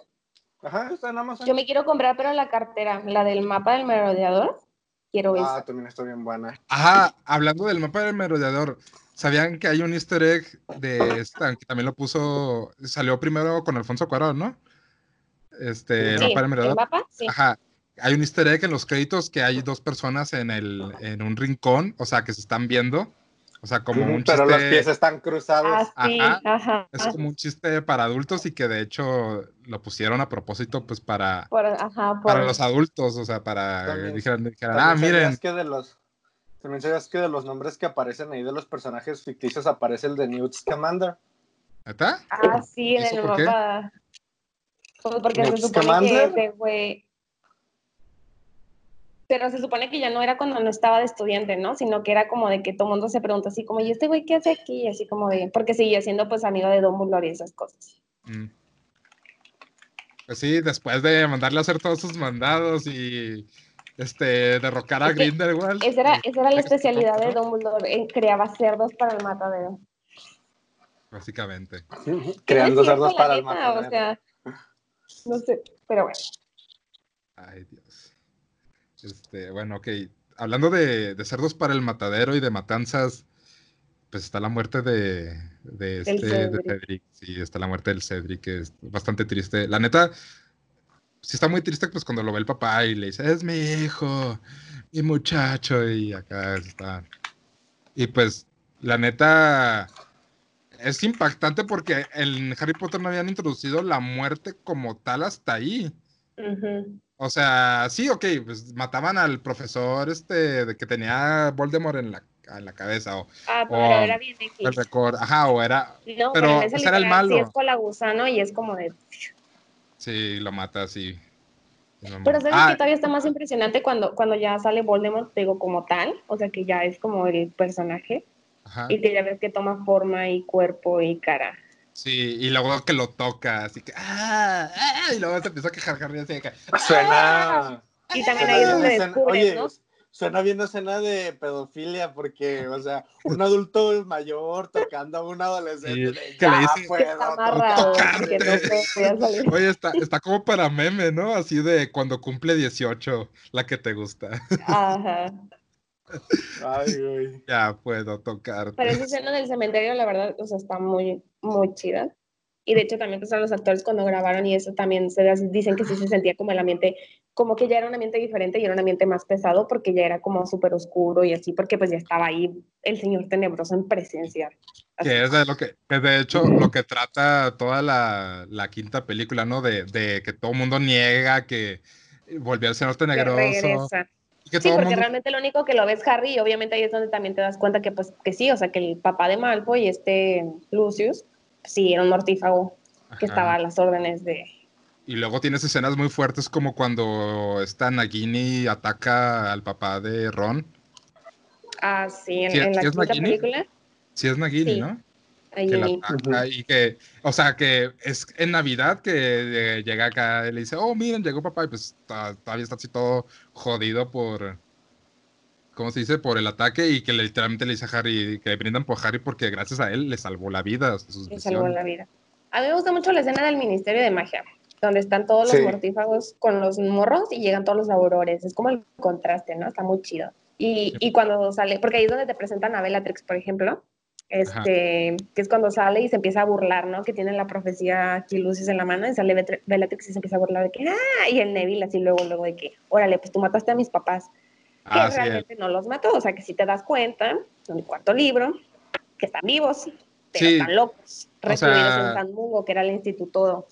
Ajá, está en Amazon. Yo me quiero comprar, pero la cartera, la del mapa del merodeador. Quiero Ah, esa. también está bien buena. Ajá, hablando del mapa del merodeador, ¿sabían que hay un easter egg de esta, que también lo puso, salió primero con Alfonso Cuarón, ¿no? Este, el Sí, mapa del el mapa, sí. Ajá, hay un easter egg en los créditos que hay dos personas en, el, en un rincón, o sea, que se están viendo, o sea, como un Pero los pies chiste, están cruzados. Ah, sí, Ajá. ajá. es como un chiste para adultos y que de hecho lo pusieron a propósito, pues, para, Por, ajá, por... para los adultos, o sea, para También- dijeran, dijeran, También ah, miren, que de los también sabías que de los nombres que aparecen ahí de los personajes ficticios aparece el de Newt Scamander. ¿está? Ah, sí, en ¿Eso el mapa. Pues porque se ¿Newt supone Scamander? que ese güey... Pero se supone que ya no era cuando no estaba de estudiante, ¿no? Sino que era como de que todo mundo se pregunta así como, ¿y este güey qué hace aquí? Y así como de... Porque seguía siendo pues amigo de Dumbledore y esas cosas. Mm. Pues sí, después de mandarle a hacer todos sus mandados y este derrocar a Grindelwald. Esa era, esa era la especialidad de Dumbledore, creaba cerdos para el matadero. Básicamente. Creando cerdos para el matadero. O sea, no sé, pero bueno. Ay, Dios. Este, bueno, ok. Hablando de, de cerdos para el matadero y de matanzas, pues está la muerte de, de este de Cedric. Cedric. Sí, está la muerte del Cedric, que es bastante triste. La neta, sí está muy triste pues cuando lo ve el papá y le dice, es mi hijo, mi muchacho, y acá está. Y pues, la neta, es impactante porque en Harry Potter no habían introducido la muerte como tal hasta ahí. O sea, sí, ok, pues mataban al profesor este de que tenía Voldemort en la, en la cabeza o Ah, pero era bien X. el récord, ajá, o era, No, pero ese era el literal sí malo. es con la gusano y es como de... sí, lo mata así. Pero sabes Ah, que todavía está más impresionante cuando, cuando ya sale Voldemort, te digo, como tal, o sea que ya es como el personaje ajá, y que ya ves que toma forma y cuerpo y cara. sí, y luego que lo toca, así que, ah, ah, y luego se empieza a quejar así de que, Suena. Y también ahí es donde descubres, Oye, ¿no? Suena bien escena de pedofilia porque, o sea, un adulto mayor tocando a un adolescente. Sí, que le "Ya dice- puedo, Está amarrado, tocarte. que no *laughs* salir. Oye, está, está como para meme, ¿no? Así de cuando cumple 18, la que te gusta. Ajá. *laughs* Ay, güey. ya puedo tocarte. Pero esa escena del cementerio, la verdad, o sea, está muy, muy chida. Y de hecho también pues a los actores cuando grabaron y eso también se dicen que sí se sentía como el ambiente, como que ya era un ambiente diferente y era un ambiente más pesado porque ya era como súper oscuro y así, porque pues ya estaba ahí el señor tenebroso en presencia. Así. Que es de lo que, que de hecho, lo que trata toda la, la quinta película, ¿no? De, de que todo el mundo niega que volvió al señor que tenebroso. regresa. que Sí, porque mundo realmente lo único que lo ves Harry y obviamente ahí es donde también te das cuenta que pues que sí, o sea, que el papá de Malfoy este Lucius, sí, era un mortífago que Ajá. estaba a las órdenes de... Y luego tienes escenas muy fuertes como cuando esta Nagini ataca al papá de Ron. Ah, sí, en, ¿Sí- en la sí quinta Nagini? película. Sí es Nagini, Sí. ¿no? Que la en- ataca y que, o sea, que es en Navidad que eh, llega acá y le dice, oh, miren, llegó papá y pues todavía está así todo jodido por, ¿cómo se dice? Por el ataque y que literalmente le dice a Harry, que le brindan por Harry porque gracias a él le salvó la vida. sus le salvó la vida. A mí me gusta mucho la escena del Ministerio de Magia, donde están todos los Sí. mortífagos con los morros y llegan todos los aurores. Es como el contraste, ¿no? Está muy chido. Y, y cuando sale, porque ahí es donde te presentan a Bellatrix, por ejemplo, este, que es cuando sale y se empieza a burlar, ¿no? Que tiene la profecía aquí Lucius en la mano y sale Bellatrix y se empieza a burlar de que, ¡ah! Y el Neville así luego, luego de que, órale, pues tú mataste a mis papás. Que Ah, sí, realmente no los mató, o sea que si te das cuenta, en el cuarto libro, que están vivos, pero Sí. están locos, O recluidos sea- en San Mungo, que era el instituto.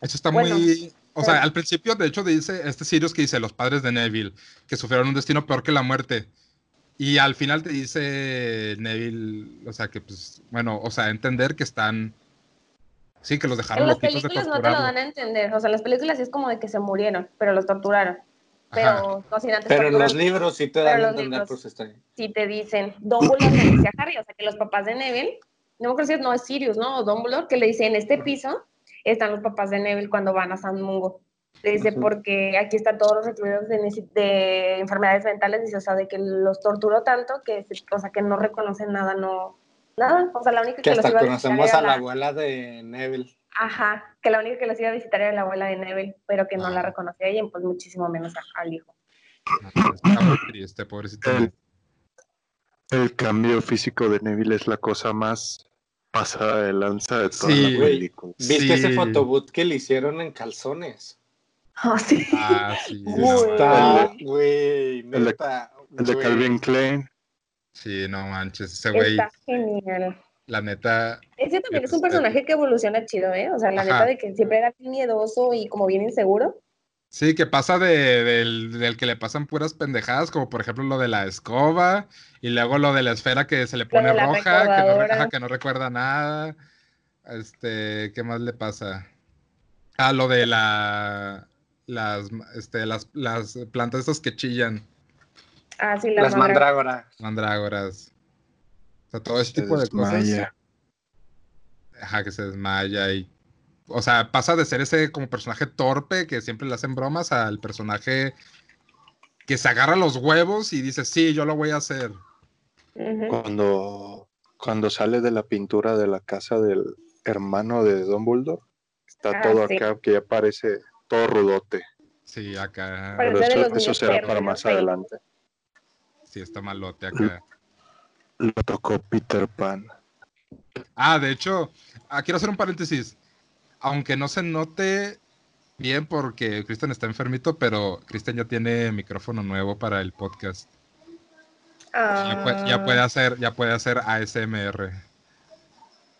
Eso está Bueno, muy... O sea, pero- al principio, de hecho, dice este Sirius que dice los padres de Neville, que sufrieron un destino peor que la muerte. Y al final te dice Neville, o sea, que pues, bueno, o sea, entender que están... Sí, que los dejaron En las loquitos de películas no te lo dan a entender, o sea, las películas sí es como de que se murieron, pero los torturaron. Pero no sin antes Pero en los libros sí te dan a entender, pues está bien. si te dicen, Dumbledore le dice a Harry, o sea, que los papás de Neville, no me acuerdo si es, no es Sirius, ¿no? O Dumbledore, que le dice, en este piso están los papás de Neville cuando van a San Mungo. Le dice, porque aquí están todos los recluidos de, enfermedades mentales, dice, o sea, de que los torturó tanto que, o sea, que no reconocen nada, no, nada, o sea, la única que, Que los hasta iba a visitar conocemos era a la la- abuela de Neville. Ajá, que la única que los iba a visitar era la abuela de Neville, pero que no la reconocía a ella, y pues muchísimo menos a- al hijo. Está muy triste, pobrecito. El, el cambio físico de Neville es la cosa más pasada de lanza de toda Sí. la película. ¿Viste Sí. ese fotoboot que le hicieron en calzones? Ah, sí. Ah, sí. Está, güey, El de-. El de. Calvin Klein. Sí, no manches. Ese güey, Está genial. la neta, Ese también es un personaje que evoluciona chido, ¿eh? O sea, la Ajá. neta de que siempre era bien miedoso y como bien inseguro. Sí, que pasa de, del, del que le pasan puras pendejadas, como por ejemplo lo de la escoba, y luego lo de la esfera que se le pone roja, que no, re- recaudadora. ajá, que no recuerda nada. Este, ¿qué más le pasa? Ah, lo de la las este, las, las plantas estas que chillan, Ah, sí, la Las mandrágoras. mandrágoras. O sea, todo ese Se tipo de cosas. Ajá, que se desmaya y. O sea, pasa de ser ese como personaje torpe que siempre le hacen bromas al personaje que se agarra los huevos y dice, sí, yo lo voy a hacer. Cuando, cuando sale de la pintura de la casa del hermano de Dumbledore, está Ah, todo sí. acá que ya parece todo rudote. Sí, acá. Pero eso, será para más sí. adelante. Sí, está malote acá. Lo tocó Peter Pan. Ah, de hecho, ah, quiero hacer un paréntesis. Aunque no se note bien porque Cristian está enfermito, pero Cristian ya tiene micrófono nuevo para el podcast. Ya puede, ya Ah, puede hacer, ya puede hacer ASMR.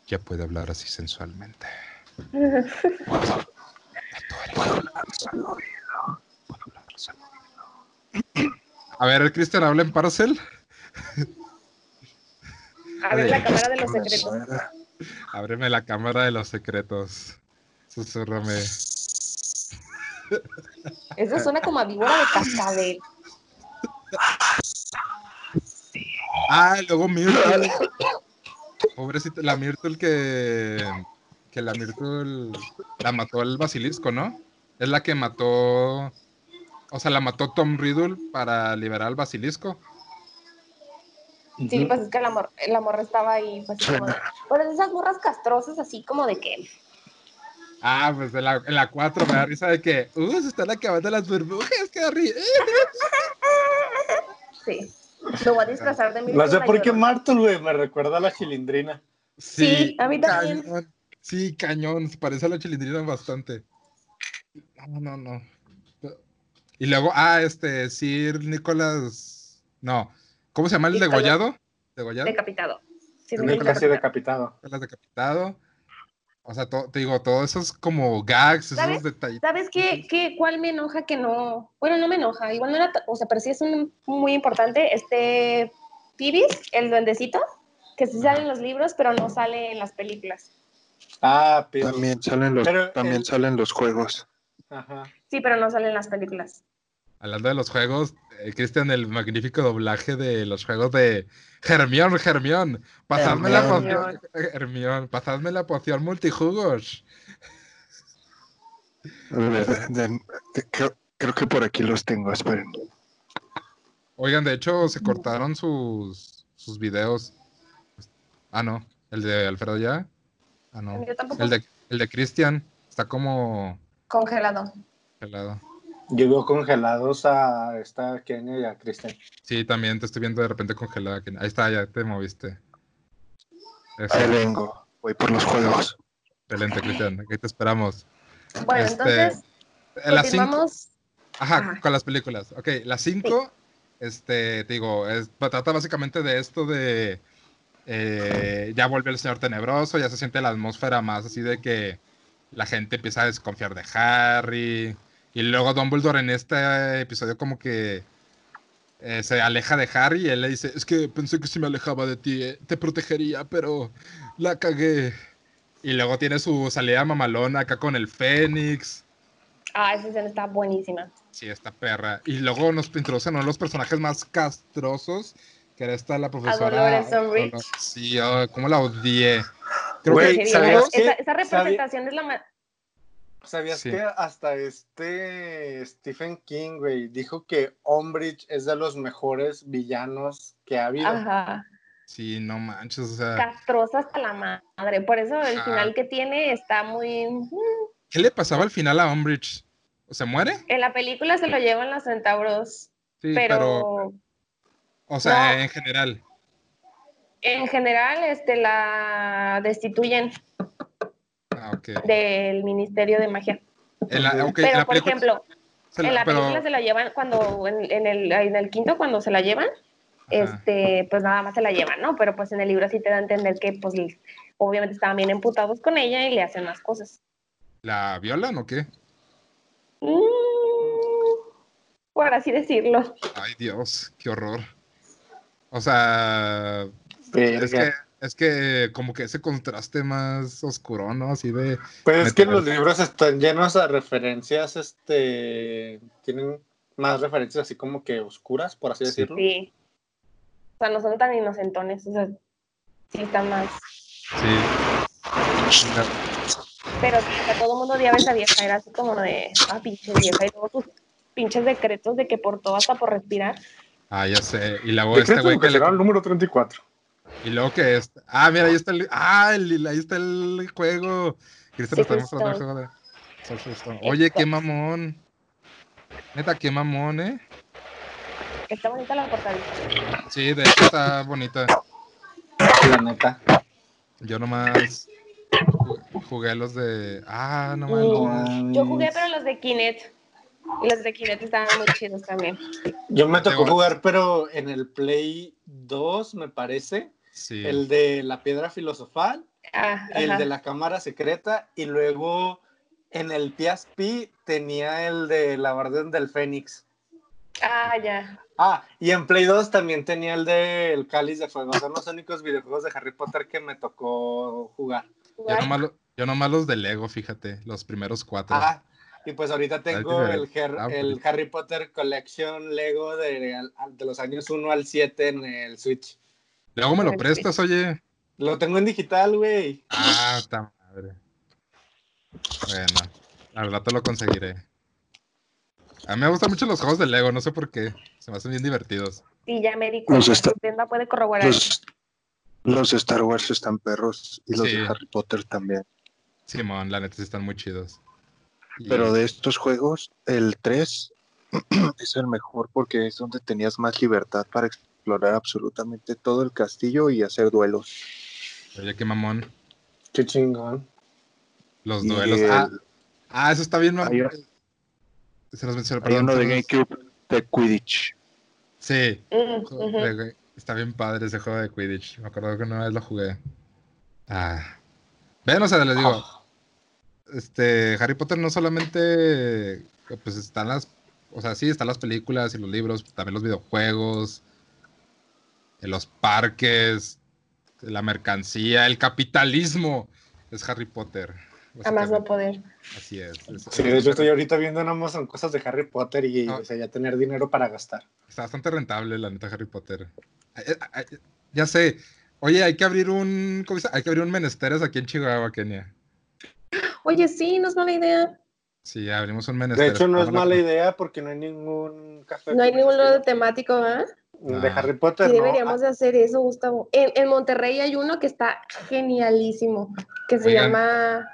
Ya puede hablar así sensualmente. A ver, Cristian, habla en Parcel. Abre la cámara de los secretos. Ábreme la cámara de los secretos. Eso suena como a víbora de cascabel. Ah, luego Myrtle. Pobrecita, la Myrtle que. Que la Myrtle la mató el basilisco, ¿no? Es la que mató o sea, la mató Tom Riddle para liberar al basilisco. Sí, pues es que la, mor la morra estaba ahí, pues como de, pero de esas morras castrosas, así como de que, Ah, pues en la, en la 4 me da risa de que, uh, se están acabando las burbujas, qué horrible. sí. Lo voy a disfrazar de mi No sé por qué Martul, güey, me recuerda a la chilindrina. Sí, a mí también. Cañón. Sí, cañón, se parece a la chilindrina bastante. No, no, no. Y luego, ah, este, Sir Nicolás, no, ¿cómo se llama el Nicolás- degollado? ¿Degollado? Decapitado. Sí, decapitado. decapitado. Nicolás decapitado. O sea, to- te digo, todos esos como gags, esos ¿Sabes? detalles. ¿Sabes qué, qué, cuál me enoja que no? Bueno, no me enoja, igual no era, o sea, pero sí es un, muy importante, este Pibis, el duendecito, que sí sale en los libros, pero no sale en las películas. Ah, pero. También salen los, Pero también el- salen los juegos. Ajá. Sí, pero no sale en las películas. Hablando de los juegos, Cristian, el magnífico doblaje de los juegos de Germión, Germión, pasadme la poción, pasadme la poción multijugos. Creo, creo que por aquí los tengo, esperen. Oigan, de hecho, se cortaron sus, sus videos. Ah, no, el de Alfredo ya. Ah, no. El de, el de Cristian está como Congelado. Yo veo congelados a esta Kenia y a Kristen. Sí, también te estoy viendo de repente congelada. Ahí está, ya te moviste. Eso, Ahí vengo, voy por los juegos. excelente, Cristian. Aquí te esperamos. Bueno, Este, entonces, En las cinco-. Ajá, Ajá. con las películas. Ok, las cinco, este, te digo, es, trata básicamente de esto de eh, ya vuelve el señor tenebroso, ya se siente la atmósfera más así de que la gente empieza a desconfiar de Harry. Y luego Dumbledore en este episodio como que eh, se aleja de Harry y él le dice, es que pensé que si me alejaba de ti, eh, te protegería, pero la cagué. Y luego tiene su salida mamalona acá con el Fénix. Ah, esa escena está buenísima. Sí, esta perra. Y luego nos introducen uno de los personajes más castrosos, que era esta la profesora. Dolores Umbridge. Dolor- Sí, oh, cómo la odié. Creo que esa- esa representación es la más... ¿Sabías Sí. que hasta este Stephen King, güey, dijo que Umbridge es de los mejores villanos que ha habido? Ajá. sí, no manches, o sea, Castrosa hasta la madre. Por eso el final que tiene está muy... mm. ¿qué le pasaba al final a Umbridge? ¿O se muere? En la película se lo llevan los centauros, Sí, pero, pero, o sea, no. en general. en general este, la destituyen Ah, del Ministerio de Magia. En la, ok, en pero, la por ejemplo, se la- en la pero- película se la llevan cuando, en, en el, en el quinto, cuando se la llevan, ajá. este, pues nada más se la llevan, ¿no? Pero pues en el libro sí te da a entender que, pues, obviamente estaban bien emputados con ella y le hacen más cosas. ¿La violan o qué? Mm, por así decirlo. Ay, Dios, qué horror. O sea, es que, es que como que ese contraste más oscuro, ¿no? Así de... Pues es que los libros están llenos de referencias, este, tienen más referencias así como que oscuras, por así Sí. decirlo. Sí. O sea, no son tan inocentones, o sea, sí están más. Sí. Pero sí, o sea, todo el mundo odiaba a esa vieja, era así como de, ah, pinche vieja, y todos sus pinches decretos de que por todo hasta por respirar. Ah, ya sé. Y luego Decreto este güey que le... educacional número 34. Y luego que es... Ah, mira, ahí está el... Ah, el- ahí está el juego. Cristian mostrando el Stone. juego de... Stone. Oye, qué mamón. Neta, qué mamón, ¿eh? Está bonita la portadita. Sí, de hecho está bonita. La neta. Yo nomás ju- jugué los de... Ah, no mames. Mm, Yo jugué, pero los de Kinect. Y los de Kinect estaban muy chidos también. Yo me tocó jugar, pero en el Play 2, me parece, Sí. el de la piedra filosofal, Ah, el ajá. de la cámara secreta, y luego en el PSP tenía el de la Orden del Fénix. Ah, ya. Ah, y en Play 2 también tenía el del Cáliz de Fuego. Son los únicos videojuegos de Harry Potter que me tocó jugar. Yo nomás, lo- yo nomás los de Lego, fíjate, los primeros cuatro. Ah, y pues ahorita tengo el, Her- ah, el. Harry Potter Collection Lego de, de los años 1 al 7 en el Switch. Luego me lo prestas, oye. Lo tengo en digital, güey. Ah, está madre. Bueno, al rato lo conseguiré. A mí me gustan mucho los juegos de Lego, no sé por qué. Se me hacen bien divertidos. Sí, ya me di Los cuenta. esta- Tu tienda puede corroborar. Los, los Star Wars están perros y los Sí. de Harry Potter también. Simón, la neta sí están muy chidos. Pero de estos juegos, el 3 *clears throat* es el mejor porque es donde tenías más libertad para explorar absolutamente todo el castillo y hacer duelos. Oye, qué mamón. Qué chingón. Los Y duelos. el- Ah, ah, eso está bien mamón. hay, Se nos mencionó, hay perdón, uno de GameCube de Quidditch. Sí, Mm, está bien padre ese juego de Quidditch. Me acuerdo que una vez lo jugué. Ah. Ven, o sea, les digo, este, Harry Potter no solamente, pues están las, o sea, sí, están las películas y los libros, también los videojuegos, en los parques, la mercancía, el capitalismo, es Harry Potter. Jamás no básicamente. poder. Así es. es- Sí, de hecho estoy ahorita viendo en Amazon cosas de Harry Potter y Ah. o sea, ya tener dinero para gastar. Está bastante rentable, la neta, Harry Potter. Ya sé. Oye, hay que abrir un, ¿cómo? Hay que abrir un menesteres aquí en Chihuahua, Kenia. Oye, sí, no es mala idea. Sí, abrimos un De menesteres. hecho, no es mala idea porque no hay ningún café No hay ningún lado de Ah. Harry Potter. Sí, no. deberíamos de hacer eso, Gustavo. En, en Monterrey hay uno que está genialísimo, que se Oigan. llama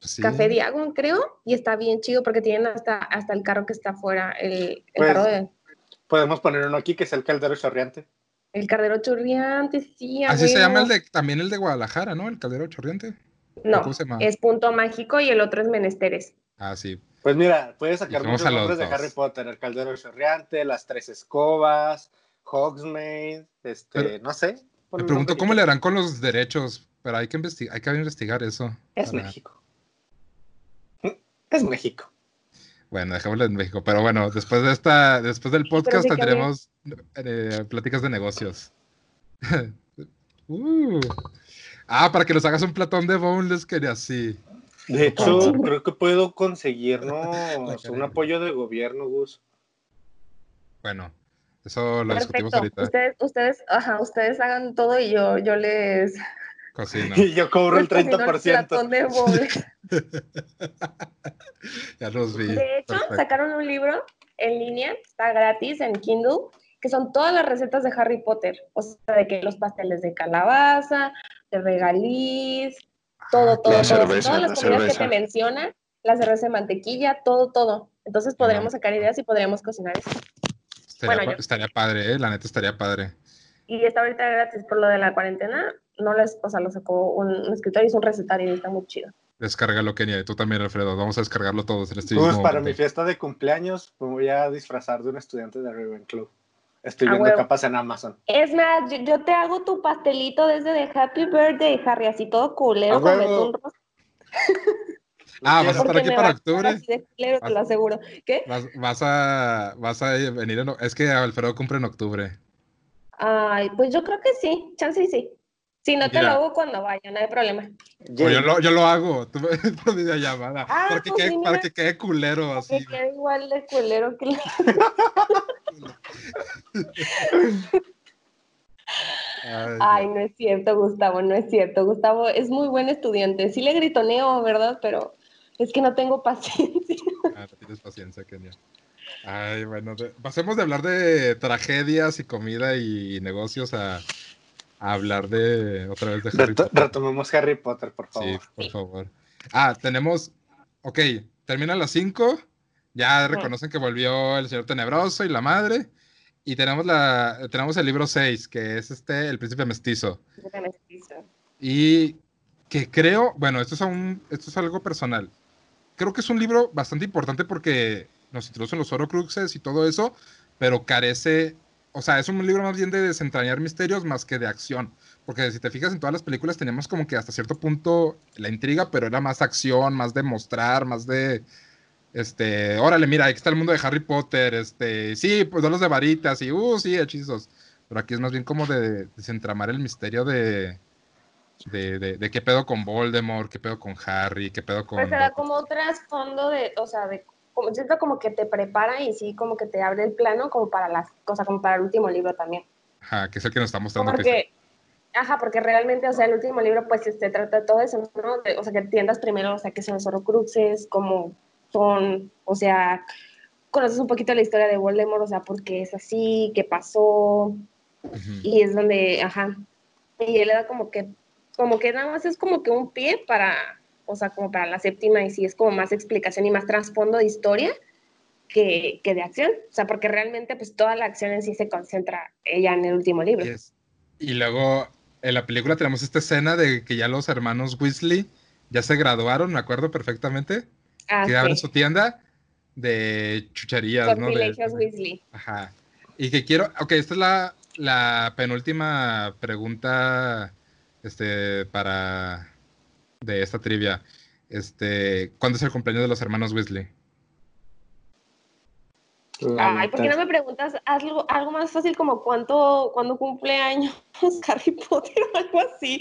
Pues sí. Café Diagon, creo, y está bien chido porque tienen hasta, hasta el carro que está afuera, el, el Pues, carro de, Podemos poner uno aquí que es el caldero chorreante. el cardero churriante, sí, Así se llama el de, también el de Guadalajara, ¿no? El caldero chorriente. No, es Punto Mágico y el otro es Menesteres. Ah, sí. Pues mira, puedes sacar muchos nombres de. Harry Potter. El caldero chorreante, las tres escobas, Hogsmeade, este, Pero- no sé. Me un pregunto cómo que- le harán con los derechos, pero hay que investigar, hay que investigar eso. Es para- México. Es México. Bueno, dejémoslo en México. Pero bueno, después de esta, después del podcast sí que tendremos eh, pláticas de negocios. *laughs* Uh. Ah, para que nos hagas un platón de boneless, quería así. De hecho, creo que puedo conseguirnos un apoyo de gobierno, Gus. Bueno, eso lo discutimos Perfecto. ahorita. Ustedes, ustedes, ajá, ustedes hagan todo y yo, yo les Cocina. *laughs* Y yo cobro el les cocino 30%. platón de. *laughs* Ya los vi. De hecho, Perfecto. sacaron un libro en línea, está gratis en Kindle, que son todas las recetas de Harry Potter. O sea, de que los pasteles de calabaza, de regaliz, todo, todo, La todo. cerveza, Todas la las comidas que te menciona, la cerveza de mantequilla, todo, todo. Entonces podríamos sacar ideas y podríamos cocinar eso. Estaría, bueno, pa- yo- estaría padre, ¿eh? La neta estaría padre. Y está ahorita gratis por lo de la cuarentena. No les, o sea, lo sacó un, un escritor y es un recetario y está muy chido. Descárgalo, Kenia. Y tú también, Alfredo. Vamos a descargarlo todos en este para mi fiesta de cumpleaños me voy a disfrazar de un estudiante de Ravenclaw. Estoy Ah, viendo huevo. capas en Amazon. Es más, yo, yo te hago tu pastelito desde de Happy Birthday, Harry, así todo culero, ¡A con huevo! betún rosa, *laughs* Ah, vas a estar aquí para octubre. así de culero, te lo aseguro. ¿Qué? Vas, vas a, vas a venir en... Es que Alfredo cumple en octubre. Ay, pues yo creo que sí, chance y sí. Si no te Mira. lo hago cuando vaya, no hay problema. O yo, lo, yo lo hago. Tú me- *laughs* por videollamada. Ah, para, que pues quede, sí, para que quede culero así. Que queda igual de culero que la... *laughs* Ay, Ay, no es cierto, Gustavo, no es cierto. Gustavo es muy buen estudiante. Sí le gritoneo, ¿verdad? Pero es que no tengo paciencia. *laughs* Ah, no tienes paciencia, Kenia. Ay, bueno, de- pasemos de hablar de tragedias y comida y negocios a, a hablar de otra vez de Harry reto- Potter. retomemos Harry Potter, por favor. Sí, por favor. Ah, tenemos. Ok, terminan las 5. Ya reconocen que volvió el señor Tenebroso y la madre. Y tenemos, la, tenemos el libro 6, que es este, El Príncipe Mestizo. Y que creo, bueno, esto es, un, esto es algo personal. Creo que es un libro bastante importante porque nos introducen los Horocruxes y todo eso, pero carece, o sea, es un libro más bien de desentrañar misterios más que de acción. Porque si te fijas en todas las películas teníamos como que hasta cierto punto la intriga, pero era más acción, más de mostrar, más de, este, órale, mira, aquí está el mundo de Harry Potter, este, sí, pues los de varitas y, uh, sí, hechizos. Pero aquí es más bien como de desentramar el misterio de, de, de, de qué pedo con Voldemort, qué pedo con Harry, qué pedo con... Pues se da como un trasfondo de, o sea, de, como, siento como que te prepara y sí, como que te abre el plano como para las cosas, como para el último libro también. Ajá, que es el que nos está mostrando que Porque, ajá, porque realmente, o sea, el último libro, pues, se trata de todo eso, ¿no? O sea, que entiendas primero, o sea, qué son los horocruxes, cómo son, o sea, conoces un poquito la historia de Voldemort, o sea, por qué es así, qué pasó, y es donde, ajá, y él le da como que, como que nada más es como que un pie para, o sea, como para la séptima, y sí es como más explicación y más trasfondo de historia que, que de acción, o sea, porque realmente pues toda la acción en sí se concentra ella en el último libro. Y luego en la película tenemos esta escena de que ya los hermanos Weasley ya se graduaron, me acuerdo perfectamente, Ah, que sí. su tienda de chucherías, ¿no? De- Sortilegios Weasley. Ajá. Y que quiero, ok, esta es la, la penúltima pregunta este, para de esta trivia. Este, ¿cuándo es el cumpleaños de los hermanos Weasley? Ay, ¿por qué no me preguntas algo, algo más fácil como cuánto, cuándo cumple años *laughs* Harry Potter o algo así?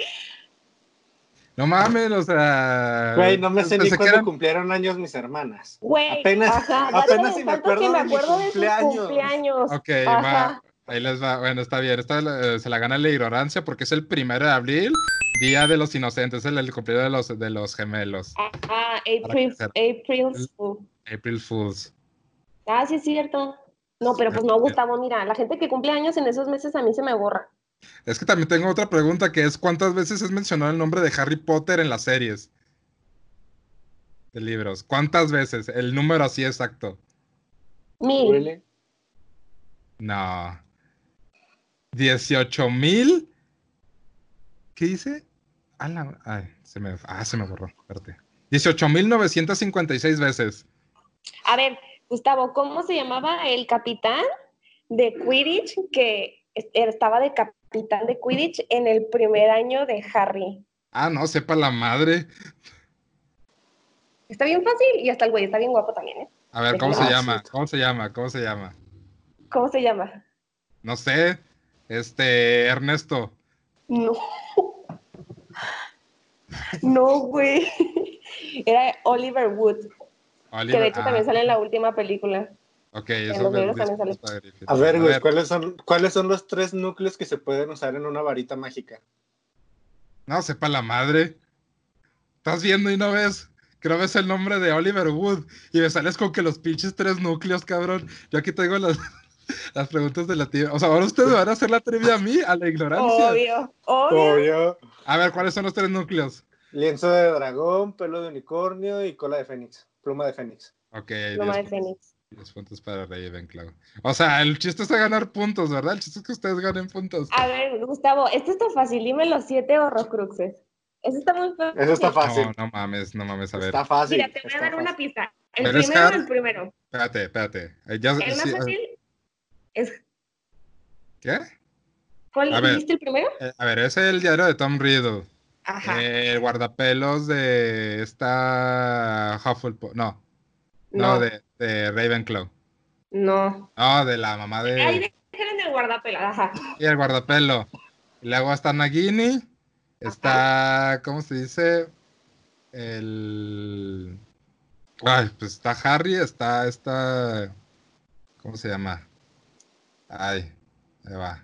No mames, o sea. Güey, no me sé ni cuándo eran- cumplieron años mis hermanas. Güey, Apenas- ajá, apenas si me acuerdo que me de mi acuerdo de sus cumpleaños. cumpleaños. Ok, Ajá. va. Ahí les va. Bueno, está bien. Esta eh, se la gana la ignorancia porque es el primero de abril, Día de los Inocentes, el, el cumpleaños de los, de los gemelos. Ah, April, Para April Fool. April Fools. Ah, sí es cierto. No, pero pues no, Gustavo, mira, la gente que cumple años en esos meses a mí se me borra. Es que también tengo otra pregunta que es ¿cuántas veces es mencionado el nombre de Harry Potter en las series? De libros. ¿Cuántas veces? El número así exacto. Mil. Really? No. 18 mil. ¿Qué dice? Ay, se me... Ah, se me borró. Espérate. 18.956 veces. A ver, Gustavo, ¿cómo se llamaba el capitán de Quidditch que es- estaba de capitán de Quidditch en el primer año de Harry? Ah, no, sepa la madre. Está bien fácil y hasta el güey está bien guapo también, ¿eh? A ver, ¿cómo se Ah, llama? ¿Cómo se llama? ¿Cómo se llama? ¿Cómo se llama? No sé. Este, Ernesto. No. No, güey. Era Oliver Wood, que de hecho Ah, también sale en la última película. Ok, eso me. A ver, güey, ¿cuáles son, ¿cuáles son los tres núcleos que se pueden usar en una varita mágica? No, sepa la madre. Estás viendo y no ves. Que no ves el nombre de Oliver Wood. Y me sales con que los pinches tres núcleos, cabrón. Yo aquí tengo las, *laughs* las preguntas de la tía. O sea, ahora ustedes me van a hacer la trivia a mí, a la ignorancia. Obvio, obvio. Obvio. A ver, ¿cuáles son los tres núcleos? Lienzo de dragón, pelo de unicornio y cola de fénix. Pluma de fénix. Ok, Pluma de 10 Fénix. Puntos, puntos para Ravenclaw. O sea, el chiste es de ganar puntos, ¿verdad? El chiste es que ustedes ganen puntos. A ver, Gustavo, esto está fácil. Dime los siete horrocruxes. Eso está muy fácil. Eso está fácil. No, no mames, no mames, a ver. Está fácil. Mira, te voy a dar una pista. El Pero es primero, Har- el primero. Espérate, espérate. Eh, ya- El más sí, eh, fácil es. ¿Qué? ¿Cuál A ver. dijiste el primero? Eh, a ver, es el diario de Tom Riddle. Ajá. Eh, el guardapelos de esta Hufflepuff. No, no, no, de, de Ravenclaw. no. No, de la mamá de. Ahí dejen el guardapela, ajá. Y el guardapelo. Y luego está Nagini. Está. ¿Cómo se dice? El. Ay, pues está Harry, está esta. ¿Cómo se llama? Ay, ahí va.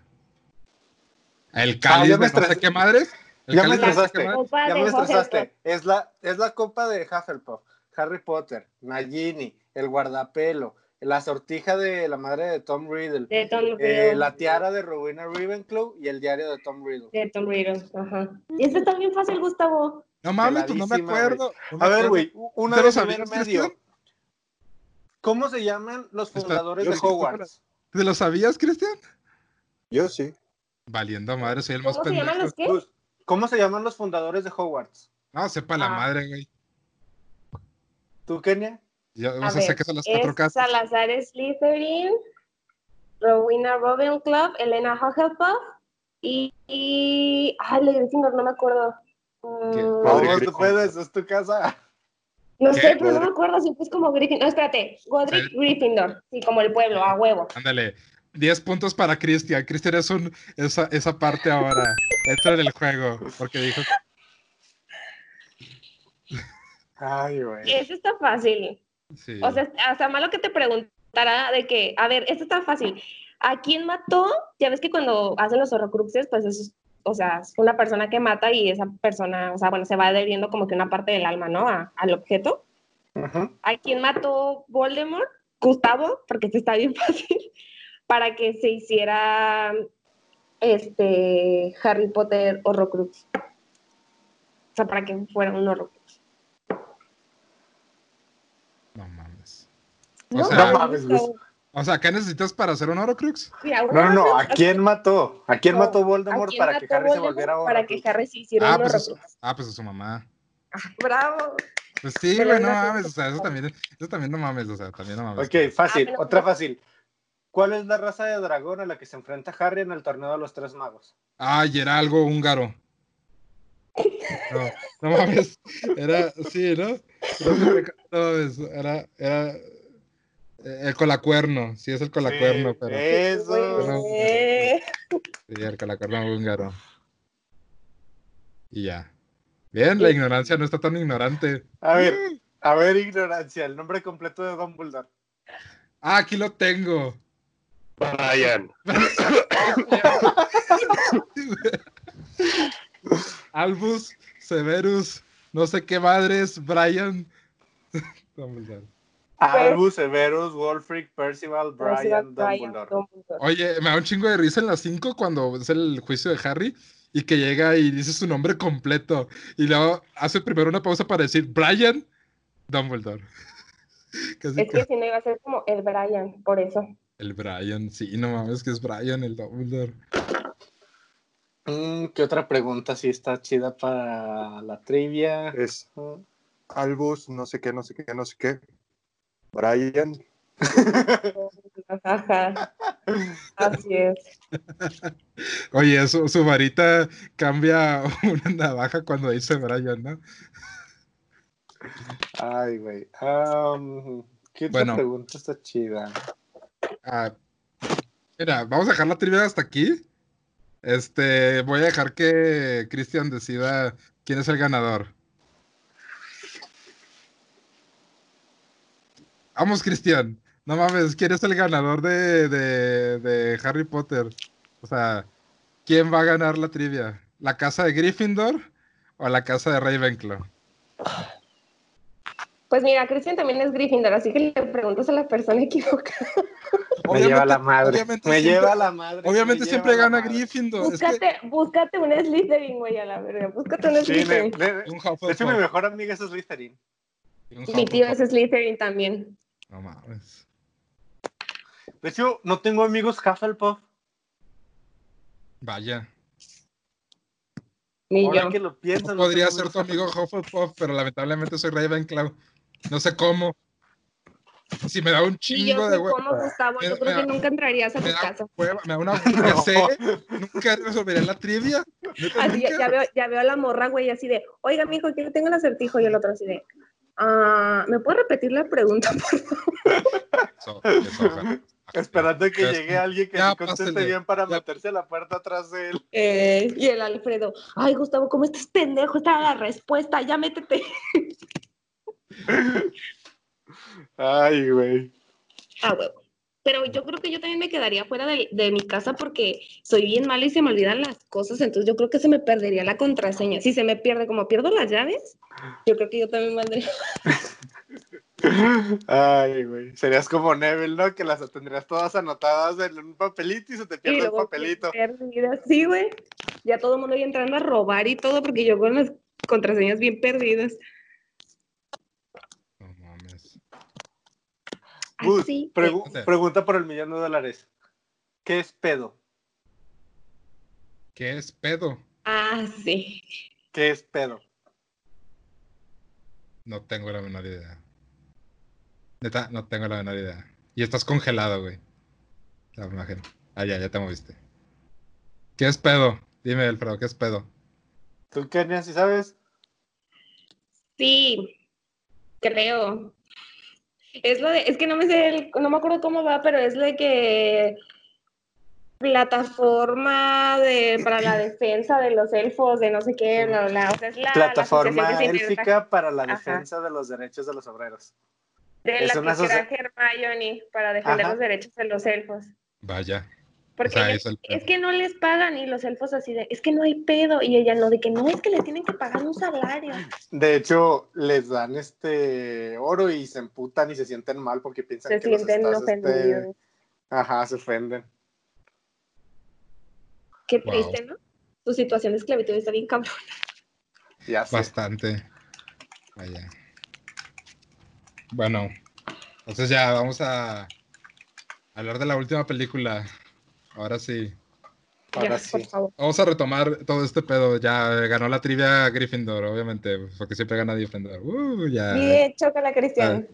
El cáliz ya me de no sé qué madres. El Ya me cáliz estresaste. qué madres. Copa Ya me estresaste. Es la, es la copa de Hufflepuff, Harry Potter, Nagini, el guardapelo, la sortija de la madre de Tom Riddle, De Tom eh, Riddle. la tiara de Rowena Ravenclaw y el diario de Tom Riddle. De Tom Riddle, ajá. Y este está bien fácil, Gustavo. No mames, pues no me acuerdo. no me A ver, güey, una ¿Te lo vez en sabías, medio. ¿Cómo se llaman los fundadores de Hogwarts? ¿Te lo sabías, Cristian? Yo sí. Valiendo madre, soy el más ¿Cómo se pendejo. llaman los qué? Pues, ¿Cómo se llaman los fundadores de Hogwarts? No, sepa la Ah. madre, güey. ¿Tú, Kenia? Yo A no sé, sé ver, que son las cuatro casas. Salazar Slytherin, Rowena Ravenclaw, Elena Hufflepuff y, y... Ay, la de Gryffindor, no me acuerdo. Mm, tú Gryffindor. puedes, es tu casa. no ¿Qué? sé, pero no me acuerdo si es como Gryffindor. No, espérate, Godric Sí. Gryffindor. Sí, como el pueblo, a huevo. Ándale. 10 puntos para Cristian. Cristian es un, esa, esa parte ahora. Entra en el juego. Porque dijo Ay, güey. Eso está fácil. Sí. O sea, hasta malo que te preguntara de que, a ver, esto está fácil. ¿A quién mató? Ya ves que cuando hacen los horrocruxes, pues es, o sea, es una persona que mata y esa persona, o sea, bueno, se va adheriendo como que una parte del alma, ¿no? A- al objeto. Ujú. ¿A quién mató Voldemort? Gustavo, porque este está bien *laughs* fácil, para que se hiciera este Harry Potter Horrocrux. O sea, para que fuera un Horrocrux. No mames. No, sea, no mames, Gus. Gustavo. O sea, ¿qué necesitas para hacer un Horrocrux? Mira, No, no, no. ¿A quién mató? ¿A quién No, mató ¿a Voldemort quién para que Harry se volviera Para que? Harry se hiciera Ah un pues, a su, ah, pues a su mamá. Bravo. Pues sí, güey, no mames, o sea, eso también, eso también no mames, o sea, también no mames. Ok, fácil. Ah, Otra fácil. ¿Cuál es la raza de dragón a la que se enfrenta Harry en el torneo de los tres magos? Ay, era algo húngaro. No, no mames, era, sí, ¿no? No, no mames, era, era el colacuerno, sí es el colacuerno, Sí, pero Eso. Sí, el colacuerno húngaro. Y ya. Bien, la ignorancia no está tan ignorante. A ver, a ver, ignorancia. El nombre completo de Dumbledore. Ah, aquí lo tengo. Brian. *laughs* Albus, Severus, no sé qué madres, Brian. *laughs* Dumbledore. Albus, Severus, Wolfric, Percival, Brian, Brian Dumbledore. Dumbledore. Oye, me da un chingo de risa en las 5 cuando es el juicio de Harry y que llega y dice su nombre completo y luego hace primero una pausa para decir Brian Dumbledore. *laughs* Casi Es que si no iba a ser como el Brian, por eso. El Brian, sí, no mames que es Brian el Dumbledore. Mm, ¿Qué otra pregunta sí está chida para la trivia? Es Albus, no sé qué, no sé qué, no sé qué. Brian. Ajá. Así es. Oye, su, su varita cambia *laughs* una navaja cuando dice Brian, ¿no? Ay, güey. Am, ¿Qué Bueno. pregunta está chida? Ah, mira, vamos a dejar la trivia hasta aquí. Este, voy a dejar que Cristian decida quién es el ganador. Vamos, Cristian. No mames, ¿quién es el ganador de, de, de Harry Potter? O sea, ¿quién va a ganar la trivia? ¿La casa de Gryffindor o la casa de Ravenclaw? Pues mira, Cristian también es Gryffindor, así que le preguntas a la persona *laughs* equivocada. Me lleva la madre. Me siempre- lleva la madre. Obviamente me siempre gana madre. Gryffindor. Es que Búscate, búscate un Slytherin, güey, a la verga. Búscate un Sí, me- Slytherin. me- un de hecho, mi mejor amiga es Slytherin. Mi tío es. Slytherin también. No mames. De hecho, no tengo amigos Hufflepuff. Vaya. Ni Ahora yo. que lo pienso. No podría ser tu amigo Hufflepuff, pero lamentablemente soy Ravenclaw. No sé cómo. Si me da un chingo yo de sé huevo. cómo, Gustavo. Me- Yo creo me que da- nunca entrarías a tu casa. hueva, me da una *laughs* ya sé, nunca resolveré la trivia. *laughs* Así, ya, veo, ya veo a la morra, güey, así de, oiga, mijo, que yo tengo el acertijo. Y el otro así de, ah, ¿me puede repetir la pregunta, por favor? *laughs* Esperando que Ya, llegue alguien que conteste pásale, bien para ya. meterse a la puerta atrás de él. Eh, y el Alfredo, ay, Gustavo, ¿cómo estás pendejo? Esta era la respuesta, ya métete. *laughs* Ay, güey. Ah, huevo. Pero yo creo que yo también me quedaría fuera de, de mi casa porque soy bien mala y se me olvidan las cosas, entonces yo creo que se me perdería la contraseña. Si se me pierde, como pierdo las llaves, yo creo que yo también valdría. *laughs* Ay, güey. Serías como Neville, ¿no? Que las tendrías todas anotadas en un papelito y se te pierde el papelito. perdida. Sí, güey. Ya todo el mundo ya entrando a robar y todo porque yo con las contraseñas bien perdidas. No mames. Gus, Así. pregu- Ok. Pregunta por el millón de dólares. ¿Qué es pedo? ¿Qué es pedo? Ah, sí. ¿Qué es pedo? No tengo la menor idea. Neta, no tengo la menor idea. Y estás congelado, güey. La imagen. Ah, ya, ya te moviste. ¿Qué es pedo? Dime, Alfredo, ¿qué es pedo? ¿Tú, Kenia, si sabes? Sí, creo. Es lo de, es que no me sé, el- no me acuerdo cómo va, pero es de que plataforma de para la defensa de los elfos, de no sé qué, bla, bla, bla. O sea, es la, la Plataforma integra- élfica para la Ajá. defensa de los derechos de los obreros. de es la una que crea Hermione para defender Ajá. los derechos de los elfos. Vaya. Porque O sea, ella- es es que no les pagan y los elfos así de, es que no hay pedo. Y ella no, de que no, es que le tienen que pagar un salario. De hecho, les dan este oro y se emputan y se sienten mal porque piensan Se que los sienten estás, este, ofendidos. Ajá, se ofenden. Qué Wow. triste, ¿no? Su situación de esclavitud está bien cabrón. Ya sé. Bastante. Vaya. Bueno, entonces ya vamos a hablar de la última película. Ahora sí. Ahora Ya, por sí. favor. Vamos a retomar todo este pedo. Ya ganó la trivia Gryffindor, obviamente, porque siempre gana Gryffindor. Uh, ya. Bien, choca Cristian.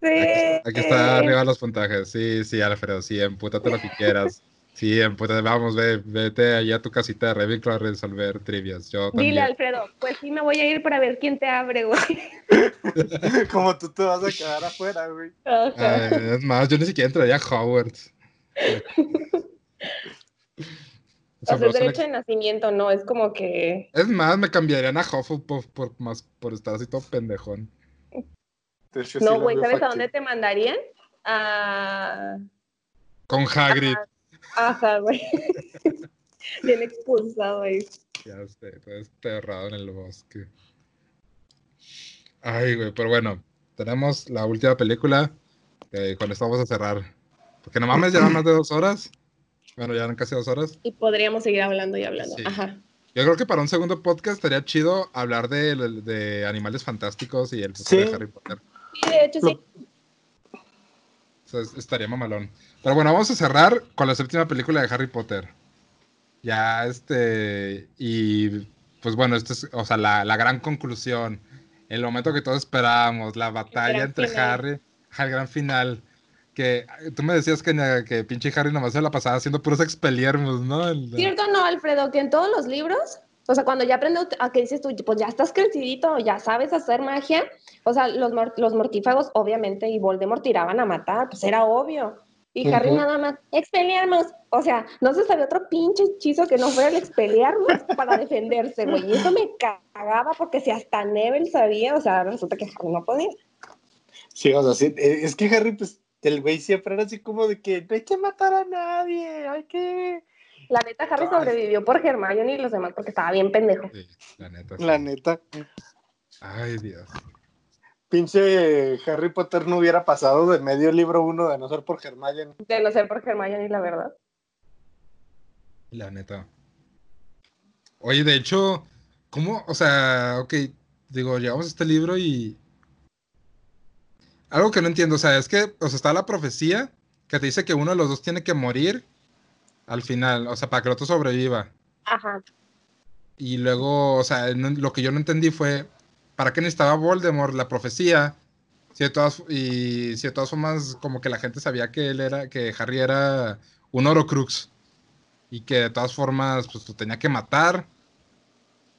Sí. Aquí, aquí está arriba los puntajes. Sí, sí, Alfredo, sí, empútate lo que *laughs* quieras. Sí, empútate, vamos, ve, vete allá a tu casita de Ravenclaw a resolver trivias. Yo también. Dile, Alfredo, pues sí me voy a ir para ver quién te abre, güey. *laughs* Como tú te vas a quedar afuera, güey. Ay, es más, yo ni siquiera entraría a Hogwarts. *laughs* O sea, son derecho de nacimiento, no, es como que... Es más, me cambiarían a Hufflepuff por, más, por estar así todo pendejón. No, güey, ¿sabes a dónde te mandarían? A... Con Hagrid. Ajá, güey. *laughs* Bien expulsado ahí. Ya sé, todo enterrado en el bosque. Ay, güey, pero bueno, tenemos la última película. que con esto vamos a cerrar. Porque no mames, llevan más de dos horas. Bueno, ya eran casi dos horas. Y podríamos seguir hablando y hablando. Sí. Ajá. Yo creo que para un segundo podcast estaría chido hablar de, de animales fantásticos y el Sí. de Harry Potter. Sí, de hecho sí. O sea, es- estaría mamalón. Pero bueno, vamos a cerrar con la séptima película de Harry Potter. Ya, este. Y pues bueno, esto es, o sea, la, la gran conclusión. El momento que todos esperábamos, la batalla entre final. Harry, al gran final. Que tú me decías que, que pinche Harry nomás se la pasaba haciendo puros expeliermos, ¿no? El- ¿Cierto o no, Alfredo? Que en todos los libros, o sea, cuando ya aprendes a que dices tú, pues ya estás crecidito, ya sabes hacer magia, o sea, los, los mortífagos, obviamente, y Voldemort tiraban a matar, pues era obvio. Y Harry nada más, expeliarmos. O sea, no se sabía otro pinche hechizo que no fuera el expeliarmos *laughs* para defenderse, güey. Y eso me cagaba porque si hasta Neville sabía, o sea, resulta que Harry no podía. Sí, o sea, sí, eh, es que Harry, pues, el güey siempre era así como de que no hay que matar a nadie, hay que... La neta, Harry Ay. sobrevivió por Hermione y los demás porque estaba bien pendejo. Sí, la neta. sí. La neta, Ay, Dios. pinche Harry Potter no hubiera pasado de medio libro uno de no ser por Hermione. De no ser por Hermione, la verdad. La neta. Oye, de hecho, ¿cómo? O sea, ok, digo, llegamos a este libro y. Algo que no entiendo, o sea, es que, o sea, está la profecía que te dice que uno de los dos tiene que morir al final, o sea, para que el otro sobreviva. Ajá. Y luego, o sea, no- lo que yo no entendí fue, ¿para qué necesitaba Voldemort la profecía? Si de todas, y si de todas formas, como que la gente sabía que él era, que Harry era un Horocrux. Y que de todas formas, pues lo tenía que matar.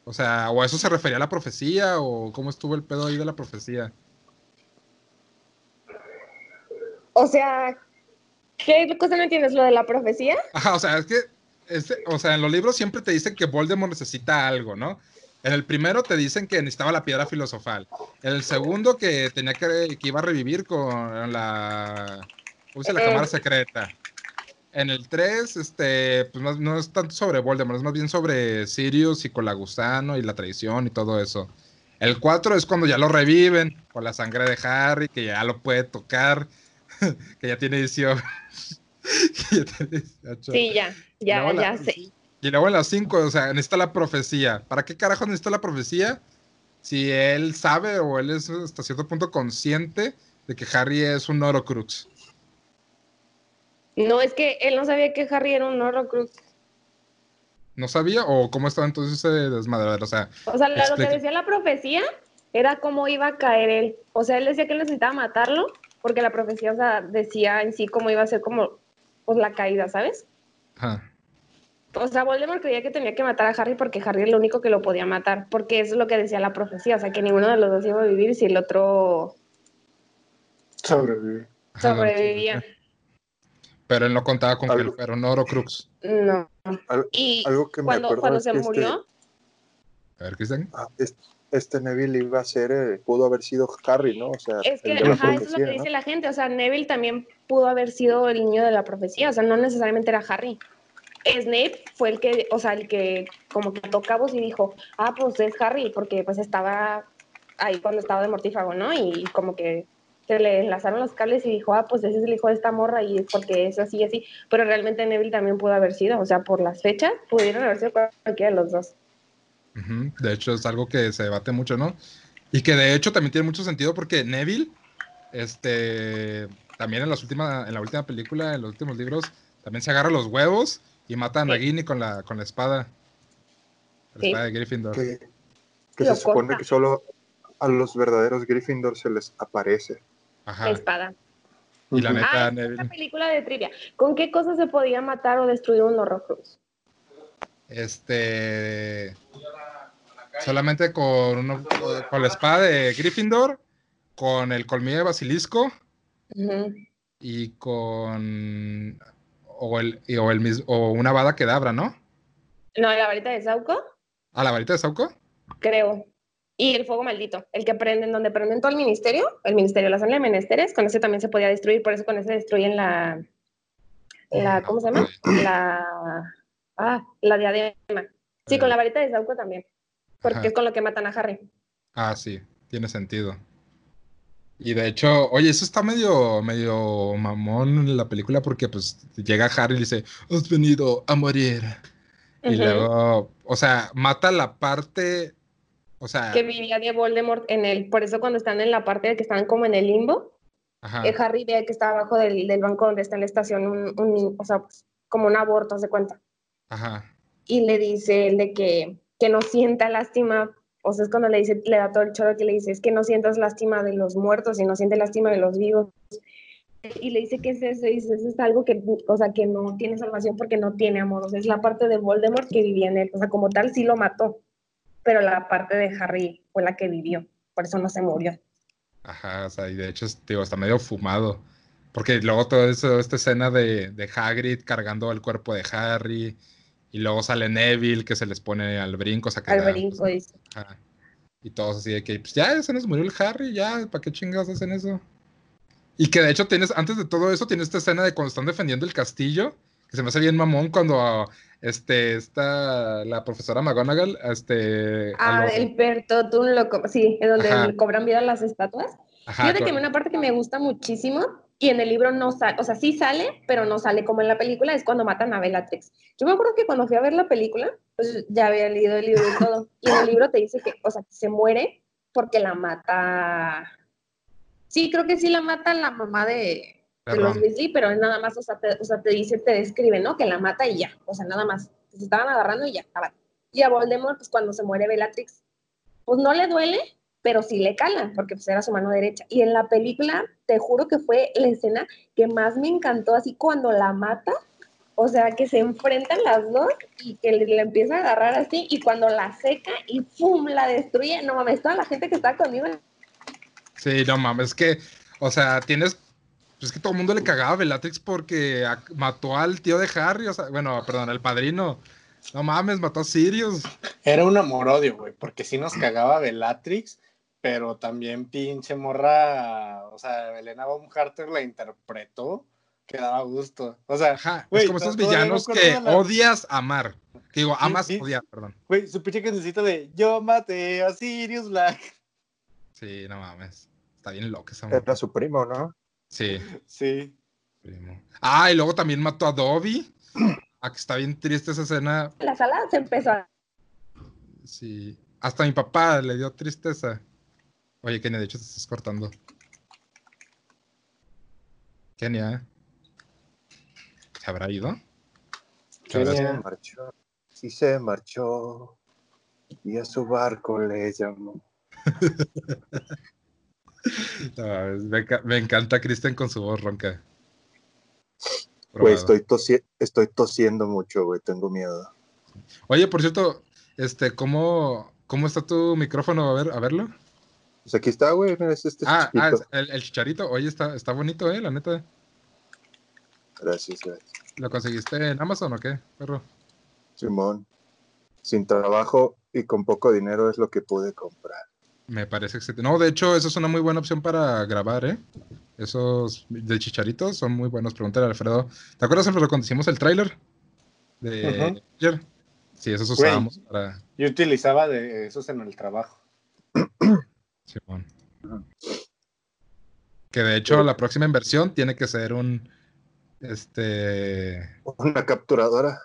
O sea, o a eso se refería la profecía, o cómo estuvo el pedo ahí de la profecía. O sea, ¿qué cosa no entiendes? ¿Lo de la profecía? Ajá, o sea, es que, este, o sea, en los libros siempre te dicen que Voldemort necesita algo, ¿no? En el primero te dicen que necesitaba la piedra filosofal. En el segundo que tenía que, que iba a revivir con la, ¿cómo se dice? la Eh. cámara secreta. En el 3, este, pues más- no es tanto sobre Voldemort, es más bien sobre Sirius y con la gusano y la traición y todo eso. El 4 es cuando ya lo reviven con la sangre de Harry, que ya lo puede tocar, *laughs* que ya tiene 18. *laughs* que ya tiene 18. Sí, ya, ya, ya la- sé. Y luego en las 5, o sea, necesita la profecía. ¿Para qué carajo necesita la profecía? Si él sabe o él es hasta cierto punto consciente de que Harry es un Horocrux. No, es que él no sabía que Harry era un Horrocrux. ¿No sabía? ¿O cómo estaba entonces ese desmadre? O sea, O sea, la- lo que decía la profecía era cómo iba a caer él. O sea, él decía que él necesitaba matarlo porque la profecía, o sea, decía en sí cómo iba a ser como pues, la caída, ¿sabes? ajá. O sea, Voldemort creía que tenía que matar a Harry porque Harry es el único que lo podía matar, porque eso es lo que decía la profecía, o sea, que ninguno de los dos iba a vivir si el otro Sobrevive. sobrevivía. Pero él no contaba con que Algo- fuera un Horocrux. No. Al- Y algo que me cuando, cuando es se que este- murió, A ver, Cristian. Ah, es- este Neville iba a ser, eh, pudo haber sido Harry, ¿no? O sea, Es que, ajá, eso es lo que dice ¿no? la gente. O sea, Neville también pudo haber sido el niño de la profecía. O sea, no necesariamente era Harry. Snape fue el que, o sea, el que como que ató cabos y dijo, ah, pues es Harry, porque pues estaba ahí cuando estaba de mortífago, ¿no? Y como que se le enlazaron los cables y dijo, ah, pues ese es el hijo de esta morra y es porque es así y así. Pero realmente Neville también pudo haber sido, o sea, por las fechas pudieron haber sido cualquiera de los dos. De hecho, es algo que se debate mucho, ¿no? Y que de hecho también tiene mucho sentido porque Neville, este, también en, las últimas, en la última película, en los últimos libros, también se agarra los huevos y mata a Sí. Nagini con la, con la espada. La Sí. espada de Gryffindor. Que, se supone corta. que solo a los verdaderos Gryffindor se les aparece. Ajá. La espada. Y la neta, Ah, Neville. película de trivia. ¿Con qué cosa se podía matar o destruir un Horrocrux? Este. Solamente con, uno- con la espada de Gryffindor, con el colmillo de basilisco y con. O, el, y- o, el, mis- o una vada quedabra, ¿no? No, la varita de Sauco, ¿A la varita de Sauco? creo. Y el fuego maldito, el que prenden, donde prenden todo el ministerio, el ministerio, la zona de menesteres, con ese también se podía destruir, por eso con ese destruyen la, la ¿cómo se llama? La, ah, la diadema. Sí, con la varita de Sauco también, porque Ajá. es con lo que matan a Harry. Ah, sí, tiene sentido. Y de hecho, oye, eso está medio, medio mamón en la película porque pues llega Harry y dice, has venido a morir. Y luego, o sea, mata la parte, o sea, Que vivía de Voldemort en el, por eso cuando están en la parte de que están como en el limbo, ajá, eh, Harry ve que está abajo del, del banco donde está en la estación, un, un- o sea, pues, como un aborto, se cuenta. Ajá, y le dice él de que, que no sienta lástima, o sea, es cuando le dice, le da todo el choro que le dice, es que no sientas lástima de los muertos y no sientes lástima de los vivos. Y le dice que es eso, y dice, eso es algo que, o sea, que no tiene salvación porque no tiene amor, o sea, es la parte de Voldemort que vivía en él, o sea, como tal sí lo mató, pero la parte de Harry fue la que vivió, por eso no se murió. ajá, o sea, y de hecho, digo, está medio fumado. Porque luego toda esta escena de, de Hagrid cargando el cuerpo de Harry, y luego sale Neville que se les pone al brinco, que Al ya, brinco, dice. Ajá. Y todos así de que, pues ya se nos murió el Harry, ya, ¿para qué chingados hacen eso? Y que de hecho tienes, antes de todo eso, tienes esta escena de cuando están defendiendo el castillo, que se me hace bien mamón cuando este, está la profesora McGonagall, este... Ah, los- el Pertotum, lo co- sí, es donde Ajá. cobran vida las estatuas. Ajá, Fíjate que con- una parte que me gusta muchísimo y en el libro no sale, o sea, sí sale, pero no sale como en la película, es cuando matan a Bellatrix. Yo me acuerdo que cuando fui a ver la película, pues ya había leído el libro y todo, y en el libro te dice que, o sea, que se muere porque la mata. Sí, creo que sí la mata la mamá de, de los. Weasley, pero es nada más, o sea, te, o sea, te dice, te describe, ¿no? Que la mata y ya, o sea, nada más. Se estaban agarrando y ya. Y a Voldemort, pues cuando se muere Bellatrix, pues no le duele, pero sí le cala, porque pues era su mano derecha. Y en la película, te juro que fue la escena que más me encantó, así cuando la mata, o sea, que se enfrentan las dos y que le, le empieza a agarrar así, y cuando la seca y ¡pum! la destruye. No mames, toda la gente que estaba conmigo Sí, no mames, es que, o sea, tienes... pues Es que todo el mundo le cagaba a Bellatrix porque mató al tío de Harry, o sea, bueno, perdón, al padrino. No mames, mató a Sirius. Era un amor-odio, güey, porque sí nos cagaba Bellatrix, pero también pinche morra, o sea, Elena Baumharter la interpretó, que daba gusto. O sea, Ajá, es como me villanos que la- odias amar. Que digo, amas sí. odiar, perdón. güey, su pinche cancioncita de Yo maté a Sirius Black. Sí, no mames. Está bien loca esa morra. Era su primo, ¿no? Sí, Sí. primo. Ah, y luego también mató a Dobby. Ah, que está bien triste esa escena. la sala se empezó a... Sí. Hasta mi papá le dio tristeza. Oye, Kenia, de hecho te estás cortando. Kenia. ¿Se habrá ido? Mira. Se marchó. Sí se marchó. Y a su barco le llamó. *laughs* No, me, enca- me encanta Kristen con su voz ronca. Güey, estoy, tosi- estoy tosiendo mucho, güey. Tengo miedo. Oye, por cierto, este, ¿cómo, cómo está tu micrófono? A ver, a verlo. Pues aquí está, güey. Mira, es este Ah, ah, es el, el chicharito. Oye, está, está bonito, eh, la neta. Gracias, gracias. ¿Lo conseguiste en Amazon o qué, perro? Simón. Sin trabajo y con poco dinero es lo que pude comprar. Me parece excelente. No, de hecho, eso es una muy buena opción para grabar, ¿eh? Esos de chicharitos son muy buenos. Pregúntale a Alfredo. ¿Te acuerdas, Alfredo, cuando hicimos el tráiler? De? Sí, esos usábamos para... Yo utilizaba de esos en el trabajo. Simón. Que de hecho la próxima inversión tiene que ser un... Este... Una capturadora.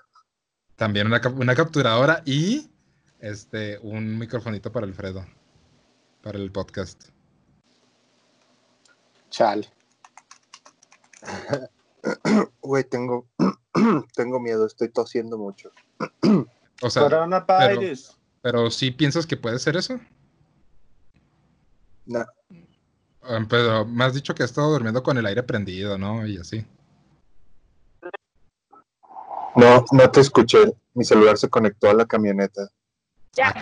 También una, una capturadora y este un microfonito para Alfredo. Para el podcast. Chale. Güey, tengo, *clears throat* tengo miedo, estoy tosiendo mucho. O sea, Coronavirus. pero sí piensas que puede ser eso. No, Ah, Pero me has dicho que has estado durmiendo con el aire prendido, ¿no? Y así. no, no te escuché. Mi celular se conectó a la camioneta. Ya,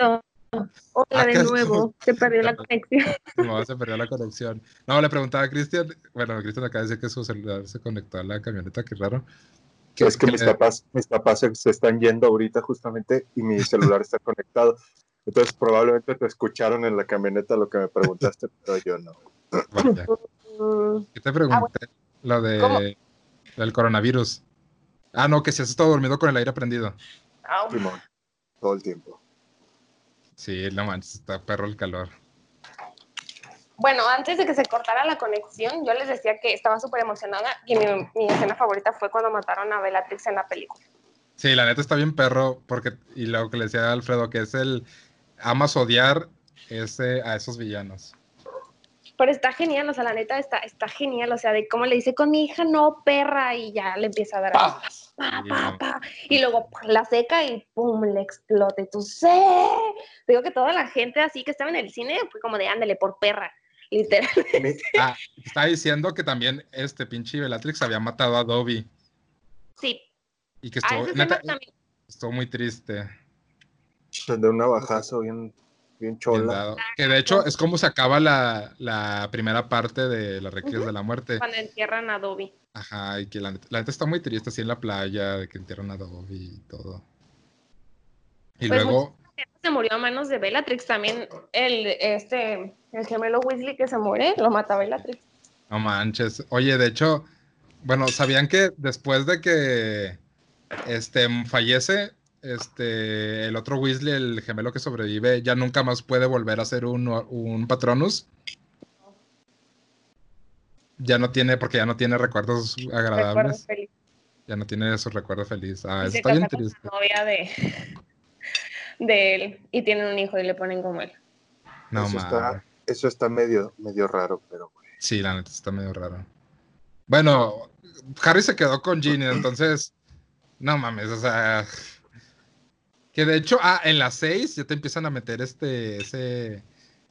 Ah, hola Ah, de nuevo. Se perdió la conexión. *laughs* No, se perdió la conexión. No, le preguntaba a Cristian. Bueno, Cristian acaba de decir que su celular se conectó a la camioneta, qué raro. es que mis eh, papás, mis papás se, se están yendo ahorita justamente y mi celular está conectado. Entonces probablemente te escucharon en la camioneta lo que me preguntaste, *laughs* pero yo no. vaya. ¿Qué te pregunté? Lo de ¿Cómo? del coronavirus. Ah, no, que si has estado durmiendo con el aire prendido. au. Simón, todo el tiempo. Sí, no manches, está perro el calor. Bueno, antes de que se cortara la conexión, yo les decía que estaba súper emocionada y mi, mi escena favorita fue cuando mataron a Bellatrix en la película. Sí, la neta está bien perro, porque, y lo que le decía a Alfredo, que es el, amas odiar ese, a esos villanos. Pero está genial, o sea, la neta está, está genial, o sea, de cómo le dice con mi hija, no, perra, y ya le empieza a dar pa, pa, no. pa, y luego la seca y pum, le explota. Y tú, sé. Digo que toda la gente así que estaba en el cine fue como de ándale por perra, literal. Mi- Ah, estaba diciendo que también este pinche Bellatrix había matado a Dobby Sí, y que estuvo, escena neta, también. estuvo muy triste. De un navajazo bien, bien chola. Que de hecho es como se acaba la, la primera parte de las Reliquias Ujú. de la Muerte. Cuando entierran a Dobby. Ajá, y que la la neta está muy triste así en la playa, de que entierran a Dobby y todo. Y Pues luego, Se murió a manos de Bellatrix también. El, este, el gemelo Weasley que se muere, lo mata Bellatrix. no manches. Oye, de hecho, bueno, ¿sabían que después de que este fallece, este el otro Weasley, el gemelo que sobrevive, ya nunca más puede volver a ser un, un Patronus? Ya no tiene, porque ya no tiene recuerdos Recuerdo agradables. feliz. Ya no tiene su recuerdo feliz. Ah, Y eso se está bien triste. la novia de, de él y tienen un hijo y le ponen como él. No eso, mames. está, eso está medio, medio raro, pero güey. Sí, la neta está medio raro. Bueno, Harry se quedó con Ginny, entonces, no mames, o sea, que de hecho, ah, en las seis ya te empiezan a meter este, ese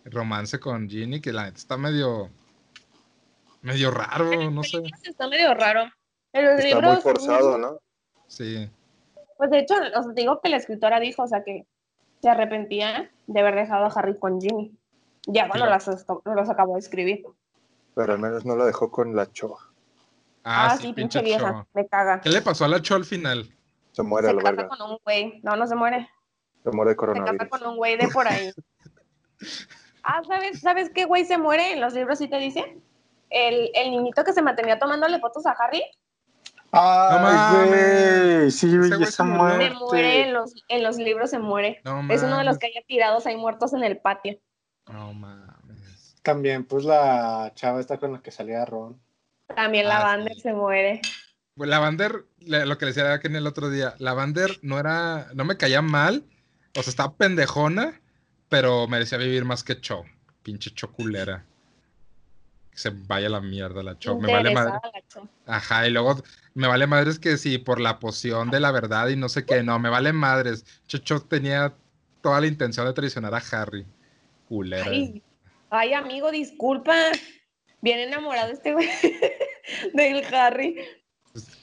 romance con Ginny, que la neta está medio, medio raro, no sé, Está medio raro. En los Está muy libros, forzado, ¿no? sí, Pues de hecho, o sea, te digo que la escritora dijo, o sea, que se arrepentía de haber dejado a Harry con Ginny. Ya cuando Pero- las, los acabó de escribir. Pero al menos no la dejó con la choa. ah, Ah, sí, sí, pinche pinche vieja. Cho. Me caga. ¿Qué le pasó a la Cho al final? Se muere a Se la verga. con un güey. No, no se muere. Se muere de Se casa coronavirus. con un güey de por ahí. *laughs* Ah, ¿sabes, ¿sabes qué güey se muere? En los libros sí te dicen. El, el niñito que se mantenía tomándole fotos a Harry Ay, mames. güey. Sí, Ese güey, güey esa se muere en los, en los libros, se muere. No Es uno de los que hay tirados ahí muertos en el patio. No mames. También, pues la chava está con la que salía Ron. También Ah, la banda sí. se muere. Pues Lavander, lo que le decía aquí en el otro día, Lavander no era, no me caía mal, o sea, estaba pendejona, pero merecía vivir más que Cho, pinche Cho culera. Que se vaya la mierda la Cho, me vale madre. Ajá, y luego me vale madres que sí, por la poción de la verdad y no sé qué, no, me vale madres. Cho, Cho tenía toda la intención de traicionar a Harry. Culera. Ay, ay, amigo, disculpa. Bien enamorado este güey *laughs* del Harry.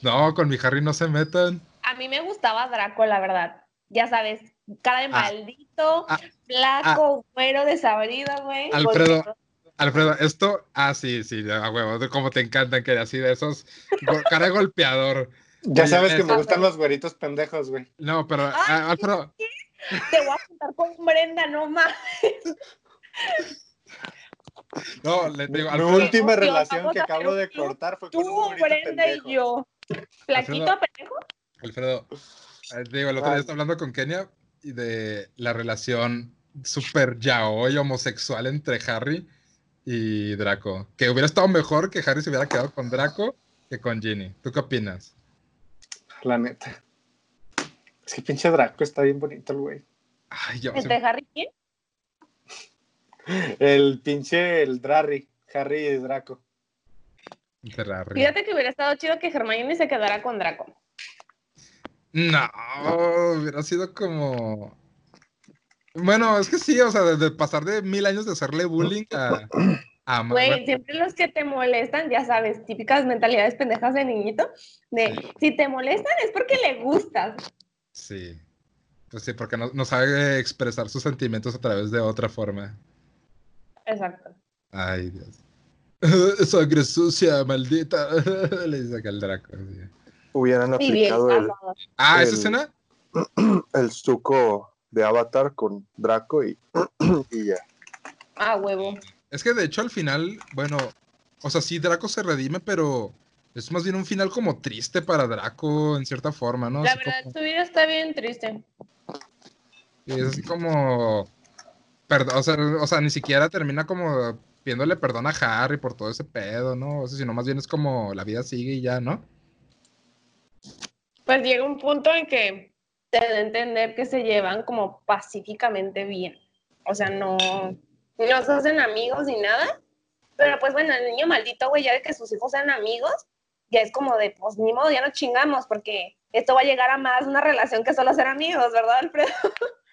No, con mi Harry no se metan. A mí me gustaba Draco, la verdad. Ya sabes, cara de Ah. maldito, Ah. flaco, güero, desabrido, güey. Alfredo, Alfredo, esto, ah, sí, sí, a huevo, de- como te encantan, que así de esos, cara de golpeador. Ya Oye, sabes que me gustan los güeritos pendejos, güey. No, pero, Ay, ah, Alfredo, Te voy a juntar con Brenda, no más. No, le digo, Mi última relación que acabo de cortar fue con un Tú, Brenda pendejo. y yo. ¿Flaquito, Alfredo. pendejo? Alfredo, eh, digo, el otro día estaba hablando con Kenia y de la relación super yaoi homosexual entre Harry y Draco. Que hubiera estado mejor que Harry se hubiera quedado con Draco que con Ginny. ¿Tú qué opinas? La neta. Es que pinche Draco está bien bonito el güey. Ay, yo. ¿Entre Harry y quién? El pinche, el Drarry, Harry y Draco. Fíjate que hubiera estado chido que Hermione se quedara con Draco. No, hubiera sido como. Bueno, es que sí, o sea, de, de pasar de mil años de hacerle bullying a. a Güey, bueno, siempre los que te molestan, ya sabes, típicas mentalidades pendejas de niñito, de si te molestan es porque le gustas. sí. Pues sí, porque no, no sabe expresar sus sentimientos a través de otra forma. Exacto. Ay, Dios. *laughs* Sangre sucia, maldita. *laughs* Le dice acá el Draco. sí. Hubieran bien aplicado el. Ah, ¿esa El- escena? *clears throat* el suco de Avatar con Draco y, *clears throat* y ya. Ah, huevo. Es que de hecho al final, bueno, o sea, sí, Draco se redime, pero es más bien un final como triste para Draco en cierta forma, ¿no? La Así verdad, como- su vida está bien triste. Y es así como. Perd- o, sea, o sea, ni siquiera termina como pidiéndole perdón a Harry por todo ese pedo, ¿no? O sea, sino más bien es como la vida sigue y ya, ¿no? Pues llega un punto en que te da a entender que se llevan como pacíficamente bien. O sea, no, no se hacen amigos ni nada. Pero pues bueno, el niño maldito, güey, ya de que sus hijos sean amigos, ya es como de, pues ni modo, ya no chingamos, porque esto va a llegar a más una relación que solo ser amigos, ¿verdad, Alfredo? *laughs*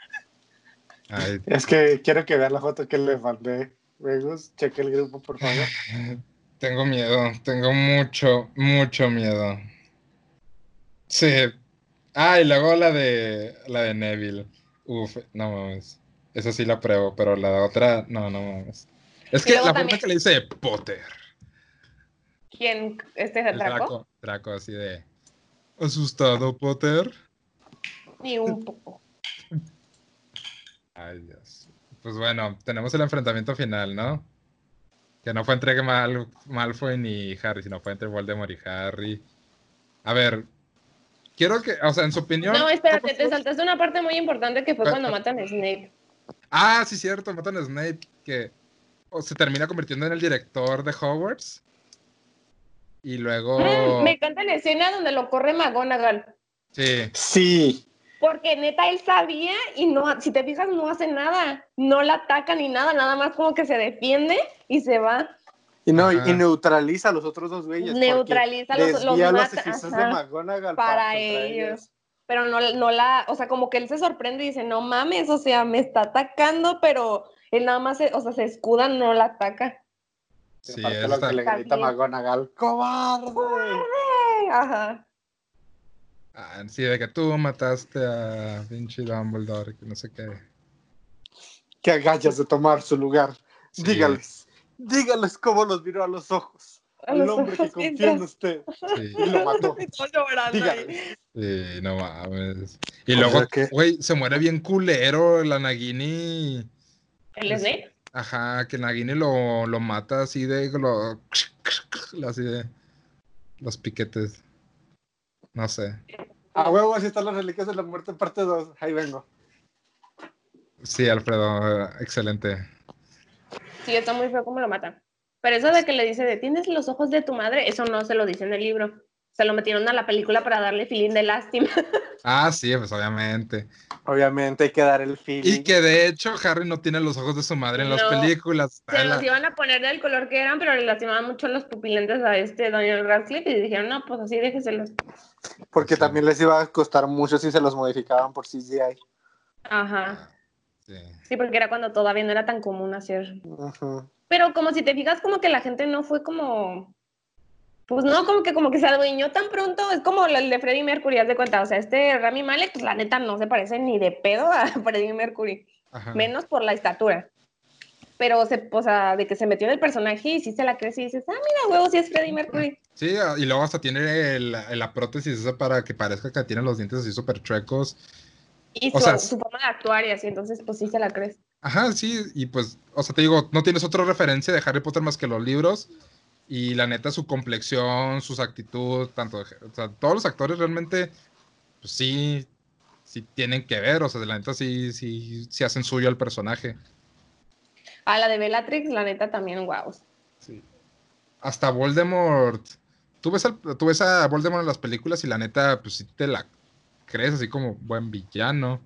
Ay, Es que quiero que vean la foto que le mandé. Vegus, cheque el grupo, por favor. *sighs* tengo miedo, tengo mucho, mucho miedo. Sí. Ah, y luego la de la de Neville. Uf, no mames. Esa sí la pruebo, pero la otra, no, no mames. Es que la forma también- que le dice Potter. ¿Quién? ¿Este es el El Draco? Draco, Draco así de. ¿Asustado, Potter? Ni un poco. Ay, Dios. Pues bueno, tenemos el enfrentamiento final, ¿no? Que no fue entre Mal Malfoy ni Harry, sino fue entre Voldemort y Harry. A ver, quiero que, o sea, en su opinión. No, espérate, ¿cómo te saltaste una parte muy importante que fue Ah, cuando matan a Snape. Ah, sí, cierto, matan a Snape, que o se termina convirtiendo en el director de Hogwarts. Y luego. Mm, me encanta la escena donde lo corre McGonagall. Sí, Sí. Porque neta él sabía y no, si te fijas, no hace nada. No la ataca ni nada, nada más como que se defiende y se va. Y no, y- Ajá. y neutraliza a los otros dos güeyes. Neutraliza los, los los mata. de McGonagall para ellos. Pero no, no la, o sea, como que él se sorprende y dice, no mames, o sea, me está atacando, pero él nada más, se, o sea, se escuda, no la ataca. Sí, eso lo que le grita. McGonagall. ¡Cobarde! ¡Ay! Ajá. Ah, sí, de que tú mataste a Vinci Dumbledore, que no sé qué. Que agallas de tomar su lugar. Sí. Dígales. Dígales cómo los miró a los ojos. A El los hombre que confía en usted. Sí. Y lo mató. *laughs* Dígales. Sí, no mames. Y O luego, que- güey, se muere bien culero la Nagini. ¿El Snape? Ajá, que Nagini lo, lo mata así de. Lo, *laughs* así de. Los piquetes. No sé. A huevo, así están las reliquias de la muerte, parte 2. Ahí vengo. Sí, Alfredo, excelente. Sí, está muy feo cómo lo matan. Pero eso de que le dice de tienes los ojos de tu madre, eso no se lo dice en el libro. Se lo metieron a la película para darle feeling de lástima. *laughs* Ah, sí, pues obviamente. Obviamente hay que dar el feeling. Y que de hecho Harry no tiene los ojos de su madre en las películas. Se los iban a poner del color que eran, pero le lastimaban mucho los pupilentes a este Daniel Radcliffe y dijeron, no, pues así déjeselos. Porque Sí. también les iba a costar mucho si se los modificaban por CGI. Ajá. Sí. Sí, porque era cuando todavía no era tan común hacer. Ujú. Pero como si te fijas, como que la gente no fue como. Pues no, como que como que se adueñó tan pronto. Es como el de Freddie Mercury, haz de cuenta. O sea, este Rami Malek, pues la neta no se parece ni de pedo a *laughs* Freddie Mercury. Ajá. Menos por la estatura. Pero, se, o sea, de que se metió en el personaje y sí se la crees y dices, ah, mira, huevo, sí es Freddie Mercury. Sí, y luego hasta tiene el- la prótesis esa para que parezca que tiene los dientes así súper chuecos. Y O su, sea, su forma de actuar y así, entonces pues sí se la crees. Ajá, sí, y pues, o sea, te digo, no tienes otra referencia de Harry Potter más que los libros. Y la neta, su complexión, sus actitudes, tanto, de- o sea, todos los actores realmente, pues sí, sí tienen que ver, o sea, la neta sí, sí, sí hacen suyo al personaje. A la de Bellatrix, la neta también, wow. Sí. Hasta Voldemort. Tú ves, al- tú ves a Voldemort en las películas y la neta, pues sí te la crees así como buen villano.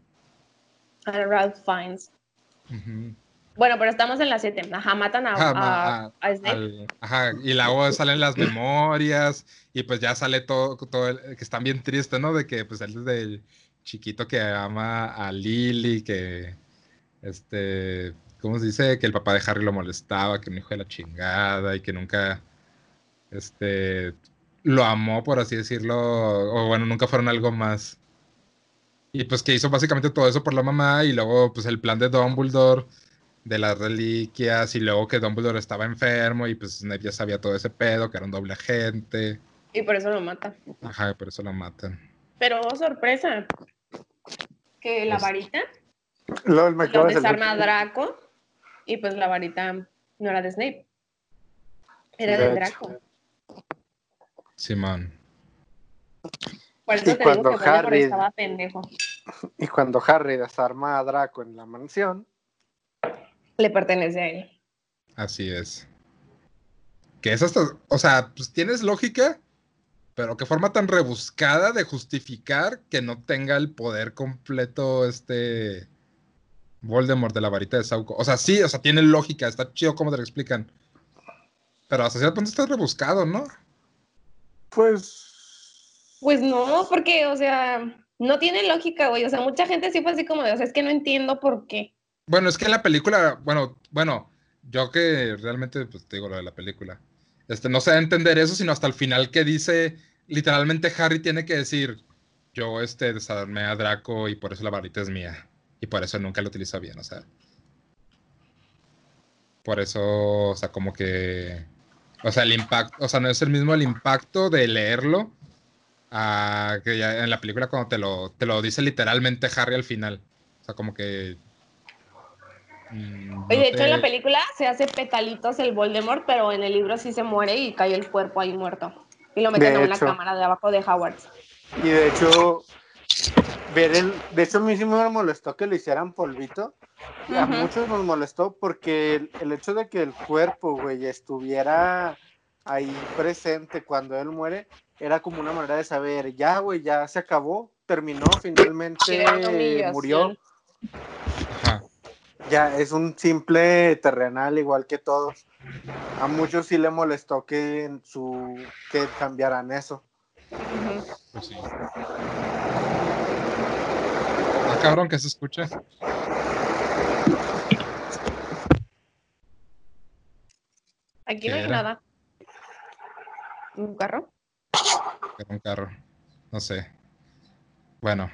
A Ralph Fiennes. Bueno, pero estamos en la 7. Ajá, matan a, Ajá, a- ma- a Snape. al- ajá, y luego salen las memorias y pues ya sale todo, todo el- que están bien tristes, ¿no? De que pues él desde el chiquito que ama a Lily, que este, ¿cómo se dice? Que el papá de Harry lo molestaba, que un hijo de la chingada y que nunca, este, lo amó, por así decirlo, o bueno, nunca fueron algo más. Y pues que hizo básicamente todo eso por la mamá y luego pues el plan de Dumbledore de las reliquias y luego que Dumbledore estaba enfermo y pues Snape ya sabía todo ese pedo, que era un doble agente. Y por eso lo mata. Ajá, por eso lo matan. Pero, oh, sorpresa. Que la Pues- varita lo de desarma a Draco. Y pues la varita no era de Snape. Era de De Draco. Simón. Por eso Y te digo que cuando Harry- estaba pendejo. Y cuando Harry desarma a Draco en la mansión, Le pertenece a él. Así es. Que es hasta, o sea, pues tienes lógica, pero qué forma tan rebuscada de justificar que no tenga el poder completo este Voldemort de la varita de Sauco. O sea, sí, o sea, tiene lógica, está chido como te lo explican. Pero hasta cierto punto está rebuscado, ¿no? pues. Pues no, porque, o sea, no tiene lógica, güey. O sea, mucha gente sí fue así como de, o sea, es que no entiendo por qué. Bueno, es que en la película, bueno, bueno, yo que realmente, pues te digo lo de la película, este, no sé entender eso, sino hasta el final que dice, literalmente Harry tiene que decir, yo este, desarmé a Draco y por eso la varita es mía, y por eso nunca la utiliza bien, o sea. Por eso, o sea, como que, o sea, el impacto, o sea, no es el mismo el impacto de leerlo a que ya en la película cuando te lo, te lo dice literalmente Harry al final. O sea, como que Mm, Oye, no de hecho, en la película se hace petalitos el Voldemort, pero en el libro sí se muere y cae el cuerpo ahí muerto. Y lo meten De a una hecho. cámara de abajo de Howard. Y de hecho, ver el. De hecho, a mí sí me molestó que le hicieran polvito. Y A Ujú. muchos nos molestó porque el, el hecho de que el cuerpo, güey, estuviera ahí presente cuando él muere, era como una manera de saber, ya, güey, ya se acabó, terminó, finalmente murió. Ya, es un simple terrenal igual que todos. A muchos sí le molestó que en su que cambiaran eso. Pues sí. Ah, cabrón, que se escucha. Aquí no ¿Qué hay era? nada. ¿Un carro? Era un carro. No sé. Bueno.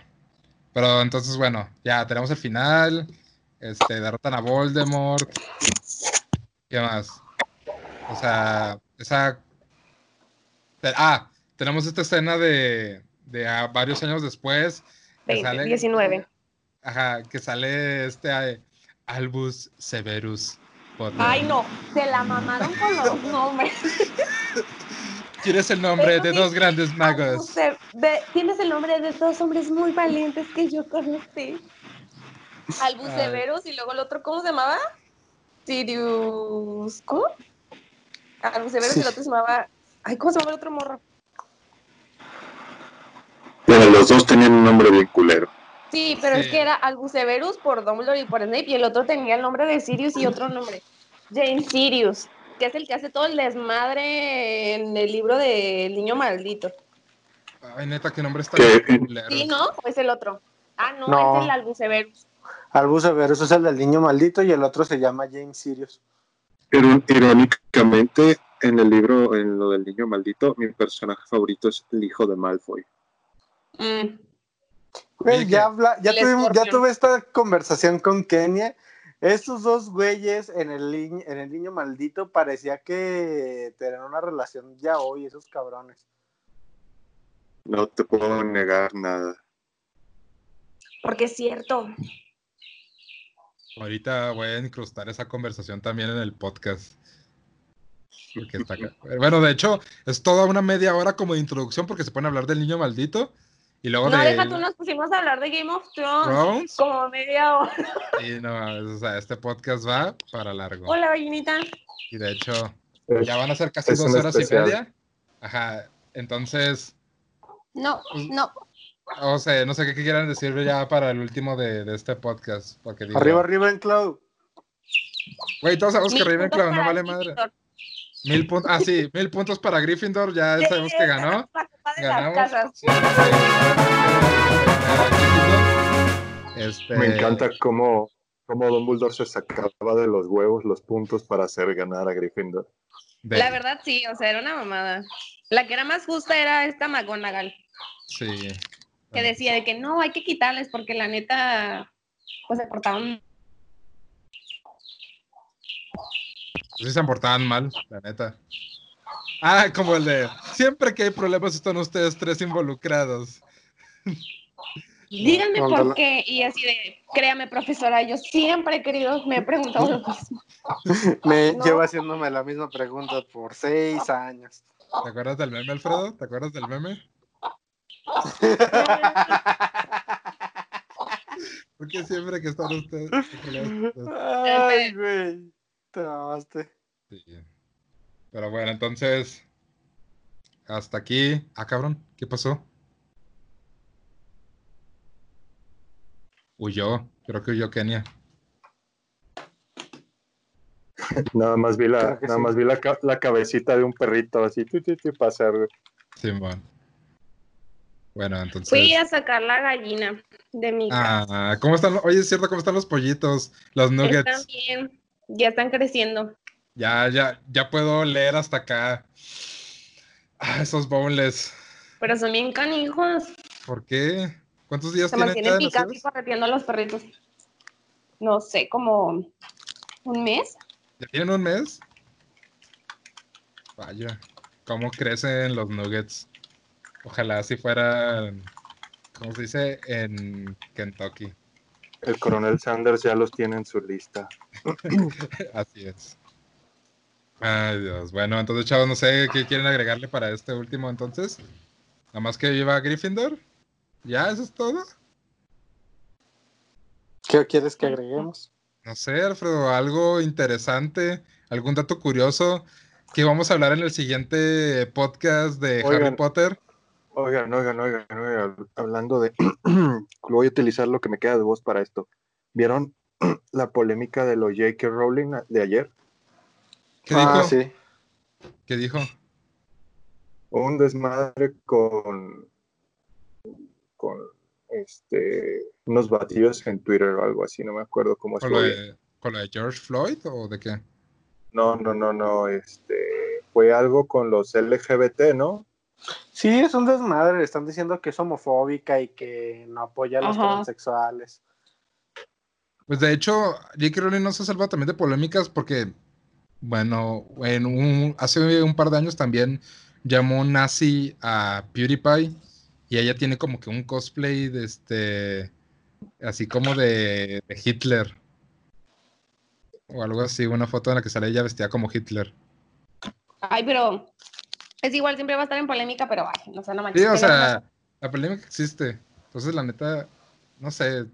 Pero entonces, bueno, ya tenemos el final. Este, derrotan a Voldemort. ¿Qué más? O sea, esa. Ah, tenemos esta escena de, de a varios años después. que 20, sale- 19. Ajá, que sale este eh, Albus Severus Potter. Ay, no, se la mamaron con los *laughs* nombres. ¿Quieres el nombre de sí, dos grandes magos? De- Tienes el nombre de dos hombres muy valientes que yo conocí. Albus *laughs* Ay. Severus y luego el otro, ¿cómo se llamaba? Sirius. ¿Cómo? Albus Severus y el otro se llamaba. Ay, ¿cómo se llama el otro morro? Pero los dos tenían un nombre bien culero. Sí, pero es que era Albus Severus por Dumbledore y por Snape y el otro tenía el nombre de Sirius y otro nombre. James Sirius, que es el que hace todo el desmadre en el libro del niño maldito. Ay, neta, qué nombre está bien culero. Sí, ¿no? ¿O es el otro? Ah, no, No. es el Albus Severus. Albus Severus es el del niño maldito y el otro se llama James Sirius. Pero irónicamente, en el libro, en lo del niño maldito, mi personaje favorito es el hijo de Malfoy. Mm. Güey, ya, habla, ya, tuvimos- ya tuve esta conversación con Kenia. Esos dos güeyes en el, niño- en el niño maldito parecía que tenían una relación ya hoy, esos cabrones. No te puedo negar nada. Porque es cierto. Ahorita voy a incrustar esa conversación también en el podcast. Porque está ca- Bueno, de hecho, es toda una media hora como de introducción porque se pueden hablar del niño maldito. Y luego No, de deja tú, nos pusimos a hablar de Game of Thrones. Thrones. Como media hora. Y no, o sea, este podcast va para largo. Hola, gallinita. Y de hecho, Es- ya van a ser casi dos horas especial. y media. Ajá. Entonces, No, Pues, no. O sea, no sé qué quieran decir ya para el último de, de este podcast. Porque digo, Arriba, arriba en Cloud. Güey, todos sabemos que Mil Ravenclaw puntos no vale madre. Mil puntos. Ah, sí, mil puntos para Gryffindor. Ya Sí, sabemos que ganó. Ganamos. casas. Sí, sí. Este, Me encanta cómo, cómo Dumbledore se sacaba de los huevos los puntos para hacer ganar a Gryffindor. de- La verdad, sí, o sea, era una mamada. La que era más justa era esta McGonagall, Sí. Que decía de que no, hay que quitarles porque la neta, pues se portaban. Sí se portaban mal, la neta. Ah, como el de siempre que hay problemas están ustedes tres involucrados. Díganme Cuando por la- qué. Y así de, créame, profesora, yo siempre he querido, me he preguntado lo mismo. *laughs* Me No. lleva haciéndome la misma pregunta por seis años. ¿Te acuerdas del meme, Alfredo? ¿Te acuerdas del meme? *laughs* Porque siempre que están ustedes. Ay, güey. Te mamaste. Sí. Pero bueno, entonces. Hasta aquí. Ah, cabrón, ¿qué pasó? Huyó. Creo que huyó Kenia. Nada más vi la, nada sí. más vi la, la cabecita de un perrito así, tu, tu, tu, pasar. Simón. Bueno, entonces. Fui a sacar la gallina de mi casa. Ah, ¿cómo están? Oye, es cierto, ¿cómo están los pollitos? Los Están nuggets. bien, ya están creciendo. Ya, ya, ya puedo leer hasta acá. Ah, esos boneless. Pero son bien canijos. ¿Por qué? ¿Cuántos días Se tienen mantienen ya picando y correteando a los perritos. No sé, como un mes. ¿Ya tienen un mes? Vaya, ¿cómo crecen los nuggets? Ojalá así fueran, ¿cómo se dice? En Kentucky. El coronel Sanders ya los tiene en su lista. *laughs* Así es. Ay, Dios. Bueno, entonces, chavos, no sé qué quieren agregarle para este último entonces. Nada más que viva Gryffindor. ¿Ya? ¿Eso es todo? ¿Qué quieres que agreguemos? No sé, Alfredo, algo interesante, algún dato curioso que vamos a hablar en el siguiente podcast de Harry. Potter. Oigan, oigan, oigan, oigan, hablando de... *clears throat* voy a utilizar lo que me queda de voz para esto. ¿Vieron *clears throat* la polémica de los J.K. Rowling de ayer? ¿Qué ah, dijo? sí. ¿Qué dijo? un desmadre con con este unos batidos en Twitter o algo así, no me acuerdo cómo ¿Con fue. de, con lo de George Floyd o de qué? No, no, no, no, este fue algo con los LGBT, ¿no? Sí, es un desmadre. Están diciendo que es homofóbica y que no apoya a los Ajá. transexuales. Pues de hecho, J.K. Rowling no se salva también de polémicas porque, bueno, en un, hace un par de años también llamó nazi a PewDiePie y ella tiene como que un cosplay de este, así como de, de Hitler. O algo así, una foto en la que sale ella vestida como Hitler. Ay, pero es igual, siempre va a estar en polémica, pero ay, no sé, no Sí, manches. o que sea, la polémica existe. Entonces, la neta, no sé.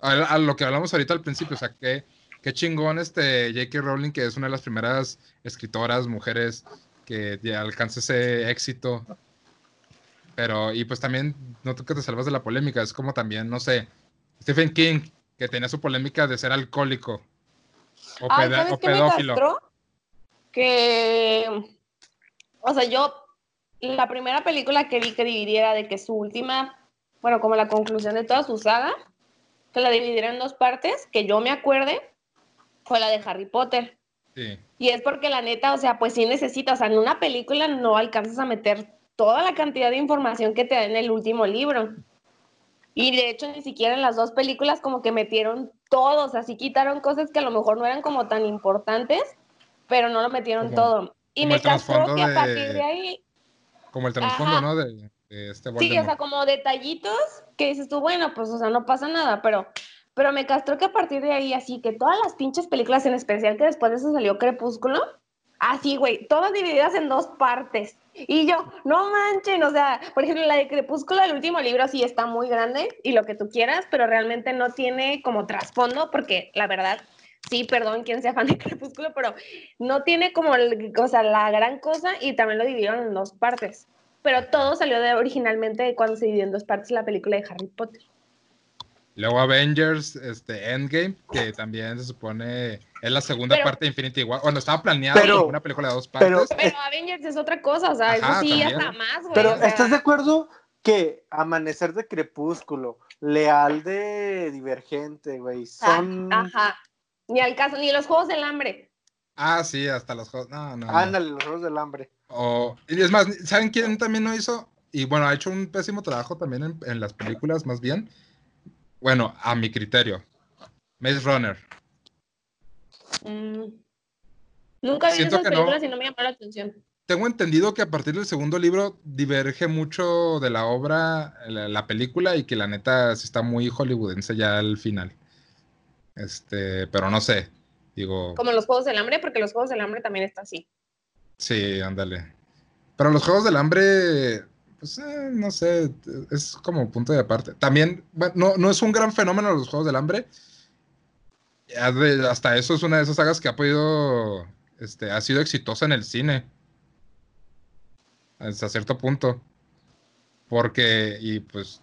A, a lo que hablamos ahorita al principio, o sea, qué, qué chingón este J.K. Rowling, que es una de las primeras escritoras, mujeres, que ya alcanza ese éxito. Pero, y pues también, no tú que te salvas de la polémica, es como también, no sé, Stephen King, que tenía su polémica de ser alcohólico. O, ¿sabes o qué me pedófilo. Que, o sea, yo, la primera película que vi que dividiera de que su última, bueno, como la conclusión de toda su saga, que la dividiera en dos partes, que yo me acuerde, fue la de Harry Potter. Sí. Y es porque la neta, o sea, pues sí necesitas, o sea, en una película no alcanzas a meter toda la cantidad de información que te da en el último libro. Y de hecho, ni siquiera en las dos películas como que metieron todo, o sea, sí quitaron cosas que a lo mejor no eran como tan importantes, pero no lo metieron todo. Y como me castró que a partir de ahí, Como el trasfondo, Ajá. ¿no? De, de este Sí, o sea, Voldemort. como detallitos que dices tú, bueno, pues, o sea, no pasa nada, pero, pero me castró que a partir de ahí, así que todas las pinches películas, en especial que después de eso salió Crepúsculo, así, güey, todas divididas en dos partes. Y yo, no manchen, o sea, por ejemplo, la de Crepúsculo, el último libro sí está muy grande y lo que tú quieras, pero realmente no tiene como trasfondo, porque la verdad, sí, perdón quien sea fan de Crepúsculo, pero no tiene como, el- o sea, la gran cosa y también lo dividieron en dos partes. Pero todo salió de originalmente de cuando se dividió en dos partes la película de Harry Potter. Luego Avengers, este, Endgame, que también se supone es la segunda Pero- parte de Infinity War. Bueno, estaba como una película de dos partes. pero- Pero Avengers es otra cosa, o sea, Ajá, eso sí, también. hasta más, güey. Pero o sea, ¿estás de acuerdo que Amanecer de Crepúsculo, Leal de Divergente, güey, son... ah, Ajá. Ni al caso, ni los Juegos del Hambre. Ah, sí, hasta los juegos. No, no. no. Ándale, los Juegos del Hambre. O- y es más, ¿saben quién también lo hizo? Y bueno, ha hecho un pésimo trabajo también en, en las películas, más bien. Bueno, a mi criterio. Maze Runner. Mm. Nunca vi Siento esas que no. películas y no me llamó la atención. Tengo entendido que a partir del segundo libro diverge mucho de la obra, la, la película, y que la neta sí está muy hollywoodense ya al final. Este, pero no sé. Digo, Como los Juegos del Hambre, porque los Juegos del Hambre también está así. sí, ándale. Pero los Juegos del Hambre, pues eh, no sé, es como punto de aparte. También, bueno, no, no es un gran fenómeno los Juegos del Hambre. Hasta eso es una de esas sagas que ha podido, este, ha sido exitosa en el cine. Hasta cierto punto. Porque, y pues,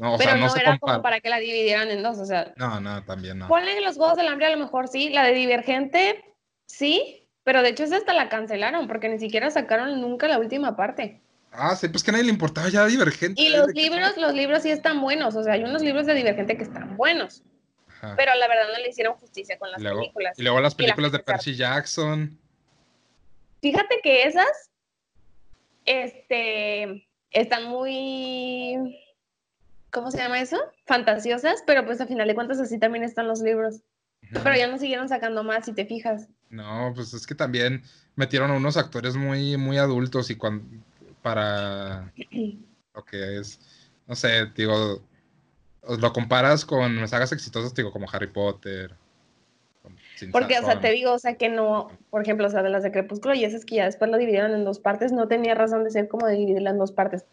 no, o Pero sea, no, no, se era compara. como para que la dividieran en dos, o sea, No, no, también no. ponle los Juegos del Hambre a lo mejor sí, la de Divergente sí, pero de hecho esa hasta la cancelaron porque ni siquiera sacaron nunca la última parte. Ah, sí, pues que a nadie le importaba ya Divergente. Y los ¿de qué libros, los libros sí están buenos, o sea, hay unos libros de Divergente que están buenos, Ajá. pero la verdad no le hicieron justicia con las luego, películas. y luego las la películas de Percy Jackson. Fíjate que esas, este, están muy, ¿cómo se llama eso? Fantasiosas, pero pues a final de cuentas así también están los libros. Pero ya no siguieron sacando más, si te fijas. No, pues es que también metieron a unos actores muy, muy adultos y cuando para *clears throat* lo que es, no sé, digo, os lo comparas con sagas exitosas, digo, como Harry Potter. sin Porque, o sea, te digo, o sea, que no, por ejemplo, o sea, de las de Crepúsculo y esas que ya después lo dividieron en dos partes, no tenía razón de ser como dividirla en dos partes,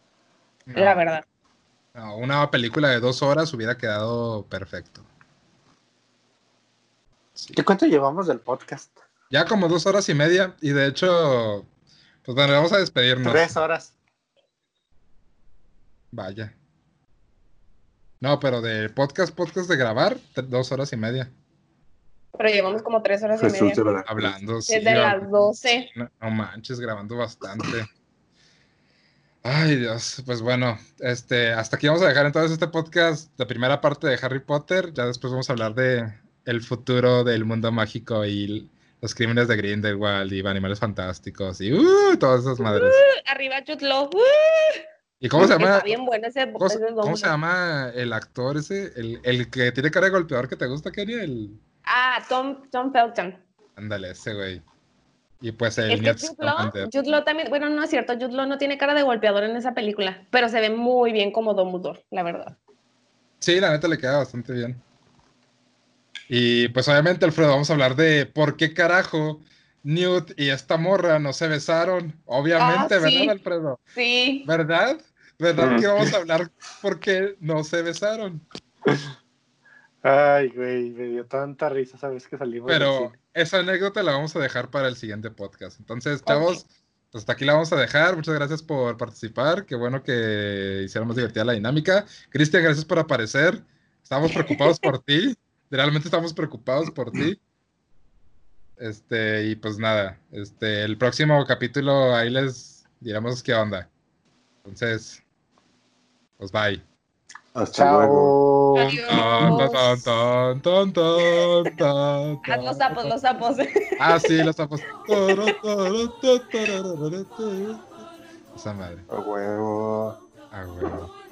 No, la verdad. No, una película de dos horas hubiera quedado perfecto. Sí. ¿Qué cuánto llevamos del podcast? Ya como dos horas y media, y de hecho, pues bueno, vamos a despedirnos. Tres horas. Vaya. No, pero de podcast, podcast de grabar, dos horas y media. Pero llevamos como tres horas y media. Hablando. sí, Desde las 12. No, no manches, grabando bastante. Ay, Dios. Pues bueno, este, hasta aquí vamos a dejar entonces este podcast, la primera parte de Harry Potter. Ya después vamos a hablar de el futuro del mundo mágico y los crímenes de Grindelwald y animales fantásticos y uh, todas esas madres. Arriba Chutlo. ¿Y cómo se llama? Está bien bueno ese, ¿Cómo, se- ese cómo nombre. se llama el actor ese? El, el que tiene cara de golpeador que te gusta, Kenny. El... Ah, Tom, Tom Felton. Ándale, ese güey. Y pues el Es que Newt Jude Law, Scamander. Jude Law también, bueno, no es cierto, Jude Law no tiene cara de golpeador en esa película, pero se ve muy bien como Dumbledore, la verdad. Sí, la neta le queda bastante bien. Y pues obviamente, Alfredo, vamos a hablar de por qué carajo Newt y esta morra no se besaron. Obviamente, Ah, sí. ¿verdad, Alfredo? Sí. ¿Verdad? ¿Verdad que vamos a hablar por qué no se besaron? Ay, güey, me dio tanta risa, sabes que salimos. Pero. Esa anécdota la vamos a dejar para el siguiente podcast. Entonces, chavos, pues hasta aquí la vamos a dejar. Muchas gracias por participar. Qué bueno que hicieron más divertida la dinámica. Cristian, gracias por aparecer. Estamos preocupados por ti. *laughs* Realmente estamos preocupados por ti. Este, y pues nada, este, el próximo capítulo ahí les diremos qué onda. Entonces, pues bye. Hasta luego. Chao. Adiós. Ton, ton, Haz los sapos, los sapos. Ah, sí, los sapos. Esa madre. A huevo. Ah, huevo.